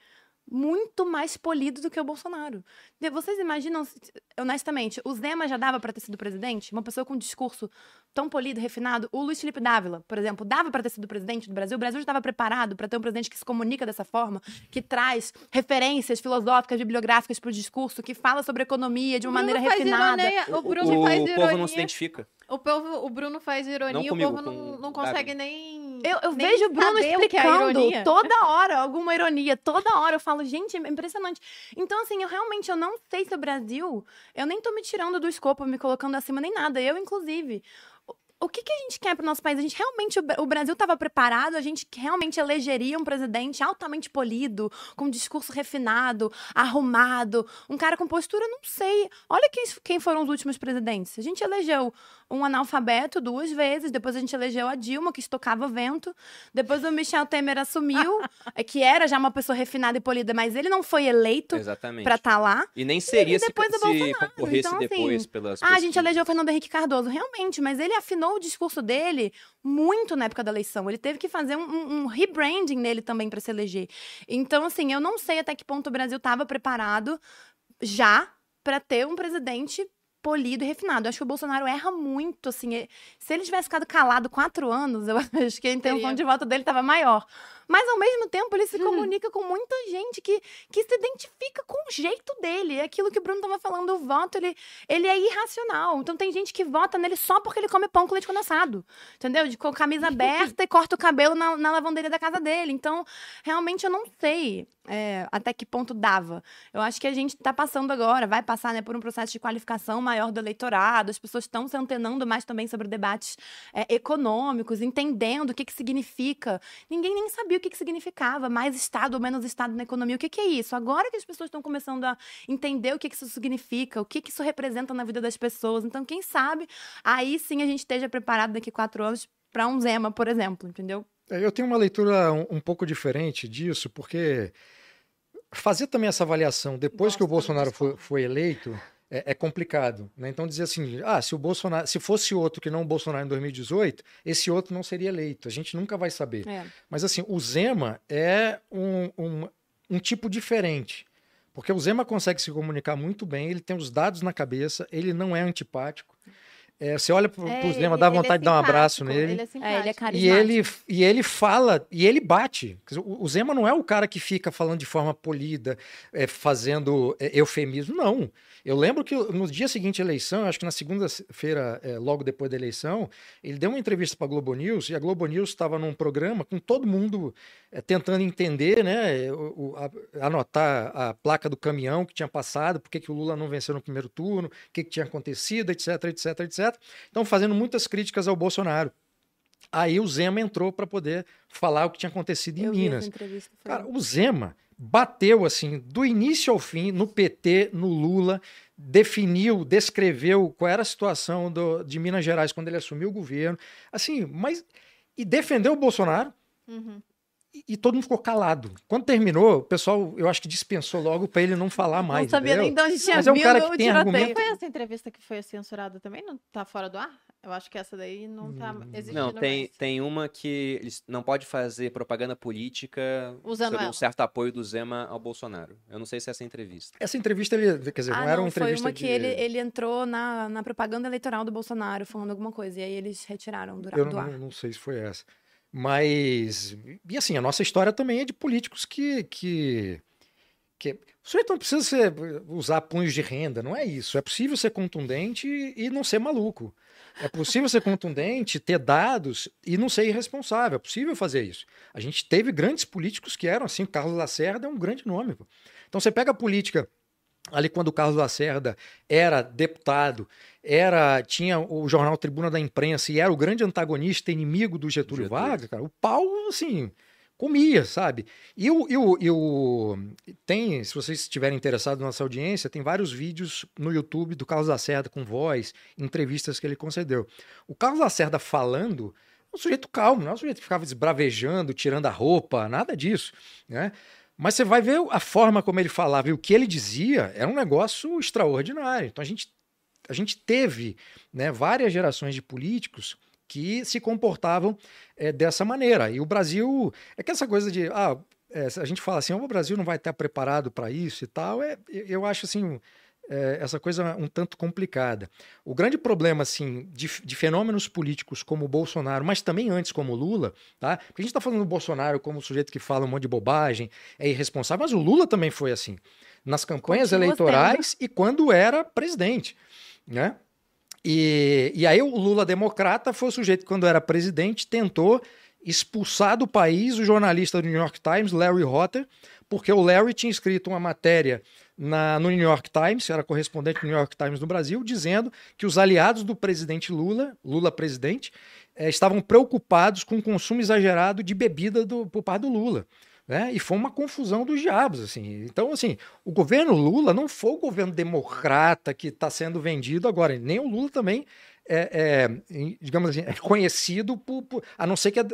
muito mais polido do que o Bolsonaro. Vocês imaginam, honestamente, o Zema já dava para ter sido presidente? Uma pessoa com um discurso tão polido, refinado? O Luiz Felipe Dávila, por exemplo, dava para ter sido presidente do Brasil? O Brasil já estava preparado para ter um presidente que se comunica dessa forma, que traz referências filosóficas, bibliográficas para o discurso, que fala sobre economia de uma Bruno maneira refinada. ironia, o Bruno o, faz o ironia. povo não se identifica. O, povo, o Bruno faz ironia, comigo, o povo não, não consegue Davi. nem. Eu, eu nem vejo o Bruno o é explicando ironia. toda hora alguma ironia, toda hora eu falo, gente, é impressionante. Então, assim, eu realmente eu não sei se o Brasil, eu nem tô me tirando do escopo, me colocando acima nem nada, eu inclusive. O- o que, que a gente quer para o nosso país? A gente realmente, o Brasil estava preparado, a gente realmente elegeria um presidente altamente polido, com um discurso refinado, arrumado, um cara com postura, não sei. Olha quem, quem foram os últimos presidentes. A gente elegeu um analfabeto duas vezes, depois a gente elegeu a Dilma, que estocava vento, depois o Michel Temer assumiu, (laughs) é, que era já uma pessoa refinada e polida, mas ele não foi eleito para estar tá lá. E nem seria e depois se, se concorresse então, assim, depois pelas Ah, a gente elegeu o Fernando Henrique Cardoso, realmente, mas ele afinou o discurso dele muito na época da eleição. Ele teve que fazer um, um, um rebranding nele também para se eleger. Então, assim, eu não sei até que ponto o Brasil estava preparado já para ter um presidente polido e refinado. Eu acho que o Bolsonaro erra muito, assim. Se ele tivesse ficado calado quatro anos, eu (laughs) acho que a intenção de voto dele estava maior. Mas, ao mesmo tempo, ele se hum. comunica com muita gente que, que se identifica com o jeito dele. É aquilo que o Bruno estava falando, o voto, ele, ele é irracional. Então, tem gente que vota nele só porque ele come pão com leite condensado. Entendeu? De, com camisa (laughs) aberta e corta o cabelo na, na lavanderia da casa dele. Então, realmente, eu não sei é, até que ponto dava. Eu acho que a gente está passando agora, vai passar né, por um processo de qualificação maior do eleitorado, as pessoas estão se antenando mais também sobre debates é, econômicos, entendendo o que, que significa. Ninguém nem sabia o que, que significava, mais Estado ou menos Estado na economia. O que, que é isso? Agora que as pessoas estão começando a entender o que, que isso significa, o que, que isso representa na vida das pessoas. Então, quem sabe, aí sim a gente esteja preparado daqui a quatro anos para um Zema, por exemplo, entendeu? É, eu tenho uma leitura um, um pouco diferente disso, porque fazer também essa avaliação depois Gosto que o Bolsonaro foi, foi eleito é, é, complicado. Né? Então dizer assim, ah, se o Bolsonaro, se fosse outro que não o Bolsonaro em 2018, esse outro não seria eleito. A gente nunca vai saber. É. Mas assim, o Zema é um, um, um tipo diferente. Porque o Zema consegue se comunicar muito bem, ele tem os dados na cabeça, ele não é antipático. É, você olha pro, é, pro Zema, dá vontade é de dar um abraço nele. Ele é, é, ele é e ele E ele fala, e ele bate. O Zema não é o cara que fica falando de forma polida, é, fazendo é, eufemismo, não. Eu lembro que no dia seguinte à eleição, acho que na segunda-feira, é, logo depois da eleição, ele deu uma entrevista para a Globo News, e a Globo News estava num programa com todo mundo é, tentando entender, né, o, a, anotar a placa do caminhão que tinha passado, por que o Lula não venceu no primeiro turno, o que, que tinha acontecido, etc, etc, etc. Então, fazendo muitas críticas ao Bolsonaro. Aí o Zema entrou para poder falar o que tinha acontecido em Eu Minas. Cara, o Zema bateu assim, do início ao fim, no PT, no Lula, definiu, descreveu qual era a situação do, de Minas Gerais quando ele assumiu o governo, assim, mas e defendeu o Bolsonaro. Uhum. E, todo mundo ficou calado. Quando terminou, o pessoal, eu acho que dispensou logo para ele não falar mais. Não sabia entendeu? nem de onde tinha Mas é um cara que tem argumento. Foi essa entrevista que foi censurada também? Não tá fora do ar? Eu acho que essa daí não tá hum, existindo Não, tem, mais. tem uma que eles não pode fazer propaganda política usando um certo apoio do Zema ao Bolsonaro. Eu não sei se é essa entrevista. Essa entrevista, ele, quer dizer, ah, não era uma entrevista foi uma que ele, ele entrou na, na propaganda eleitoral do Bolsonaro falando alguma coisa, e aí eles retiraram do, Eu do ar. Eu não sei se foi essa. Mas, e assim, a nossa história também é de políticos que... que que o sujeito não precisa ser, usar punhos de renda, não é isso. É possível ser contundente e não ser maluco. É possível ser contundente, ter dados e não ser irresponsável. É possível fazer isso. A gente teve grandes políticos que eram assim. Carlos Lacerda é um grande nome. Pô. Então você pega a política ali quando o Carlos Lacerda era deputado, era tinha o jornal Tribuna da Imprensa e era o grande antagonista, inimigo do Getúlio, Getúlio. Vargas, cara, o pau, assim, comia, sabe? E o, e, o, e o, tem, se vocês estiverem interessados na nossa audiência, tem vários vídeos no YouTube do Carlos Lacerda com voz, entrevistas que ele concedeu. O Carlos Lacerda falando é um sujeito calmo, não é um sujeito que ficava esbravejando, tirando a roupa, nada disso, né? Mas você vai ver a forma como ele falava e o que ele dizia era um negócio extraordinário. Então a gente, a gente teve né, várias gerações de políticos que se comportavam é, dessa maneira. E o Brasil. É que essa coisa de. Ah, é, a gente fala assim, oh, o Brasil não vai estar preparado para isso e tal. É, eu acho assim. É, essa coisa um tanto complicada. O grande problema, assim, de, de, fenômenos políticos como o Bolsonaro, mas também antes como o Lula, tá? Porque a gente está falando do Bolsonaro como um sujeito que fala um monte de bobagem, é irresponsável, mas o Lula também foi assim. Nas campanhas Continua eleitorais sendo. e quando era presidente, né? E, e aí o Lula democrata foi o sujeito que, quando era presidente, tentou expulsar do país o jornalista do New York Times, Larry Hotter, porque o Larry tinha escrito uma matéria na, no New York Times, era correspondente do New York Times no Brasil, dizendo que os aliados do presidente Lula, Lula presidente, eh, estavam preocupados com o consumo exagerado de bebida do, por parte do Lula. Né? E foi uma confusão dos diabos, assim. Então, assim, o governo Lula não foi o governo democrata que está sendo vendido agora. Nem o Lula também é, é, digamos assim, é conhecido por, por, a não ser que a,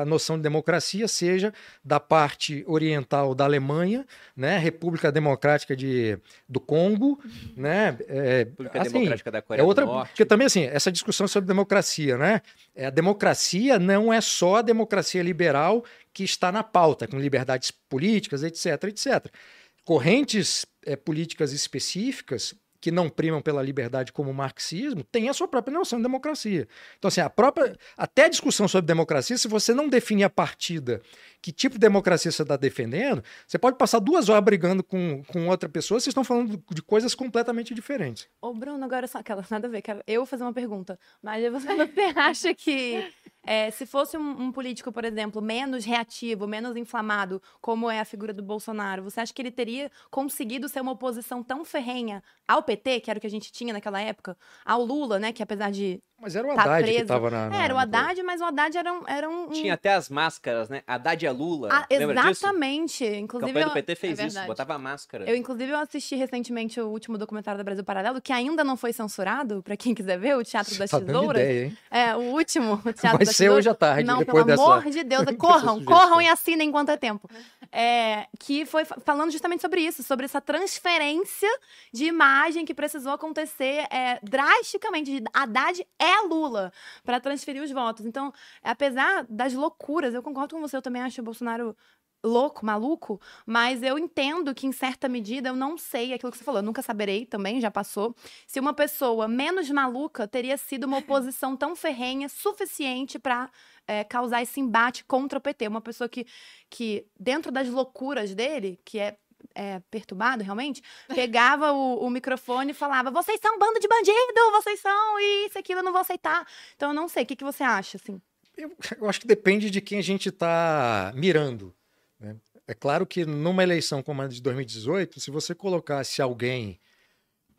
a, noção de democracia seja da parte oriental da Alemanha, né, República Democrática de, do Congo, né, é, República assim, Democrática da Coreia é outra, do Norte. Porque também assim, essa discussão sobre democracia, né, é, a democracia não é só a democracia liberal que está na pauta, com liberdades políticas, etc, etc. Correntes é, políticas específicas que não primam pela liberdade como o marxismo, tem a sua própria noção de democracia. Então, assim, a própria. Até a discussão sobre democracia, se você não definir a partida que tipo de democracia você está defendendo, você pode passar duas horas brigando com, com outra pessoa, vocês estão falando de coisas completamente diferentes. Ô, Bruno, agora só aquela, nada a ver, quero eu fazer uma pergunta. Mas você, você (laughs) acha que é, se fosse um, um, político, por exemplo, menos reativo, menos inflamado, como é a figura do Bolsonaro, você acha que ele teria conseguido ser uma oposição tão ferrenha ao PT, que era o que a gente tinha naquela época, ao Lula, né, que apesar de mas era o tá Haddad preso. que estava na, na, Era o Haddad, mas o Haddad era um, era um... Tinha até as máscaras, né? Haddad é Lula. Ah, exatamente. Disso? Inclusive, do PT fez é isso, botava máscara. Eu, inclusive, eu assisti recentemente o último documentário do Brasil Paralelo, que ainda não foi censurado, para quem quiser ver, o Teatro das tá Tesouras. Ideia, hein? É, o último, o (laughs) Teatro Vai das ser hoje à tarde, não, depois pelo dessa... amor de Deus, (laughs) corram, corram e assinem enquanto é tempo. É, que foi falando justamente sobre isso, sobre essa transferência de imagem que precisou acontecer é, drasticamente. Haddad é Lula para transferir os votos. Então, apesar das loucuras, eu concordo com você, eu também acho o Bolsonaro louco, maluco, mas eu entendo que em certa medida eu não sei aquilo que você falou, eu nunca saberei também, já passou, se uma pessoa menos maluca teria sido uma oposição tão ferrenha suficiente para é, causar esse embate contra o PT, uma pessoa que, que dentro das loucuras dele, que é é, perturbado, realmente, (laughs) pegava o, o, microfone e falava: vocês são um bando de bandido, vocês são isso, aquilo, eu não vou aceitar. Então, eu não sei, o que, que você acha, assim? Eu, eu acho que depende de quem a gente está mirando. Né? É claro que numa eleição como a de 2018, se você colocasse alguém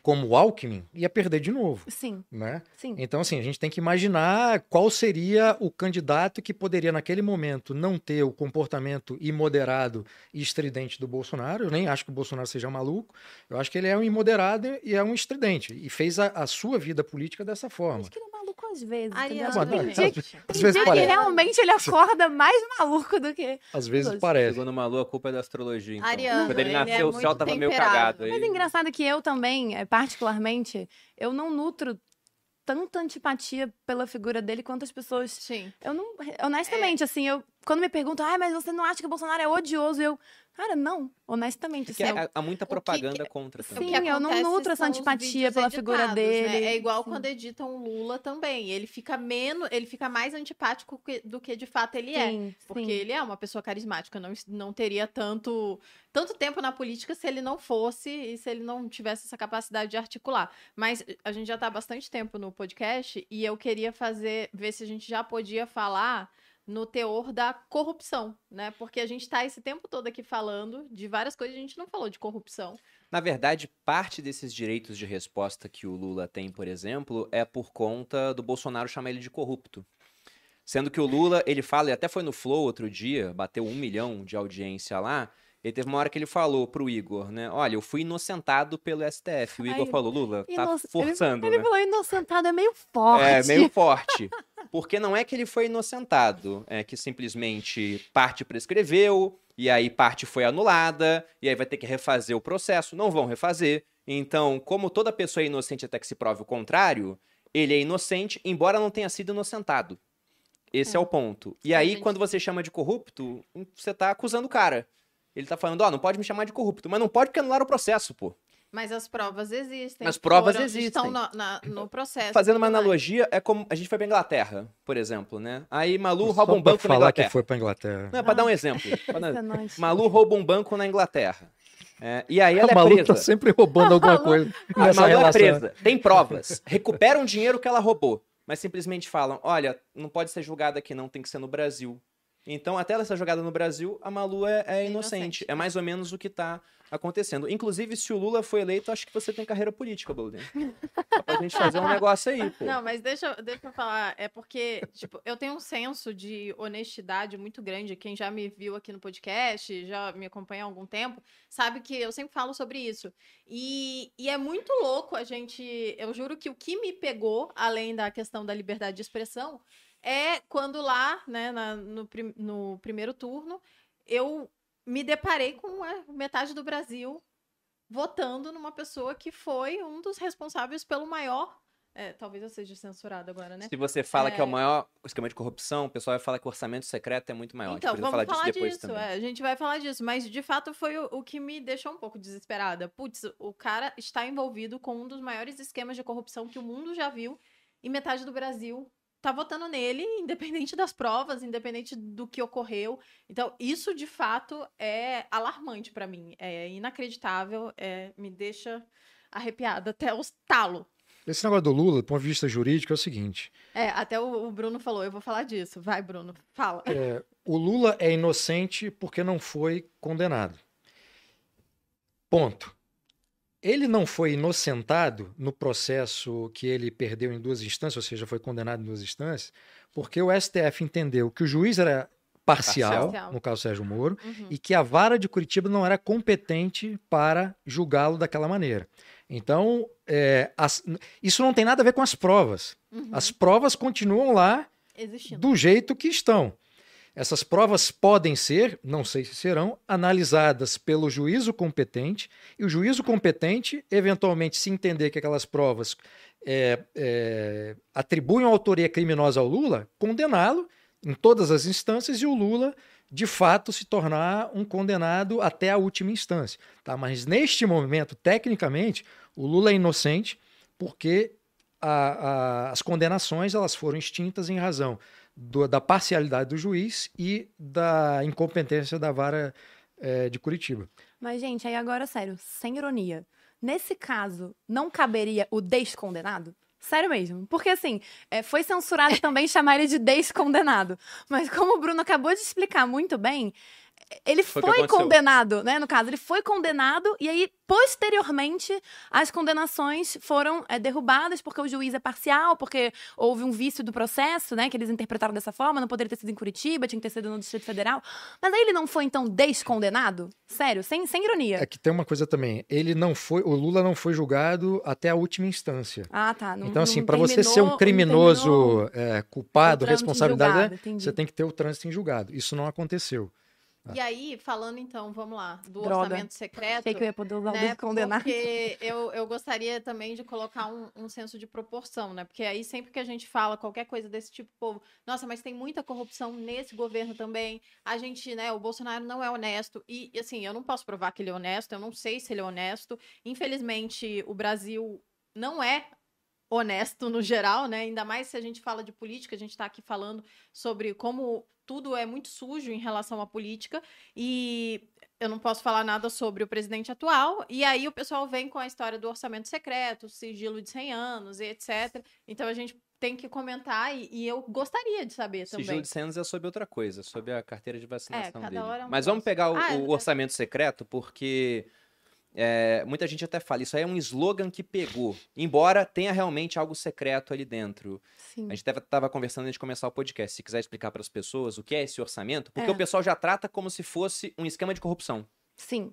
como o Alckmin, ia perder de novo. Sim. Né? Sim. Então, assim, a gente tem que imaginar qual seria o candidato que poderia, naquele momento, não ter o comportamento imoderado e estridente do Bolsonaro. Eu nem acho que o Bolsonaro seja maluco. Eu acho que ele é um imoderado e é um estridente. E fez a, a sua vida política dessa forma. Acho que é maluco às vezes. Ariana, tem dia, que, às vezes parece. realmente ele acorda mais maluco do que. Às vezes parece. Segundo Malu, a culpa é da astrologia. Então. Ariana, Quando ele, ele nasceu, é o céu tava temperado. meio cagado. Aí... Mas é engraçado que eu também, é, particularmente, eu não nutro tanta antipatia pela figura dele quanto as pessoas. Sim. Eu não. Honestamente, é... assim, eu. Quando me perguntam, ah, mas você não acha que o Bolsonaro é odioso? Eu. Cara, não, honestamente. Assim, eu... há muita propaganda que... contra também. Sim, eu não nutro essa antipatia pela figura né? dele. Né? É igual Sim. quando editam o Lula também. Ele fica menos, ele fica mais antipático que, do que de fato ele Sim, é. Porque sim. ele é uma pessoa carismática. Não, não teria tanto, tanto tempo na política se ele não fosse e se ele não tivesse essa capacidade de articular. Mas a gente já está há bastante tempo no podcast e eu queria fazer, ver se a gente já podia falar no teor da corrupção, né? Porque a gente está esse tempo todo aqui falando de várias coisas, a gente não falou de corrupção. Na verdade, parte desses direitos de resposta que o Lula tem, por exemplo, é por conta do Bolsonaro chamar ele de corrupto. Sendo que o Lula, ele fala, e até foi no Flow outro dia, bateu um milhão de audiência lá, ele teve uma hora que ele falou pro Igor, né? Olha, eu fui inocentado pelo STF. O Igor Ai, falou, Lula, tá forçando, Ele né? falou inocentado, é meio forte. É, meio (laughs) forte. Porque não é que ele foi inocentado, é que simplesmente parte prescreveu, e aí parte foi anulada, e aí vai ter que refazer o processo. Não vão refazer. Então, como toda pessoa é inocente até que se prove o contrário, ele é inocente, embora não tenha sido inocentado. Esse é, É. o ponto. E Sim, aí, gente. quando você chama de corrupto, você tá acusando o cara. Ele tá falando, ó, não pode me chamar de corrupto, mas não pode porque anularam o processo, pô. Mas as provas existem. As provas foram- existem. Estão na- na- no processo. Fazendo uma analogia, é como a gente foi pra Inglaterra, por exemplo, né? Aí Malu Só rouba um banco na falar que Inglaterra. foi pra Inglaterra. Não, é pra dar um exemplo. (laughs) Pra dar- Impressionante. Malu rouba um banco na Inglaterra. É, e aí ela a é Malu presa. tá sempre roubando alguma coisa (laughs) A Malu é relação. presa. Tem provas. Recuperam o dinheiro que ela roubou. Mas simplesmente falam: olha, não pode ser julgada aqui, não, tem que ser no Brasil. Então, até essa jogada no Brasil, a Malu é, é É inocente. inocente, É mais ou menos o que tá acontecendo. Inclusive, se o Lula foi eleito, acho que você tem carreira política, Bolden. Só pra gente fazer um (laughs) negócio aí, pô. Não, mas deixa, deixa eu falar. É porque, tipo, eu tenho um senso de honestidade muito grande. Quem já me viu aqui no podcast, já me acompanha há algum tempo, sabe que eu sempre falo sobre isso. E, e é muito louco a gente. Eu juro que o que me pegou, além da questão da liberdade de expressão, é quando lá, né, na- no, prim- no primeiro turno, eu me deparei com é, metade do Brasil votando numa pessoa que foi um dos responsáveis pelo maior. é, talvez eu seja censurado agora, né? Se você fala que é o É. maior esquema de corrupção, o pessoal vai falar que o orçamento secreto é muito maior. Então, a gente precisa vamos falar falar disso depois disso. também. é, a gente vai falar disso, mas de fato foi o, o que me deixou um pouco desesperada. Putz, o cara está envolvido com um dos maiores esquemas de corrupção que o mundo já viu e metade do Brasil tá votando nele, (laughs) independente das provas, independente do que ocorreu. Então, isso de fato é alarmante pra mim, é inacreditável, é, me deixa arrepiada até os talo. Esse negócio do Lula, do ponto de vista jurídico, é o seguinte: É, até o, o Bruno falou, eu vou falar disso. Vai, Bruno, fala. é, o Lula é inocente porque não foi condenado. Ponto. Ele não foi inocentado no processo que ele perdeu em duas instâncias, ou seja, foi condenado em duas instâncias, porque o STF entendeu que o juiz era parcial, Parcial. no caso Sérgio Moro, Uhum. e que a vara de Curitiba não era competente para julgá-lo daquela maneira. Então, é, as- isso não tem nada a ver com as provas. Uhum. As provas continuam lá Existindo. do jeito que estão. Essas provas podem ser, não sei se serão, analisadas pelo juízo competente, e o juízo competente, eventualmente, se entender que aquelas provas é, é, atribuem autoria criminosa ao Lula, condená-lo em todas as instâncias e o Lula, de fato, se tornar um condenado até a última instância. Tá? Mas neste momento, tecnicamente, o Lula é inocente porque a- a- as condenações elas foram extintas em razão do- da parcialidade do juiz e da incompetência da vara eh, de Curitiba. Mas, gente, aí agora, sério, sem ironia. Nesse caso, não caberia o descondenado? Sério mesmo. Porque, assim, é, foi censurado (laughs) também chamar ele de descondenado. Mas, como o Bruno acabou de explicar muito bem, ele Foi foi, condenado, né? No caso, ele foi condenado e aí, posteriormente, as condenações foram é, derrubadas porque o juiz é parcial, porque houve um vício do processo, né? Que eles interpretaram dessa forma, não poderia ter sido em Curitiba, tinha que ter sido no Distrito Federal. Mas aí ele não foi, então, descondenado? Sério, sem, sem ironia. É que tem uma coisa também, ele não foi, o Lula não foi julgado até a última instância. Ah, tá. Não, então, assim, para você ser um criminoso terminou eh, culpado, responsabilidade, julgado, né, você tem que ter o trânsito em julgado. Isso não aconteceu. E aí, falando então, vamos lá, do Droga. orçamento secreto. Achei que eu ia poder usar o né, descondenado. Porque eu, eu gostaria também de colocar um, um senso de proporção, né? Porque aí sempre que a gente fala qualquer coisa desse tipo, povo, nossa, mas tem muita corrupção nesse governo também. A gente, né, o Bolsonaro não é honesto. E, assim, eu não posso provar que ele é honesto, eu não sei se ele é honesto. Infelizmente, o Brasil não é honesto no geral, né? Ainda mais se a gente fala de política, a gente está aqui falando sobre como tudo é muito sujo em relação à política e eu não posso falar nada sobre o presidente atual. E aí o pessoal vem com a história do orçamento secreto, sigilo de 100 anos e etc. Então a gente tem que comentar e, e eu gostaria de saber também. Sigilo de cenas é sobre outra coisa, sobre a carteira de vacinação cada dele. é um Mas vamos pegar o, Ah, o é- orçamento secreto, porque é, muita gente até fala, isso aí é um slogan que pegou. Embora tenha realmente algo secreto ali dentro. Sim. A gente estava conversando antes de começar o podcast. Se quiser explicar para as pessoas o que é esse orçamento, porque É. o pessoal já trata como se fosse um esquema de corrupção. Sim.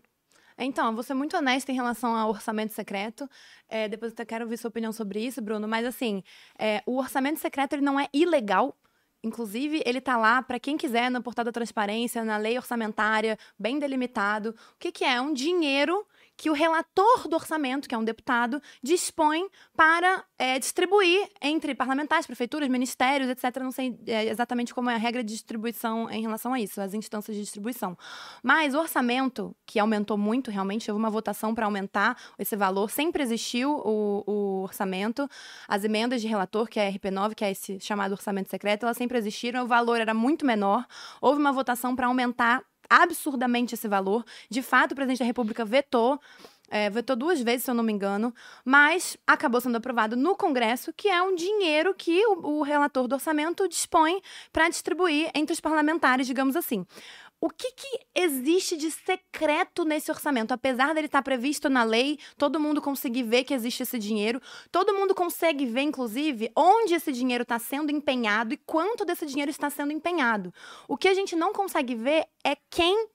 Então, vou ser muito honesta em relação ao orçamento secreto. É, depois eu até quero ouvir sua opinião sobre isso, Bruno. Mas, assim, é, o orçamento secreto ele não é ilegal. Inclusive, ele tá lá para quem quiser no portal da transparência, na lei orçamentária, bem delimitado. O que, que é? É um dinheiro que o relator do orçamento, que é um deputado, dispõe para é, distribuir entre parlamentares, prefeituras, ministérios, etc. Não sei é, exatamente como é a regra de distribuição em relação a isso, as instâncias de distribuição. Mas o orçamento, que aumentou muito, realmente, houve uma votação para aumentar esse valor, sempre existiu o, o orçamento. As emendas de relator, que é a RP9, que é esse chamado orçamento secreto, elas sempre existiram, o valor era muito menor. Houve uma votação para aumentar absurdamente esse valor. De fato, o presidente da República vetou. É, vetou duas vezes, se eu não me engano, mas acabou sendo aprovado no Congresso, que é um dinheiro que o, o relator do orçamento dispõe para distribuir entre os parlamentares, digamos assim. O que, que, existe de secreto nesse orçamento? Apesar dele estar previsto na lei, todo mundo conseguir ver que existe esse dinheiro, todo mundo consegue ver, inclusive, onde esse dinheiro está sendo empenhado e quanto desse dinheiro está sendo empenhado. O que a gente não consegue ver é quem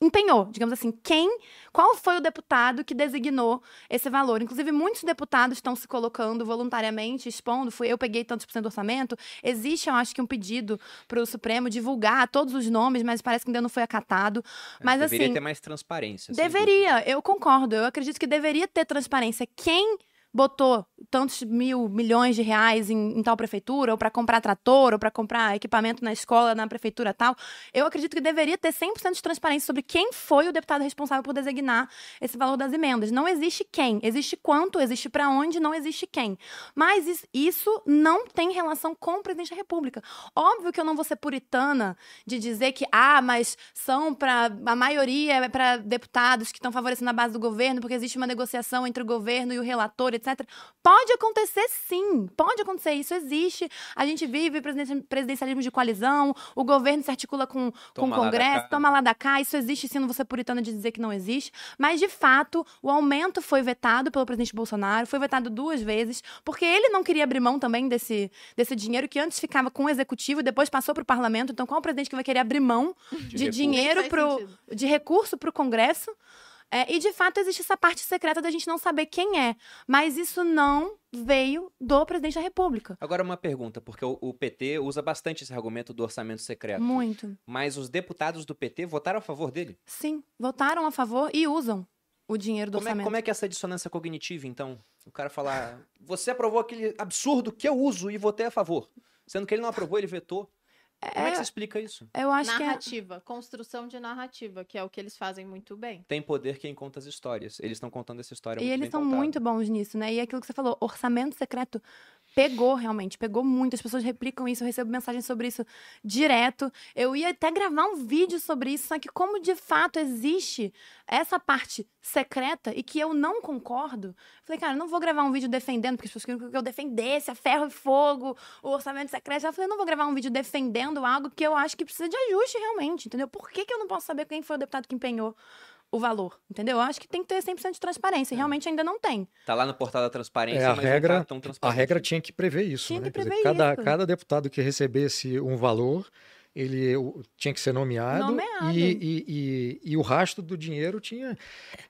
empenhou, digamos assim, quem, qual foi o deputado que designou esse valor. Inclusive, muitos deputados estão se colocando voluntariamente, expondo, fui eu peguei tantos por cento do orçamento. Existe, eu acho que um pedido para o Supremo divulgar todos os nomes, mas parece que ainda não foi acatado. É, mas deveria assim, ter mais transparência. deveria, eu concordo. Eu acredito que deveria ter transparência. Quem botou tantos mil, milhões de reais em, em tal prefeitura, ou para comprar trator, ou para comprar equipamento na escola, na prefeitura tal, eu acredito que deveria ter 100% de transparência sobre quem foi o deputado responsável por designar esse valor das emendas. Não existe quem, existe quanto, existe para onde, não existe quem. Mas isso não tem relação com o presidente da República. Óbvio que eu não vou ser puritana de dizer que, ah, mas são para a maioria é para deputados que estão favorecendo a base do governo, porque existe uma negociação entre o governo e o relator, etc. Pode acontecer sim, pode acontecer, isso existe. A gente vive presidencialismo de coalizão, o governo se articula com, com o Congresso, toma lá da cá, isso existe sim, não vou ser puritana de dizer que não existe. Mas, de fato, o aumento foi vetado pelo presidente Bolsonaro, foi vetado duas vezes, porque ele não queria abrir mão também desse, desse dinheiro que antes ficava com o executivo e depois passou para o parlamento. Então, qual o presidente que vai querer abrir mão de, de dinheiro, pro, de recurso para o Congresso? É, e de fato existe essa parte secreta da gente não saber quem é. Mas isso não veio do presidente da República. Agora uma pergunta, porque o, o, PT usa bastante esse argumento do orçamento secreto. Muito. Mas os deputados do PT votaram a favor dele? Sim, votaram a favor e usam o dinheiro do como orçamento. É, como é que é essa dissonância cognitiva, então? O cara falar, você aprovou aquele absurdo que eu uso e votei a favor. Sendo que ele não aprovou, ele vetou. Como é que você explica isso? Eu acho narrativa, que é... construção de narrativa, que é o que eles fazem muito bem. Tem poder quem conta as histórias. Eles estão contando essa história e muito eles são contada. muito bons nisso, né? E é aquilo que você falou, orçamento secreto pegou realmente, pegou muito. As pessoas replicam isso, eu recebo mensagens sobre isso direto. Eu ia até gravar um vídeo sobre isso, só que como de fato existe essa parte secreta e que eu não concordo, falei, cara, não vou gravar um vídeo defendendo, porque as pessoas queriam que eu defendesse a ferro e fogo, o orçamento secreto. Eu falei, não vou gravar um vídeo defendendo algo que eu acho que precisa de ajuste realmente, entendeu? Por que, que eu não posso saber quem foi o deputado que empenhou o valor, entendeu? Eu acho que tem que ter 100% de transparência, e realmente ainda não tem. Tá lá no portal da transparência, é, a mas regra, não tá tão transparente. A regra tinha que prever isso, tinha né? Que prever dizer, cada, isso. cada deputado que recebesse um valor, ele tinha que ser nomeado, nomeado. E, e, e, e, o rastro do dinheiro tinha...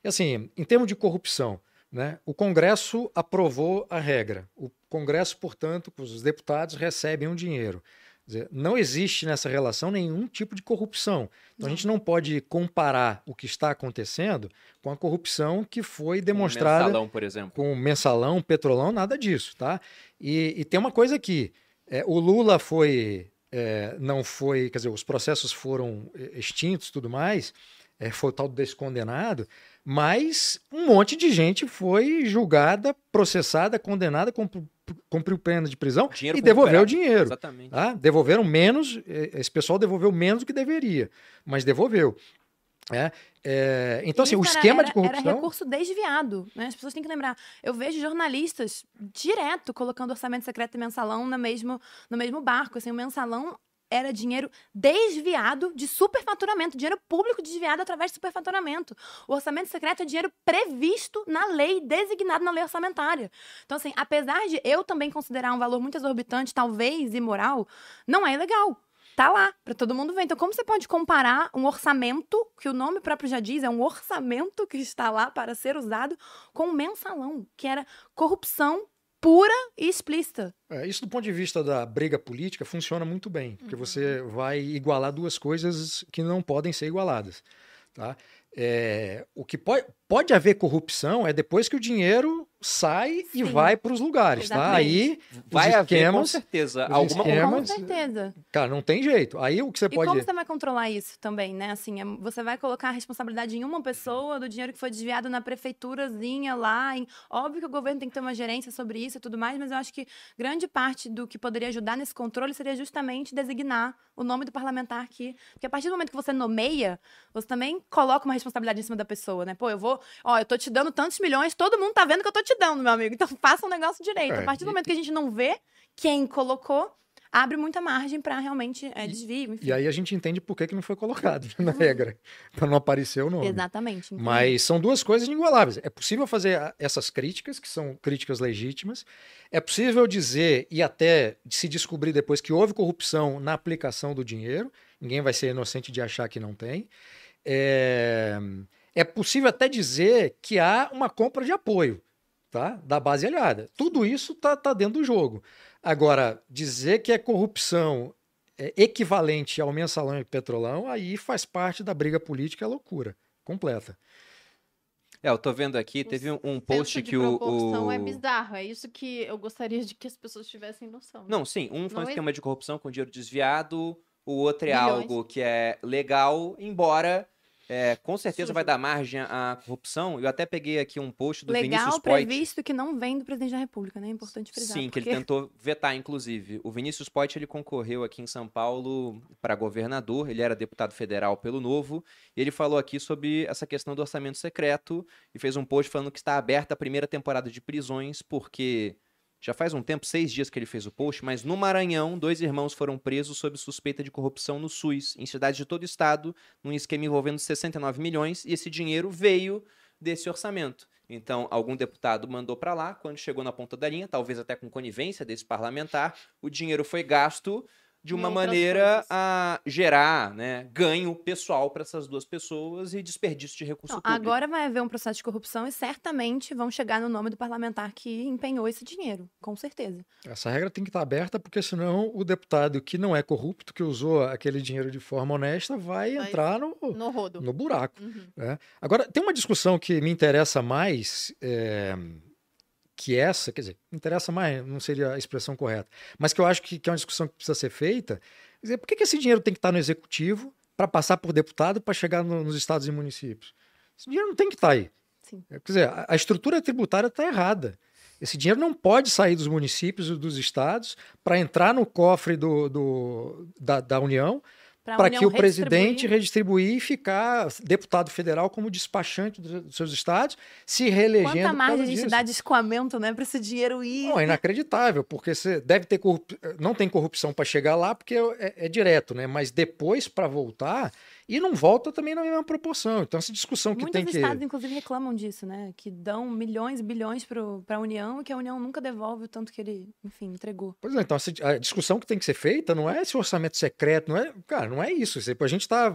Assim, em termos de corrupção, né? o Congresso aprovou a regra. O Congresso, portanto, os deputados recebem um dinheiro dizer, não existe nessa relação nenhum tipo de corrupção. Então não. a gente não pode comparar o que está acontecendo com a corrupção que foi demonstrada. Com mensalão, por exemplo. Com mensalão, petrolão, nada disso, tá? E, e tem uma coisa aqui: é, o Lula foi. É, não foi, quer dizer, os processos foram é, extintos tudo mais, é, foi o tal descondenado, mas um monte de gente foi julgada, processada, condenada, cumpriu pena de prisão dinheiro e devolveu o dinheiro. Exatamente. Tá? Devolveram menos, esse pessoal devolveu menos do que deveria, mas devolveu. É, é, então, assim, o esquema era, de corrupção. Era recurso desviado, né? As pessoas têm que lembrar. Eu vejo jornalistas direto colocando orçamento secreto e mensalão no mesmo, no mesmo barco. Assim, o mensalão era dinheiro desviado de superfaturamento, dinheiro público desviado através de superfaturamento. O orçamento secreto é dinheiro previsto na lei, designado na lei orçamentária. Então, assim, apesar de eu também considerar um valor muito exorbitante, talvez imoral, não é ilegal. Tá lá, para todo mundo ver. Então, como você pode comparar um orçamento, que o nome próprio já diz, é um orçamento que está lá para ser usado, com um mensalão, que era corrupção pura e explícita. É, isso, do ponto de vista da briga política, funciona muito bem, porque uhum. você vai igualar duas coisas que não podem ser igualadas. Tá? É, o que pode, pode haver corrupção é depois que o dinheiro sai e Sim. vai para os lugares, tá? Exatamente. Aí Vai os haver, com esquemas, certeza, alguma esquemas- Com certeza. cara, não tem jeito. Aí o que você E pode como você vai controlar isso também, né? Assim, é- você vai colocar a responsabilidade em uma pessoa do dinheiro que foi desviado na prefeiturazinha lá. Em... Óbvio que o governo tem que ter uma gerência sobre isso e tudo mais, mas eu acho que grande parte do que poderia ajudar nesse controle seria justamente designar o nome do parlamentar aqui. Porque a partir do momento que você nomeia, você também coloca uma responsabilidade em cima da pessoa, né? Pô, eu vou, ó, eu tô te dando tantos milhões, todo mundo tá vendo que eu tô te dando, meu amigo. Então faça um negócio direito. É, a partir do e- momento que a gente não vê quem colocou, abre muita margem pra realmente é, desvio, enfim. E aí a gente entende por que, que não foi colocado (laughs) na regra, para não aparecer o nome. Exatamente. entendi. Mas são duas coisas inigualáveis. É possível fazer a- essas críticas, que são críticas legítimas. É possível dizer e até se descobrir depois que houve corrupção na aplicação do dinheiro. Ninguém vai ser inocente de achar que não tem. É, é possível até dizer que há uma compra de apoio tá? da base aliada. Tudo isso está tá dentro do jogo. Agora, dizer que é corrupção é, equivalente ao mensalão e petrolão, aí faz parte da briga política, é loucura completa. É, eu tô vendo aqui, teve um, um post que o. proporção o... é bizarro. É isso que eu gostaria de que as pessoas tivessem noção. Não, sim, um foi um Não é- esquema de corrupção com dinheiro desviado, o outro é Bilhões. algo que é legal, embora é, com certeza Sujo. vai dar margem à corrupção. Eu até peguei aqui um post do Legal Vinícius Poit. previsto que não vem do presidente da República, né? É importante frisar. Sim, que ele porque- tentou vetar, inclusive. O Vinícius Poit, ele concorreu aqui em São Paulo para governador, ele era deputado federal pelo Novo, e ele falou aqui sobre essa questão do orçamento secreto e fez um post falando que está aberta a primeira temporada de prisões, porque já faz um tempo, seis dias que ele fez o post, mas no Maranhão, dois irmãos foram presos sob suspeita de corrupção no SUS, em cidades de todo o estado, num esquema envolvendo 69 milhões, e esse dinheiro veio desse orçamento. Então, algum deputado mandou para lá, quando chegou na ponta da linha, talvez até com conivência desse parlamentar, o dinheiro foi gasto de uma maneira coisas. a gerar né, ganho pessoal para essas duas pessoas e desperdício de recurso Não, público. agora vai haver um processo de corrupção e certamente vão chegar no nome do parlamentar que empenhou esse dinheiro, com certeza. Essa regra tem que estar aberta, porque senão o deputado que não é corrupto, que usou aquele dinheiro de forma honesta, vai, Vai entrar no, No rodo. no buraco. Uhum. né? Agora, tem uma discussão que me interessa mais é, que essa, quer dizer, interessa mais, não seria a expressão correta, mas que eu acho que, que é uma discussão que precisa ser feita. Quer dizer, por que, que esse dinheiro tem que estar no executivo para passar por deputado para chegar no- nos estados e municípios? Esse dinheiro não tem que estar aí. Sim. Quer dizer, a, a estrutura tributária está errada. Esse dinheiro não pode sair dos municípios e dos estados para entrar no cofre do, do- da, da União para que o presidente redistribuir- e ficar deputado federal como despachante dos, seus estados, se reelegendo. Quanta margem gente disso. de escoamento, né, pra esse dinheiro ir. Não, é inacreditável, porque você deve ter corrup... não tem corrupção para chegar lá porque é, é direto, né? Mas depois para voltar e não volta também na mesma proporção. Então essa discussão que Muitos tem que estados, inclusive, reclamam disso, né? Que dão milhões e bilhões para a União e que a União nunca devolve o tanto que ele, enfim, entregou. Pois é, então a discussão que tem que ser feita não é esse orçamento secreto, não é, cara, não é isso. Isso- A gente está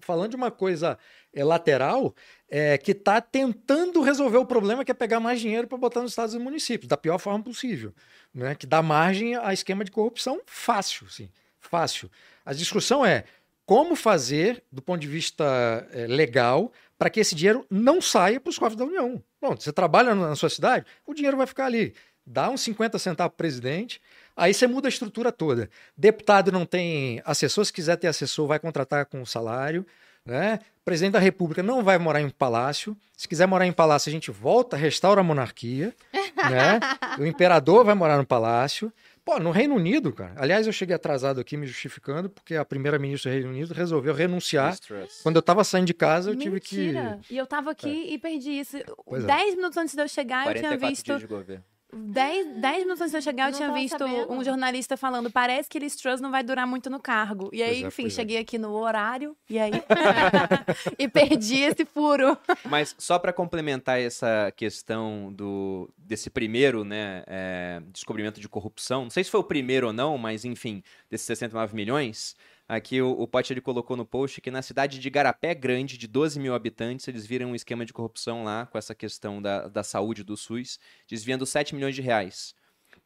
falando de uma coisa é, lateral é, que está tentando resolver o problema que é pegar mais dinheiro para botar nos estados e municípios, da pior forma possível, né? Que dá margem a esquema de corrupção fácil, sim, fácil. A discussão é como fazer, do ponto de vista é, legal, para que esse dinheiro não saia para os cofres da União. Bom, você trabalha na sua cidade, o dinheiro vai ficar ali. Dá uns 50 centavos para o presidente, aí você muda a estrutura toda. Deputado não tem assessor, se quiser ter assessor, vai contratar com salário. Né? Presidente da República não vai morar em um palácio. Se quiser morar em palácio, a gente volta, restaura a monarquia. né? (laughs) O imperador vai morar no palácio. Pô, no Reino Unido, cara. Aliás, eu cheguei atrasado aqui me justificando, porque a primeira-ministra do Reino Unido resolveu renunciar. Quando eu tava saindo de casa, eu tive que. Mentira! E eu tava aqui e perdi isso. Pois é. Dez minutos antes de eu chegar, eu tinha 44 visto. dias de governo. Dez, dez minutos antes de eu chegar, eu Não tinha visto sabendo. um jornalista falando: parece que Liz Truss não vai durar muito no cargo. E aí, Pois é, enfim, é. cheguei aqui no horário e aí. (laughs) e perdi esse furo. Mas só para complementar essa questão do desse primeiro, né, é, descobrimento de corrupção, não sei se foi o primeiro ou não, mas enfim, desses 69 milhões, aqui o, o ele colocou no post que na cidade de Garapé Grande, de 12 mil habitantes, eles viram um esquema de corrupção lá com essa questão da, da saúde do SUS, desviando 7 milhões de reais.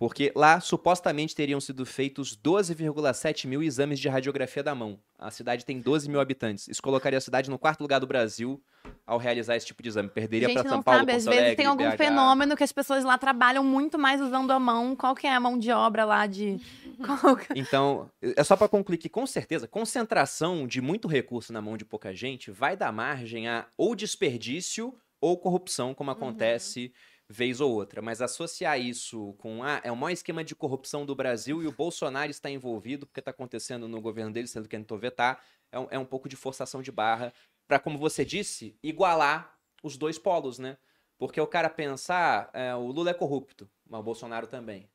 Porque lá supostamente teriam sido feitos 12,7 mil exames de radiografia da mão. A cidade tem 12 mil habitantes. Isso colocaria a cidade no quarto lugar do Brasil ao realizar esse tipo de exame. Perderia para São Paulo, sabe, Porto às vezes Alegre, tem algum BH. fenômeno que as pessoas lá trabalham muito mais usando a mão. Qual que é a mão de obra lá de... (laughs) Que- Então, é só para concluir que, com certeza, concentração de muito recurso na mão de pouca gente vai dar margem a ou desperdício ou corrupção, como acontece vez ou outra. Mas associar isso com, ah, é o maior esquema de corrupção do Brasil e o Bolsonaro está envolvido porque está acontecendo no governo dele, sendo que tentou vetar, é um, é um pouco de forçação de barra para, como você disse, igualar os dois polos, né? Porque o cara pensar, é, o Lula é corrupto, mas o Bolsonaro também.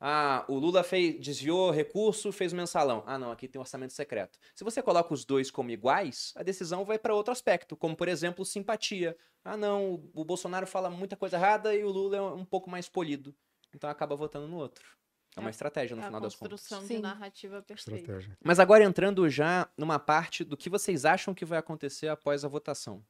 Ah, o Lula fez, desviou recurso, fez o mensalão. Ah, não, aqui tem orçamento secreto. Se você coloca os dois como iguais, a decisão vai para outro aspecto, como por exemplo simpatia. Ah, não, o Bolsonaro fala muita coisa errada e o Lula é um pouco mais polido. Então acaba votando no outro. É uma É- estratégia no É a final das contas. construção de Sim. narrativa perfeita. Estratégia. Mas agora entrando já numa parte do que vocês acham que vai acontecer após a votação.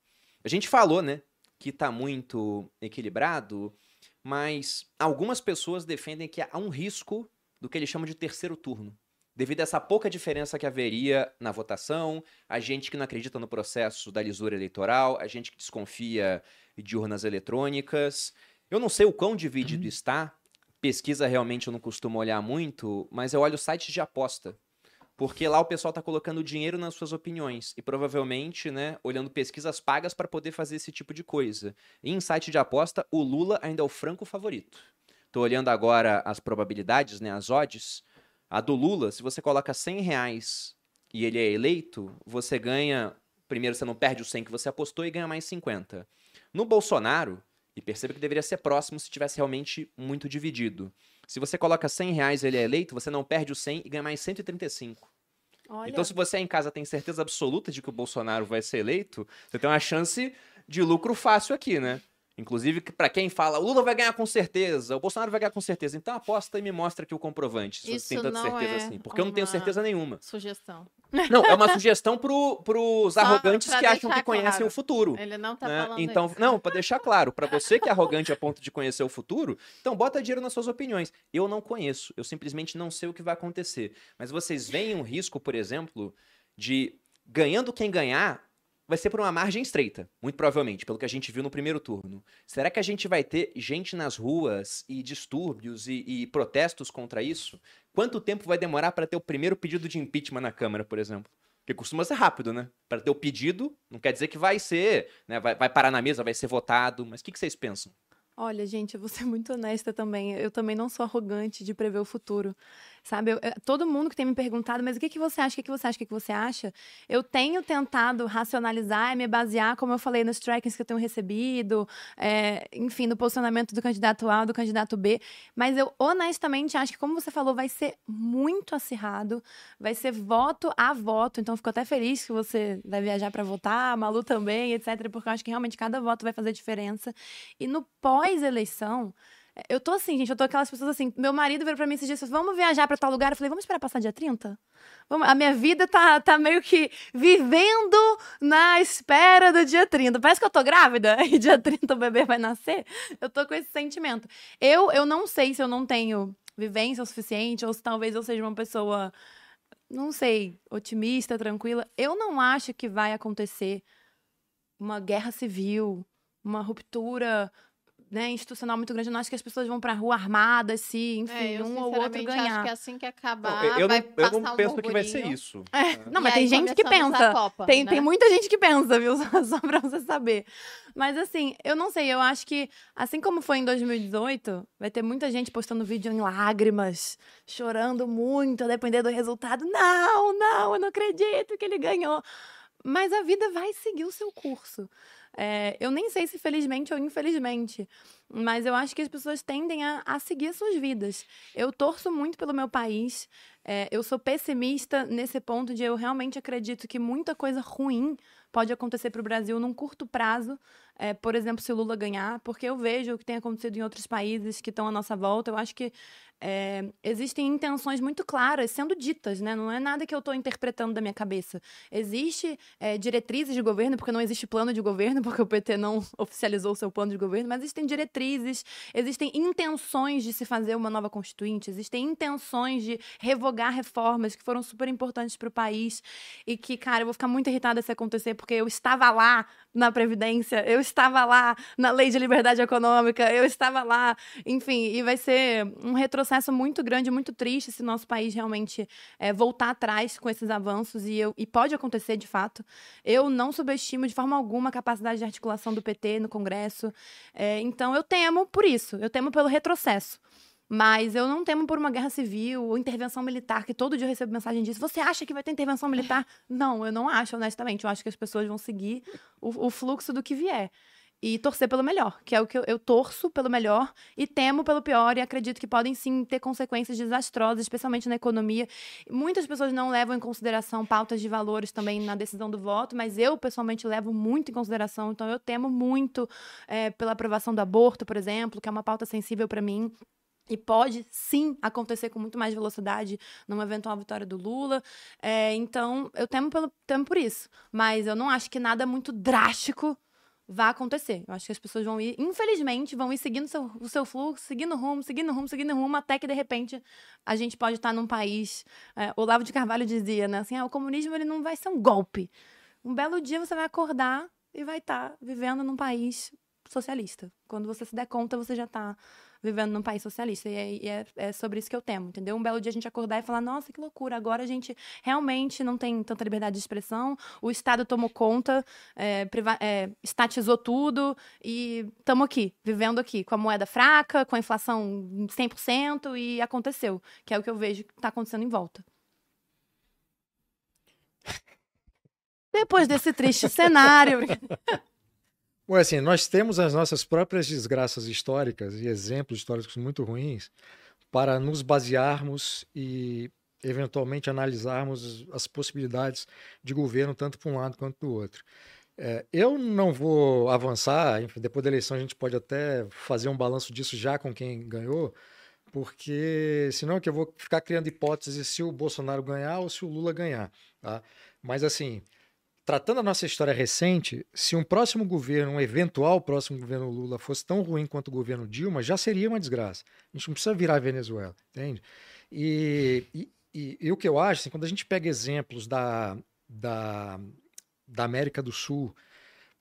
A gente falou, né, que tá muito equilibrado, mas algumas pessoas defendem que há um risco do que eles chamam de terceiro turno. Devido a essa pouca diferença que haveria na votação, a gente que não acredita no processo da lisura eleitoral, a gente que desconfia de urnas eletrônicas. Eu não sei o quão dividido está. Pesquisa realmente eu não costumo olhar muito, mas eu olho sites de aposta. Porque lá o pessoal tá colocando dinheiro nas suas opiniões. E provavelmente, né, olhando pesquisas pagas para poder fazer esse tipo de coisa. E em site de aposta, o Lula ainda é o franco favorito. Tô olhando agora as probabilidades, né, as odds. A do Lula, se você coloca 100 reais e ele é eleito, você ganha. Primeiro, você não perde os 100 que você apostou e ganha mais 50. No Bolsonaro, e perceba que deveria ser próximo se tivesse realmente muito dividido. Se você coloca 100 reais e ele é eleito, você não perde os 100 e ganha mais 135. Olha, Então, se você em casa tem certeza absoluta de que o Bolsonaro vai ser eleito, você tem uma chance de lucro fácil aqui, né? Inclusive, pra quem fala, o Lula vai ganhar com certeza, o Bolsonaro vai ganhar com certeza. Então aposta e me mostra aqui o comprovante, se Isso tem tanta certeza é assim. Porque eu não tenho certeza nenhuma. Sugestão. Não, é uma (laughs) sugestão pro, pros Só arrogantes que acham que conhecem claro. o futuro. Ele não tá né? falando Então, isso. não, pra deixar claro, pra você que é (laughs) arrogante a ponto de conhecer o futuro, então bota dinheiro nas suas opiniões. Eu não conheço, eu simplesmente não sei o que vai acontecer. Mas vocês veem um risco, por exemplo, de ganhando quem ganhar, vai ser por uma margem estreita, muito provavelmente, pelo que a gente viu no primeiro turno. Será que a gente vai ter gente nas ruas e distúrbios e, e protestos contra isso? Quanto tempo vai demorar para ter o primeiro pedido de impeachment na Câmara, por exemplo? Porque costuma ser rápido, né? Para ter o pedido, não quer dizer que vai ser, né? Vai, vai parar na mesa, vai ser votado. Mas o que, que vocês pensam? Olha, gente, eu vou ser muito honesta também. Eu também não sou arrogante de prever o futuro. Sabe, eu- eu- todo mundo que tem me perguntado, mas o que, que você acha, o que, que você acha, o que, que você acha? Eu tenho tentado racionalizar e me basear, como eu falei, nos trackings que eu tenho recebido, é, enfim, no posicionamento do candidato A, do candidato B. Mas eu honestamente acho que, como você falou, vai ser muito acirrado, vai ser voto a voto. Então, fico até feliz que você vai viajar para votar, Malu também, etc., porque eu acho que realmente cada voto vai fazer diferença. E no pós-eleição, eu tô assim, gente, eu tô aquelas pessoas assim. Meu marido veio pra mim esses dias e vamos viajar pra tal lugar? Eu falei: vamos esperar passar dia 30? Vamos... A minha vida tá, tá meio que vivendo na espera do dia 30. Parece que eu tô grávida (laughs) e dia 30 o bebê vai nascer. Eu tô com esse sentimento. Eu, eu não sei se eu não tenho vivência o suficiente ou se talvez eu seja uma pessoa, não sei, otimista, tranquila. Eu não acho que vai acontecer uma guerra civil, uma ruptura né, institucional muito grande. Eu não acho que as pessoas vão pra rua armadas, se, enfim, É, eu um ou outro sinceramente acho ganhar. que assim que Não, acabar, eu, eu vai não, eu não um penso que vai ser burburinho. isso. Não, E mas aí tem gente que pensa. Copa, Tem, né? tem muita gente que pensa, viu? (laughs) Só, só pra você saber. Mas assim, eu não sei, eu acho que, assim como foi em 2018, vai ter muita gente postando vídeo em lágrimas, chorando muito, a depender do resultado. Não, não, eu não acredito que ele ganhou. Mas a vida vai seguir o seu curso. É, eu nem sei se felizmente ou infelizmente, mas eu acho que as pessoas tendem a, a seguir as suas vidas. Eu torço muito pelo meu país. é, eu sou pessimista nesse ponto de eu realmente acredito que muita coisa ruim pode acontecer para o Brasil num curto prazo. É, por exemplo, se o Lula ganhar, porque eu vejo o que tem acontecido em outros países que estão à nossa volta. Eu acho que é, existem intenções muito claras sendo ditas, né? Não é nada que eu estou interpretando da minha cabeça. Existe é, diretrizes de governo, porque não existe plano de governo, (laughs) porque o PT não oficializou o seu plano de governo, mas existem diretrizes, existem intenções de se fazer uma nova constituinte, existem intenções de revogar reformas que foram super importantes para o país e que, cara, eu vou ficar muito irritada se acontecer, porque eu estava lá na Previdência, eu estava lá na Lei de Liberdade Econômica, eu estava lá, enfim, e vai ser um retrocesso muito grande, muito triste se nosso país realmente é, voltar atrás com esses avanços, e, eu, e pode acontecer de fato. Eu não subestimo de forma alguma a capacidade de articulação do PT no Congresso, é, então eu temo por isso, eu temo pelo retrocesso. Mas eu não temo por uma guerra civil ou intervenção militar, que todo dia eu recebo mensagem disso. Você acha que vai ter intervenção militar? (laughs) Não, eu não acho, honestamente. Eu acho que as pessoas vão seguir o, o fluxo do que vier. E torcer pelo melhor, que é o que eu, eu, torço pelo melhor e temo pelo pior, e acredito que podem sim ter consequências desastrosas, especialmente na economia. Muitas pessoas não levam em consideração pautas de valores também na decisão do voto, mas eu pessoalmente levo muito em consideração, então eu temo muito é, pela aprovação do aborto, por exemplo, que é uma pauta sensível para mim. E pode sim acontecer com muito mais velocidade numa eventual vitória do Lula. É, então, eu temo, pelo, temo por isso. Mas eu não acho que nada muito drástico vá acontecer. Eu acho que as pessoas vão ir, infelizmente, vão ir seguindo seu, o seu fluxo, seguindo rumo, seguindo rumo, seguindo rumo, até que de repente a gente pode estar num país. É, Olavo de Carvalho dizia, né? Assim, ah, o comunismo ele não vai ser um golpe. Um belo dia você vai acordar e vai estar vivendo num país socialista. Quando você se der conta, você já está vivendo num país socialista. E, é, e é, é, sobre isso que eu temo, entendeu? Um belo dia a gente acordar e falar, nossa, que loucura, agora a gente realmente não tem tanta liberdade de expressão, o Estado tomou conta, é, é estatizou tudo e estamos aqui, vivendo aqui, com a moeda fraca, com a inflação 100% e aconteceu, que é o que eu vejo que está acontecendo em volta. Depois desse triste cenário. (laughs) Bom, assim, nós temos as nossas próprias desgraças históricas e exemplos históricos muito ruins para nos basearmos e eventualmente analisarmos as possibilidades de governo tanto para um lado quanto do outro. É, eu não vou avançar, enfim, depois da eleição a gente pode até fazer um balanço disso já com quem ganhou, porque senão é que eu vou ficar criando hipóteses se o Bolsonaro ganhar ou se o Lula ganhar. Tá? Mas assim, tratando a nossa história recente, se um próximo governo, um eventual próximo governo Lula fosse tão ruim quanto o governo Dilma, já seria uma desgraça. A gente não precisa virar a Venezuela, entende? E, e, e, e o que eu acho, assim, quando a gente pega exemplos da, da, da América do Sul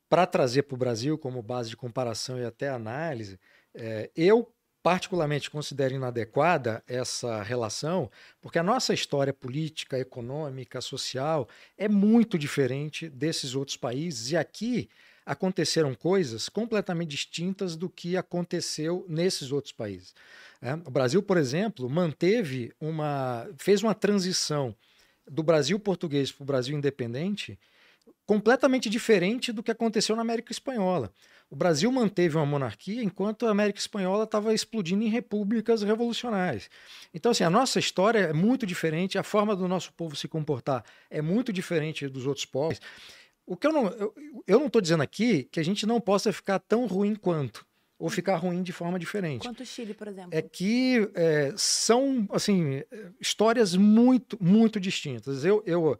para trazer para o Brasil como base de comparação e até análise, é, eu particularmente considero inadequada essa relação, porque a nossa história política, econômica, social é muito diferente desses outros países e aqui aconteceram coisas completamente distintas do que aconteceu nesses outros países. É, o Brasil, por exemplo, manteve uma, fez uma transição do Brasil português para o Brasil independente completamente diferente do que aconteceu na América Espanhola. O Brasil manteve uma monarquia enquanto a América Espanhola estava explodindo em repúblicas revolucionárias. Então, assim, a nossa história é muito diferente, a forma do nosso povo se comportar é muito diferente dos outros povos. O que eu não eu, eu não estou dizendo aqui que a gente não possa ficar tão ruim quanto ou ficar ruim de forma diferente. Quanto o Chile, por exemplo. É que é, são assim histórias muito muito distintas. Eu, eu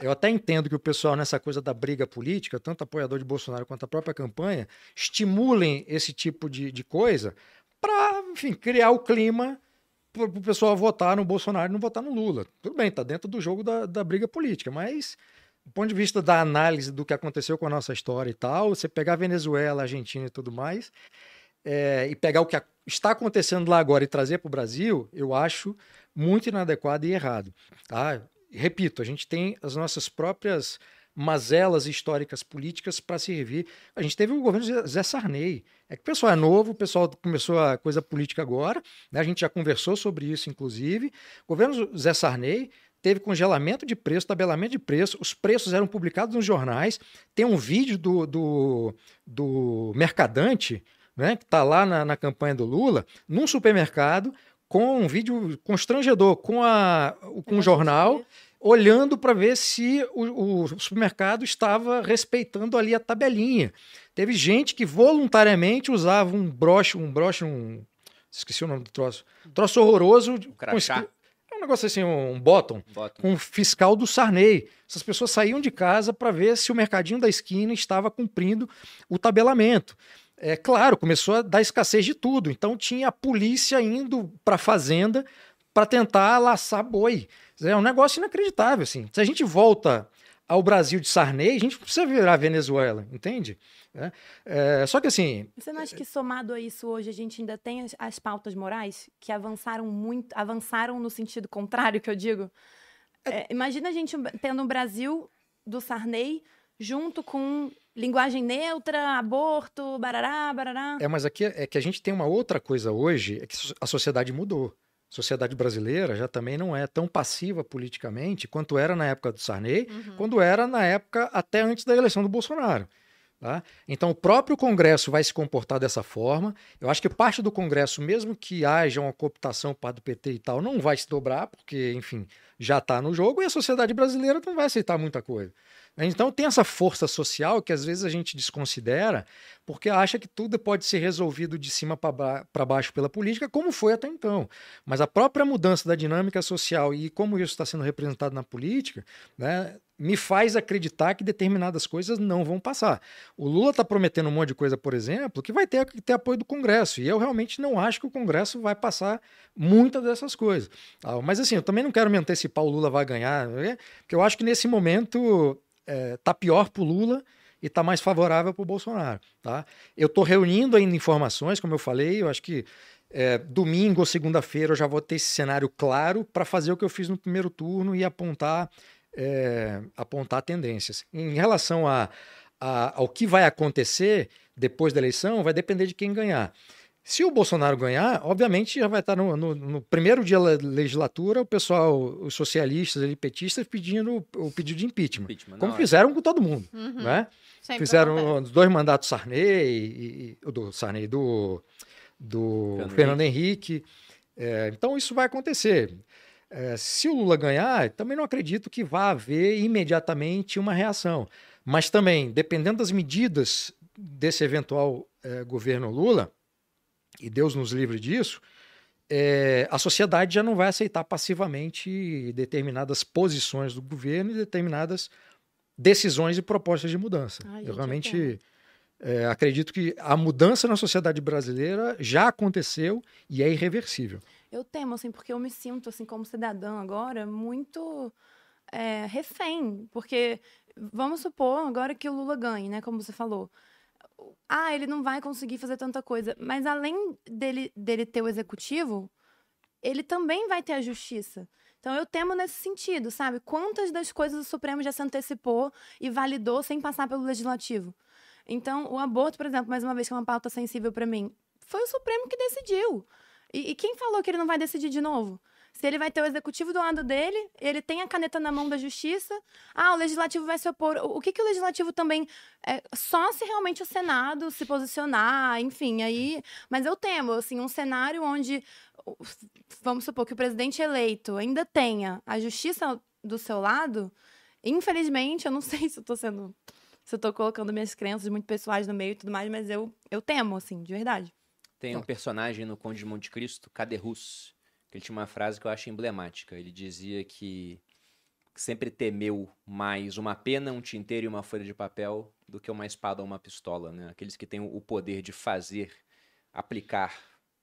eu até entendo que o pessoal, nessa coisa da briga política, tanto apoiador de Bolsonaro quanto a própria campanha, estimulem esse tipo de, de coisa para, enfim, criar o clima para o pessoal votar no Bolsonaro e não votar no Lula. Tudo bem, está dentro do jogo da, da briga política, mas do ponto de vista da análise do que aconteceu com a nossa história e tal, você pegar Venezuela, Argentina e tudo mais, é, e pegar o que está acontecendo lá agora e trazer para o Brasil, eu acho muito inadequado e errado. Tá? Repito, a gente tem as nossas próprias mazelas históricas políticas para servir. A gente teve o governo Zé Sarney. É que o pessoal é novo, o pessoal começou a coisa política agora, né? a gente já conversou sobre isso, inclusive. O governo Zé Sarney teve congelamento de preço, tabelamento de preço, os preços eram publicados nos jornais. Tem um vídeo do, do, do Mercadante, né, que está lá na, na campanha do Lula, num supermercado, com um vídeo constrangedor, com, a, com o jornal, olhando para ver se o, o, supermercado estava respeitando ali a tabelinha. Teve gente que voluntariamente usava um broche, um broche, um esqueci o nome do troço, um troço horroroso, um crachá. É um negócio assim, um bottom, bottom, com um fiscal do Sarney. Essas pessoas saíam de casa para ver se o mercadinho da esquina estava cumprindo o tabelamento. É claro, começou a dar escassez de tudo. Então tinha a polícia indo para a fazenda para tentar laçar boi. É um negócio inacreditável, assim. Se a gente volta ao Brasil de Sarney, a gente precisa virar Venezuela, entende? É, é, só que assim. Você não acha que somado a isso hoje a gente ainda tem as, as, pautas morais que avançaram muito, avançaram no sentido contrário que eu digo? É, é imagina a gente tendo um Brasil do Sarney junto com linguagem neutra, aborto, barará, barará. É, mas aqui é que a gente tem uma outra coisa hoje, é que a sociedade mudou sociedade brasileira já também não é tão passiva politicamente quanto era na época do Sarney, uhum. quando era na época até antes da eleição do Bolsonaro. Tá? Então, o próprio Congresso vai se comportar dessa forma. Eu acho que parte do Congresso, mesmo que haja uma cooptação para do PT e tal, não vai se dobrar, porque, enfim, já está no jogo e a sociedade brasileira não vai aceitar muita coisa. Então tem essa força social que às vezes a gente desconsidera porque acha que tudo pode ser resolvido de cima para baixo pela política, como foi até então. Mas a própria mudança da dinâmica social e como isso está sendo representado na política, né, me faz acreditar que determinadas coisas não vão passar. O Lula está prometendo um monte de coisa, por exemplo, que vai ter que ter apoio do Congresso. E eu realmente não acho que o Congresso vai passar muitas dessas coisas. Ah, mas assim, eu também não quero me antecipar, o Lula vai ganhar, né, porque eu acho que nesse momento é, tá pior para o Lula e está mais favorável para o Bolsonaro. Tá? Eu estou reunindo ainda informações, como eu falei, eu acho que é, domingo ou segunda-feira eu já vou ter esse cenário claro para fazer o que eu fiz no primeiro turno e apontar, é, apontar tendências. Em relação a, a, ao que vai acontecer depois da eleição, vai depender de quem ganhar. Se o Bolsonaro ganhar, obviamente já vai estar no, no, no, primeiro dia da legislatura o pessoal, os socialistas, ali, petistas, pedindo o pedido de impeachment. impeachment como fizeram com todo mundo. Uhum. Né? Fizeram os dois mandatos Sarney, e, e, do Sarney, do, do Fernando, Fernando Henrique. É, então isso vai acontecer. É, se o Lula ganhar, também não acredito que vá haver imediatamente uma reação. Mas também, dependendo das medidas desse eventual é, governo Lula, e Deus nos livre disso, é, a sociedade já não vai aceitar passivamente determinadas posições do governo e determinadas decisões e propostas de mudança. Ai, Eu realmente é, acredito que a mudança na sociedade brasileira já aconteceu e é irreversível. Eu temo, assim, porque eu me sinto, assim, como cidadã agora, muito é, refém. Porque, vamos supor, agora que o Lula ganhe, né, como você falou ah, ele não vai conseguir fazer tanta coisa. Mas além dele, dele ter o executivo, ele também vai ter a justiça. Então eu temo nesse sentido, sabe? Quantas das coisas o Supremo já se antecipou e validou sem passar pelo legislativo? Então, o aborto, por exemplo, mais uma vez que é uma pauta sensível para mim, foi o Supremo que decidiu. E, e quem falou que ele não vai decidir de novo? Se ele vai ter o executivo do lado dele, ele tem a caneta na mão da justiça. Ah, o legislativo vai se opor. O que, que o legislativo também. É, só se realmente o Senado se posicionar, enfim, aí. Mas eu temo, assim, um cenário onde. Vamos supor que o presidente eleito ainda tenha a justiça do seu lado. Infelizmente, eu não (laughs) sei se eu tô sendo. Se eu tô colocando minhas crenças muito pessoais no meio e tudo mais, mas eu, eu temo, assim, de verdade. Tem um personagem no Conde de Monte Cristo, Ele tinha uma frase que eu acho emblemática. Ele dizia que sempre temeu mais uma pena, um tinteiro e uma folha de papel do que uma espada ou uma pistola. Né? Aqueles que têm o poder de fazer, aplicar,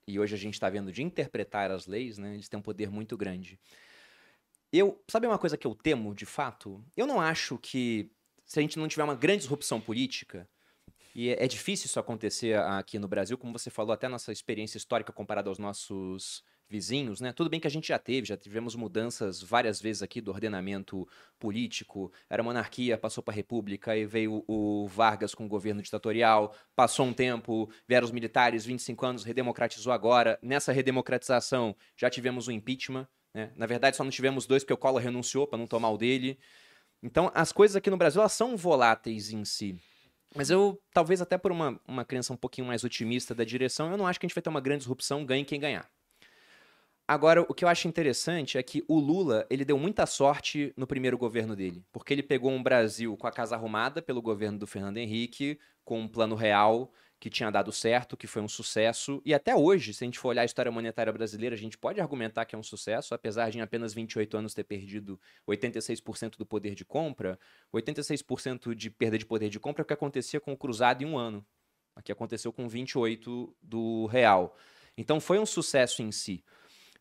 e hoje a gente está vendo de interpretar as leis, né? eles têm um poder muito grande. Eu, sabe uma coisa que eu temo, de fato? Eu não acho que se a gente não tiver uma grande disrupção política, e é, é difícil isso acontecer aqui no Brasil, como você falou, até nossa experiência histórica comparada aos nossos vizinhos, né? Tudo bem que a gente já teve, já tivemos mudanças várias vezes aqui do ordenamento político. Era monarquia, passou para república, e veio o Vargas com o governo ditatorial, passou um tempo, vieram os militares, 25 anos, redemocratizou agora. Nessa redemocratização já tivemos o impeachment, né? Na verdade só não tivemos dois porque o Collor renunciou para não tomar o dele. Então as coisas aqui no Brasil elas são voláteis em si. Mas eu, talvez até por uma, uma crença um pouquinho mais otimista da direção, eu não acho que a gente vai ter uma grande disrupção, ganhe quem ganhar. Agora, o que eu acho interessante é que o Lula, ele deu muita sorte no primeiro governo dele, porque ele pegou um Brasil com a casa arrumada pelo governo do Fernando Henrique, com um plano real que tinha dado certo, que foi um sucesso, e até hoje, se a gente for olhar a história monetária brasileira, a gente pode argumentar que é um sucesso, apesar de em apenas 28 anos ter perdido 86% do poder de compra, 86% de perda de poder de compra é o que acontecia com o cruzado em um ano. Aqui aconteceu com 28 do real. Então foi um sucesso em si.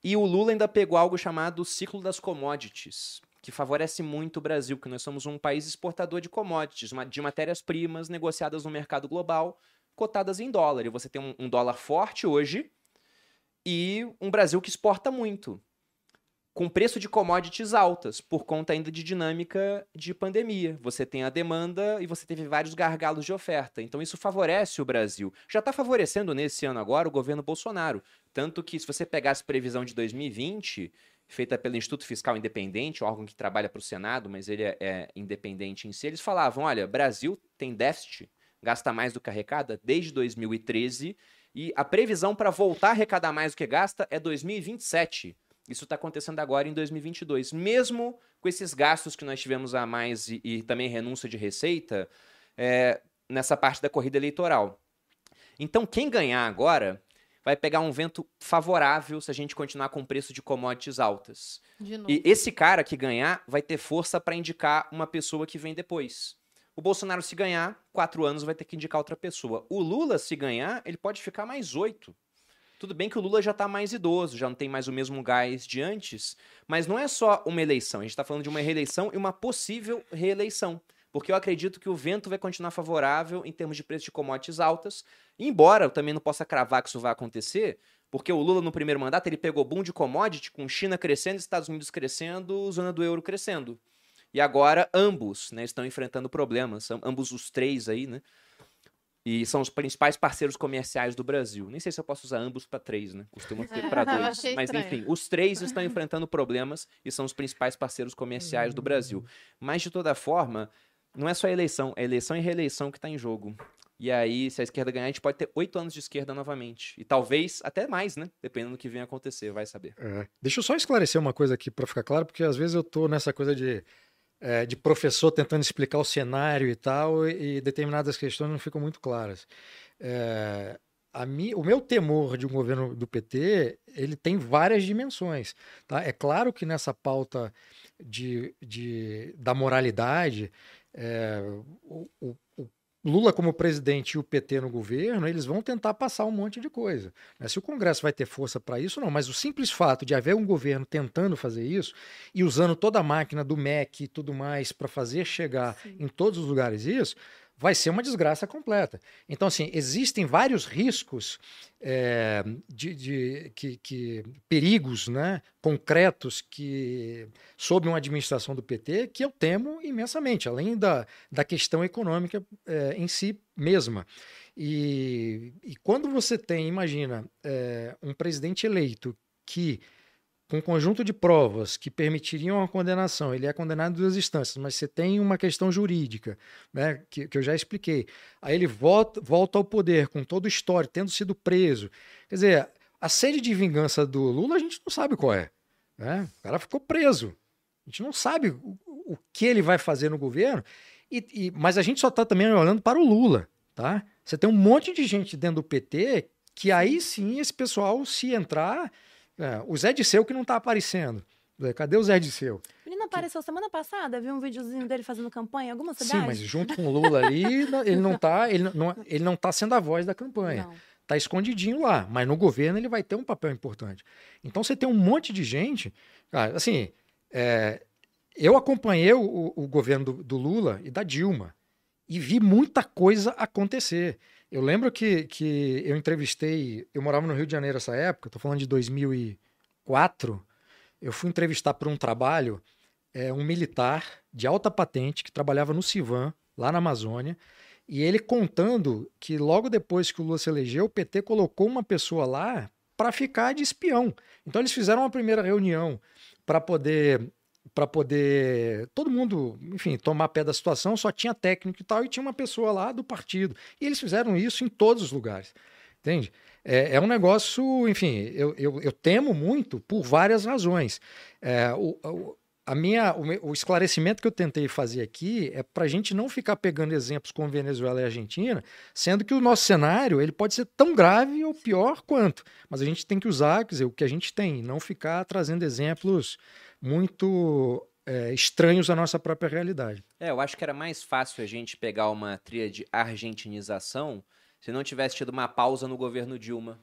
E o Lula ainda pegou algo chamado ciclo das commodities, que favorece muito o Brasil, porque nós somos um país exportador de commodities, de matérias-primas negociadas no mercado global, cotadas em dólar. E você tem um, um dólar forte hoje e um Brasil que exporta muito com preço de commodities altas, por conta ainda de dinâmica de pandemia. Você tem a demanda e você teve vários gargalos de oferta. Então isso favorece o Brasil. Já está favorecendo nesse ano agora o governo Bolsonaro. Tanto que, se você pegasse previsão de 2020, feita pelo Instituto Fiscal Independente, órgão que trabalha para o Senado, mas ele é, é independente em si, eles falavam: olha, Brasil tem déficit, gasta mais do que arrecada desde 2013, e a previsão para voltar a arrecadar mais do que gasta é 2027. Isso está acontecendo agora em 2022. Mesmo com esses gastos que nós tivemos a mais e, e também renúncia de receita é, nessa parte da corrida eleitoral. Então, quem ganhar agora vai pegar um vento favorável se a gente continuar com o preço de commodities altas. De e esse cara que ganhar vai ter força para indicar uma pessoa que vem depois. O Bolsonaro, se ganhar, quatro anos vai ter que indicar outra pessoa. O Lula, se ganhar, ele pode ficar mais oito. Tudo bem que o Lula já está mais idoso, já não tem mais o mesmo gás de antes, mas não é só uma eleição, a gente está falando de uma reeleição e uma possível reeleição. Porque eu acredito que o vento vai continuar favorável em termos de preço de commodities altas, embora eu também não possa cravar que isso vai acontecer, porque o Lula no primeiro mandato ele pegou boom de commodity com China crescendo, Estados Unidos crescendo, zona do euro crescendo. E agora ambos né, estão enfrentando problemas, ambos os três aí, né? E são os principais parceiros comerciais do Brasil. Nem sei se eu posso usar ambos para três, né? Costuma ser para (laughs) dois. Mas enfim, os três estão enfrentando problemas e são os principais parceiros comerciais do Brasil. Mas de toda forma, não é só a eleição, é eleição e reeleição que está em jogo. E aí, se a esquerda ganhar, a gente pode ter oito anos de esquerda novamente. E talvez até mais, né? Dependendo do que venha acontecer, vai saber. É. Deixa eu só esclarecer uma coisa aqui para ficar claro, porque às vezes eu tô nessa coisa de é, de professor tentando explicar o cenário e tal, e, e determinadas questões não ficam muito claras. É, a mi, o meu temor de um governo do PT, ele tem várias dimensões. Tá? É claro que nessa pauta de, de, da moralidade, é, o, o, Lula como presidente e o PT no governo, eles vão tentar passar um monte de coisa. Né? Se o Congresso vai ter força para isso, não, mas o simples fato de haver um governo tentando fazer isso e usando toda a máquina do MEC e tudo mais para fazer chegar Sim. em todos os lugares isso, vai ser uma desgraça completa. Então, assim, existem vários riscos é, de, de que, que, perigos né, concretos que sob uma administração do PT que eu temo imensamente, além da, da questão econômica é, em si mesma. E, e, quando você tem, imagina, é, um presidente eleito que com um conjunto de provas que permitiriam a condenação, ele é condenado em duas instâncias, mas você tem uma questão jurídica, né, que, que eu já expliquei. Aí ele volta, volta ao poder com todo o histórico, tendo sido preso. Quer dizer, a sede de vingança do Lula a gente não sabe qual é. Né? O cara ficou preso. A gente não sabe o, o que ele vai fazer no governo, e, e mas a gente só está também olhando para o Lula. Tá? Você tem um monte de gente dentro do PT que aí sim esse pessoal, se entrar é, o Zé Disseu que não está aparecendo. Cadê o Zé Disseu? Ele não apareceu que... semana passada, viu um videozinho dele fazendo campanha em alguma cidade? Sim, mas junto com o Lula ali, ele não está ele não, ele não tá sendo a voz da campanha. Não. Tá escondidinho lá, mas no governo ele vai ter um papel importante. Então você tem um monte de gente, cara, assim, é, eu acompanhei o, o governo do, do Lula e da Dilma e vi muita coisa acontecer. Eu lembro que, que eu entrevistei, eu morava no Rio de Janeiro nessa época, estou falando de 2004. Eu fui entrevistar para um trabalho é, um militar de alta patente que trabalhava no Civan, lá na Amazônia, e ele contando que logo depois que o Lula se elegeu, o PT colocou uma pessoa lá para ficar de espião. Então eles fizeram uma primeira reunião para poder para poder todo mundo, enfim, tomar pé da situação, só tinha técnico e tal, e tinha uma pessoa lá do partido. E eles fizeram isso em todos os lugares. Entende? é, é um negócio, enfim, eu, eu, eu, temo muito por várias razões. É, o, a minha, o, o, esclarecimento que eu tentei fazer aqui é para a gente não ficar pegando exemplos como Venezuela e Argentina, sendo que o nosso cenário ele pode ser tão grave ou pior quanto. Mas a gente tem que usar quer dizer, o que a gente tem, não ficar trazendo exemplos muito é, estranhos à nossa própria realidade. É, eu acho que era mais fácil a gente pegar uma trilha de argentinização se não tivesse tido uma pausa no governo Dilma.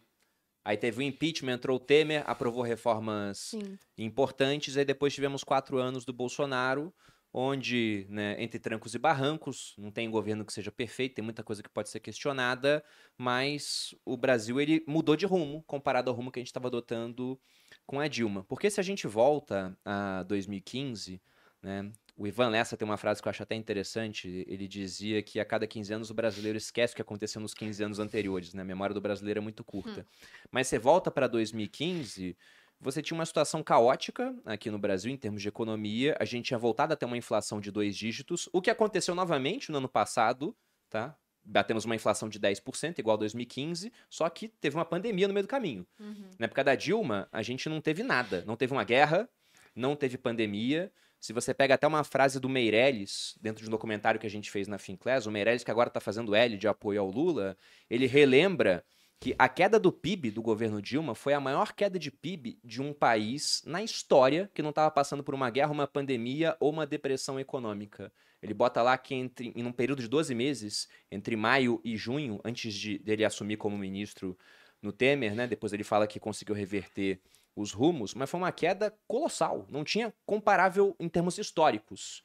Aí teve o impeachment, entrou o Temer, aprovou reformas Sim. importantes, aí depois tivemos quatro anos do Bolsonaro, onde, né, entre trancos e barrancos, não tem governo que seja perfeito, tem muita coisa que pode ser questionada, mas o Brasil ele mudou de rumo comparado ao rumo que a gente estava adotando com a Dilma. Porque se a gente volta a 2015, né, o Ivan Lessa tem uma frase que eu acho até interessante. Ele dizia que a cada 15 anos o brasileiro esquece o que aconteceu nos 15 anos anteriores. Né? A memória do brasileiro é muito curta. Hum. Mas você volta para 2015, você tinha uma situação caótica aqui no Brasil em termos de economia. A gente tinha voltado a ter uma inflação de dois dígitos, o que aconteceu novamente no ano passado, tá? Batemos uma inflação de 10%, igual a 2015, só que teve uma pandemia no meio do caminho. Uhum. Na época da Dilma, a gente não teve nada. Não teve uma guerra, não teve pandemia. Se você pega até uma frase do Meirelles, dentro de um documentário que a gente fez na Finclass, o Meirelles, que agora está fazendo L de apoio ao Lula, ele relembra que a queda do PIB do governo Dilma foi a maior queda de PIB de um país na história que não estava passando por uma guerra, uma pandemia ou uma depressão econômica. Ele bota lá que entre, em um período de 12 meses, entre maio e junho, antes de dele assumir como ministro no Temer, né? Depois ele fala que conseguiu reverter os rumos, mas foi uma queda colossal. Não tinha comparável em termos históricos.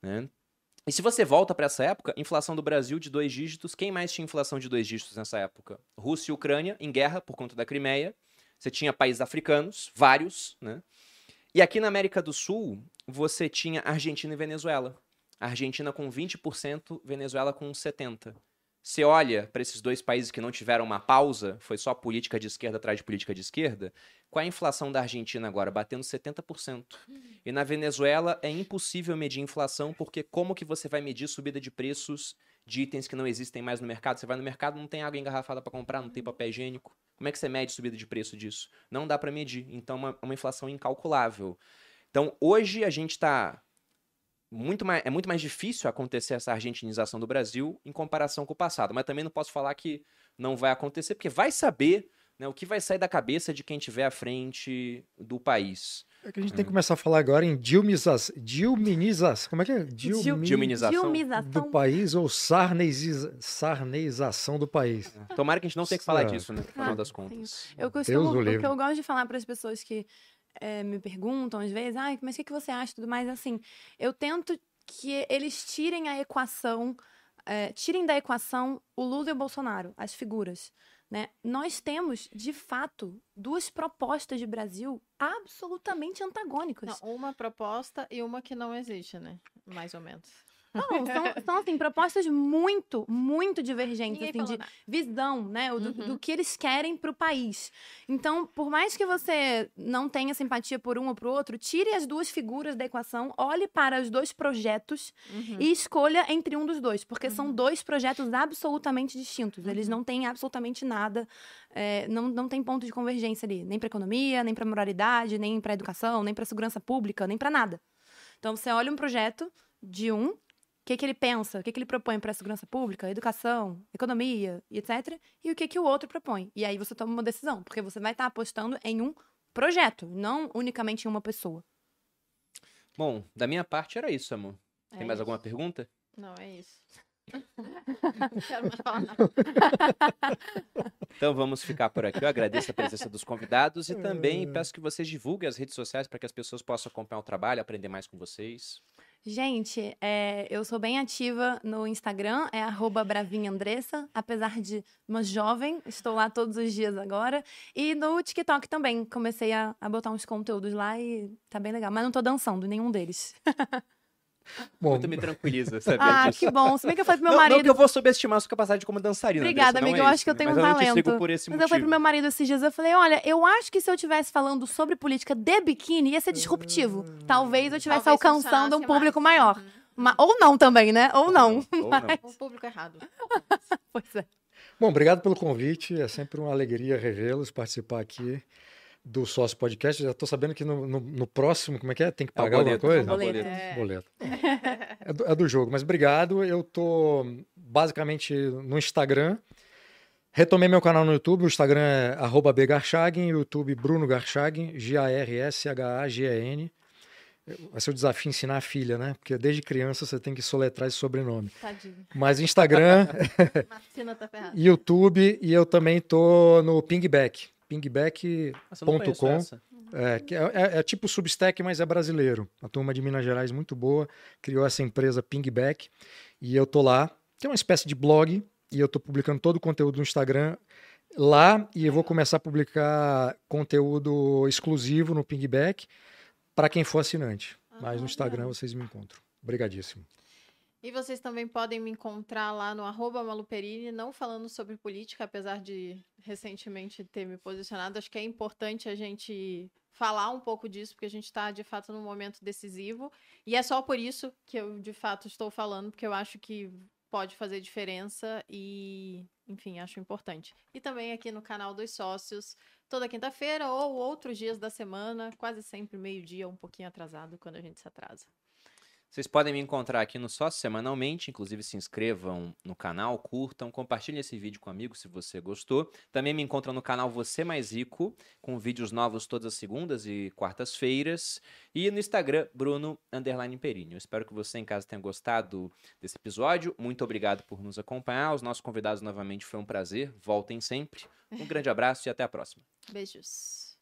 Né? E se você volta para essa época, inflação do Brasil de dois dígitos, quem mais tinha inflação de dois dígitos nessa época? Rússia e Ucrânia, em guerra por conta da Crimeia. Você tinha países africanos, vários, né? E aqui na América do Sul, você tinha Argentina e Venezuela. Argentina com 20%, Venezuela com 70%. Você olha para esses dois países que não tiveram uma pausa, foi só política de esquerda atrás de política de esquerda, com a inflação da Argentina agora batendo 70%. E na Venezuela é impossível medir inflação, porque como que você vai medir subida de preços de itens que não existem mais no mercado? Você vai no mercado, não tem água engarrafada para comprar, não tem papel higiênico. Como é que você mede subida de preço disso? Não dá para medir. Então é uma, uma inflação incalculável. Então hoje a gente está muito mais, é muito mais difícil acontecer essa argentinização do Brasil em comparação com o passado. Mas também não posso falar que não vai acontecer, porque vai saber né, o que vai sair da cabeça de quem estiver à frente do país. É que a gente tem que começar a falar agora em dilminização. Dilminização. Como é que é? Dilmi... Dilminização. Do país ou sarneiza... sarneização do país. É. Tomara que a gente não tenha que falar disso, né? No final das contas. Eu costumo, o que eu gosto de falar para as pessoas que é, me perguntam às vezes, ah, mas o que, que você acha tudo mais? Assim, eu tento que eles tirem a equação, é, tirem da equação o Lula e o Bolsonaro, as figuras. Né? Nós temos, de fato, duas propostas de Brasil absolutamente antagônicas. Não, uma proposta e uma que não existe, né? Mais ou menos. Não, são, (laughs) são assim, propostas muito, muito divergentes, assim, de nada. visão, né? Do, uhum. do, que eles querem para o país. Então, por mais que você não tenha simpatia por um ou por outro, tire as duas figuras da equação, olhe para os dois projetos uhum. e escolha entre um dos dois, porque uhum. são dois projetos absolutamente distintos. Eles uhum. não têm absolutamente nada, é, não, não tem ponto de convergência ali, nem para economia, nem para moralidade, nem para educação, nem para segurança pública, nem para nada. Então, você olha um projeto de um que, que ele pensa, o que, que ele propõe para a segurança pública, educação, economia e etc. E o que, que o outro propõe. E aí você toma uma decisão, porque você vai estar tá apostando em um projeto, não unicamente em uma pessoa. Bom, da minha parte era isso, amor. É Tem mais alguma pergunta? Não, é isso. não quero mais falar nada. Então vamos ficar por aqui. Eu agradeço a presença dos convidados e também peço que vocês divulguem as redes sociais para que as pessoas possam acompanhar o trabalho, aprender mais com vocês. Gente, é, eu sou bem ativa no Instagram, é bravinhaandressa, apesar de uma jovem, estou lá todos os dias agora. E no TikTok também, comecei a, a botar uns conteúdos lá e tá bem legal. Mas não tô dançando nenhum deles. (laughs) Bom, Muito me tranquiliza, (laughs) sabe? Ah, que bom. Se bem que eu falei pro meu não, marido. Não que eu vou subestimar a sua capacidade como dançarina. Obrigada, amiga. É eu acho que eu tenho um talento. Eu por esse mas motivo. eu falei pro meu marido esses dias, eu falei, olha, eu acho que se eu estivesse falando sobre política de biquíni, ia ser disruptivo. Hum, Talvez eu estivesse alcançando um público mais. maior. Uhum. ou não também, né? Ou não. Ou, ou não. O público errado. (laughs) pois é. Bom, obrigado pelo convite. É sempre uma alegria revê-los, participar aqui do Sócio Podcast. Já estou sabendo que no, no, no, próximo, como é que é? Tem que pagar boleto, alguma coisa? é boleto. É. Boleto. (laughs) É do, é do jogo, mas obrigado. Eu tô basicamente no Instagram. Retomei meu canal no YouTube, o Instagram é arroba bgarchagen, YouTube Bruno Garchagen, G-A-R-S-H-A-G-E-N. Vai ser o desafio ensinar a filha, né? Porque desde criança você tem que soletrar esse sobrenome. Tadinho. Mas Instagram, (laughs) tá. (laughs) YouTube e eu também tô no Pingback. Pingback Nossa, eu não Ponto conheço com. essa. é, é, é- é tipo Substack, mas é brasileiro. A turma de Minas Gerais muito boa criou essa empresa Pingback e eu tô lá. Que é uma espécie de blog e eu tô publicando todo o conteúdo no Instagram lá e eu vou começar a publicar conteúdo exclusivo no Pingback para quem for assinante. Mas Ah, no Instagram vocês me encontram. Obrigadíssimo. E vocês também podem me encontrar lá no arroba Maluperini, não falando sobre política, apesar de recentemente ter me posicionado. Acho que é importante a gente falar um pouco disso, porque a gente está, de fato, num momento decisivo. E é só por isso que eu, de fato, estou falando, porque eu acho que pode fazer diferença e, enfim, acho importante. E também aqui no canal dos sócios, toda quinta-feira ou outros dias da semana, quase sempre meio-dia, um pouquinho atrasado, quando a gente se atrasa. Vocês podem me encontrar aqui no Sócio semanalmente, inclusive se inscrevam no canal, curtam, compartilhem esse vídeo com amigos se você gostou. Também me encontram no canal Você Mais Rico, com vídeos novos todas as segundas e quartas-feiras. E no Instagram, Bruno Underline. Eu espero que você em casa tenha gostado desse episódio. Muito obrigado por nos acompanhar. Os nossos convidados novamente foi um prazer. Voltem sempre. Um grande abraço e até a próxima. Beijos.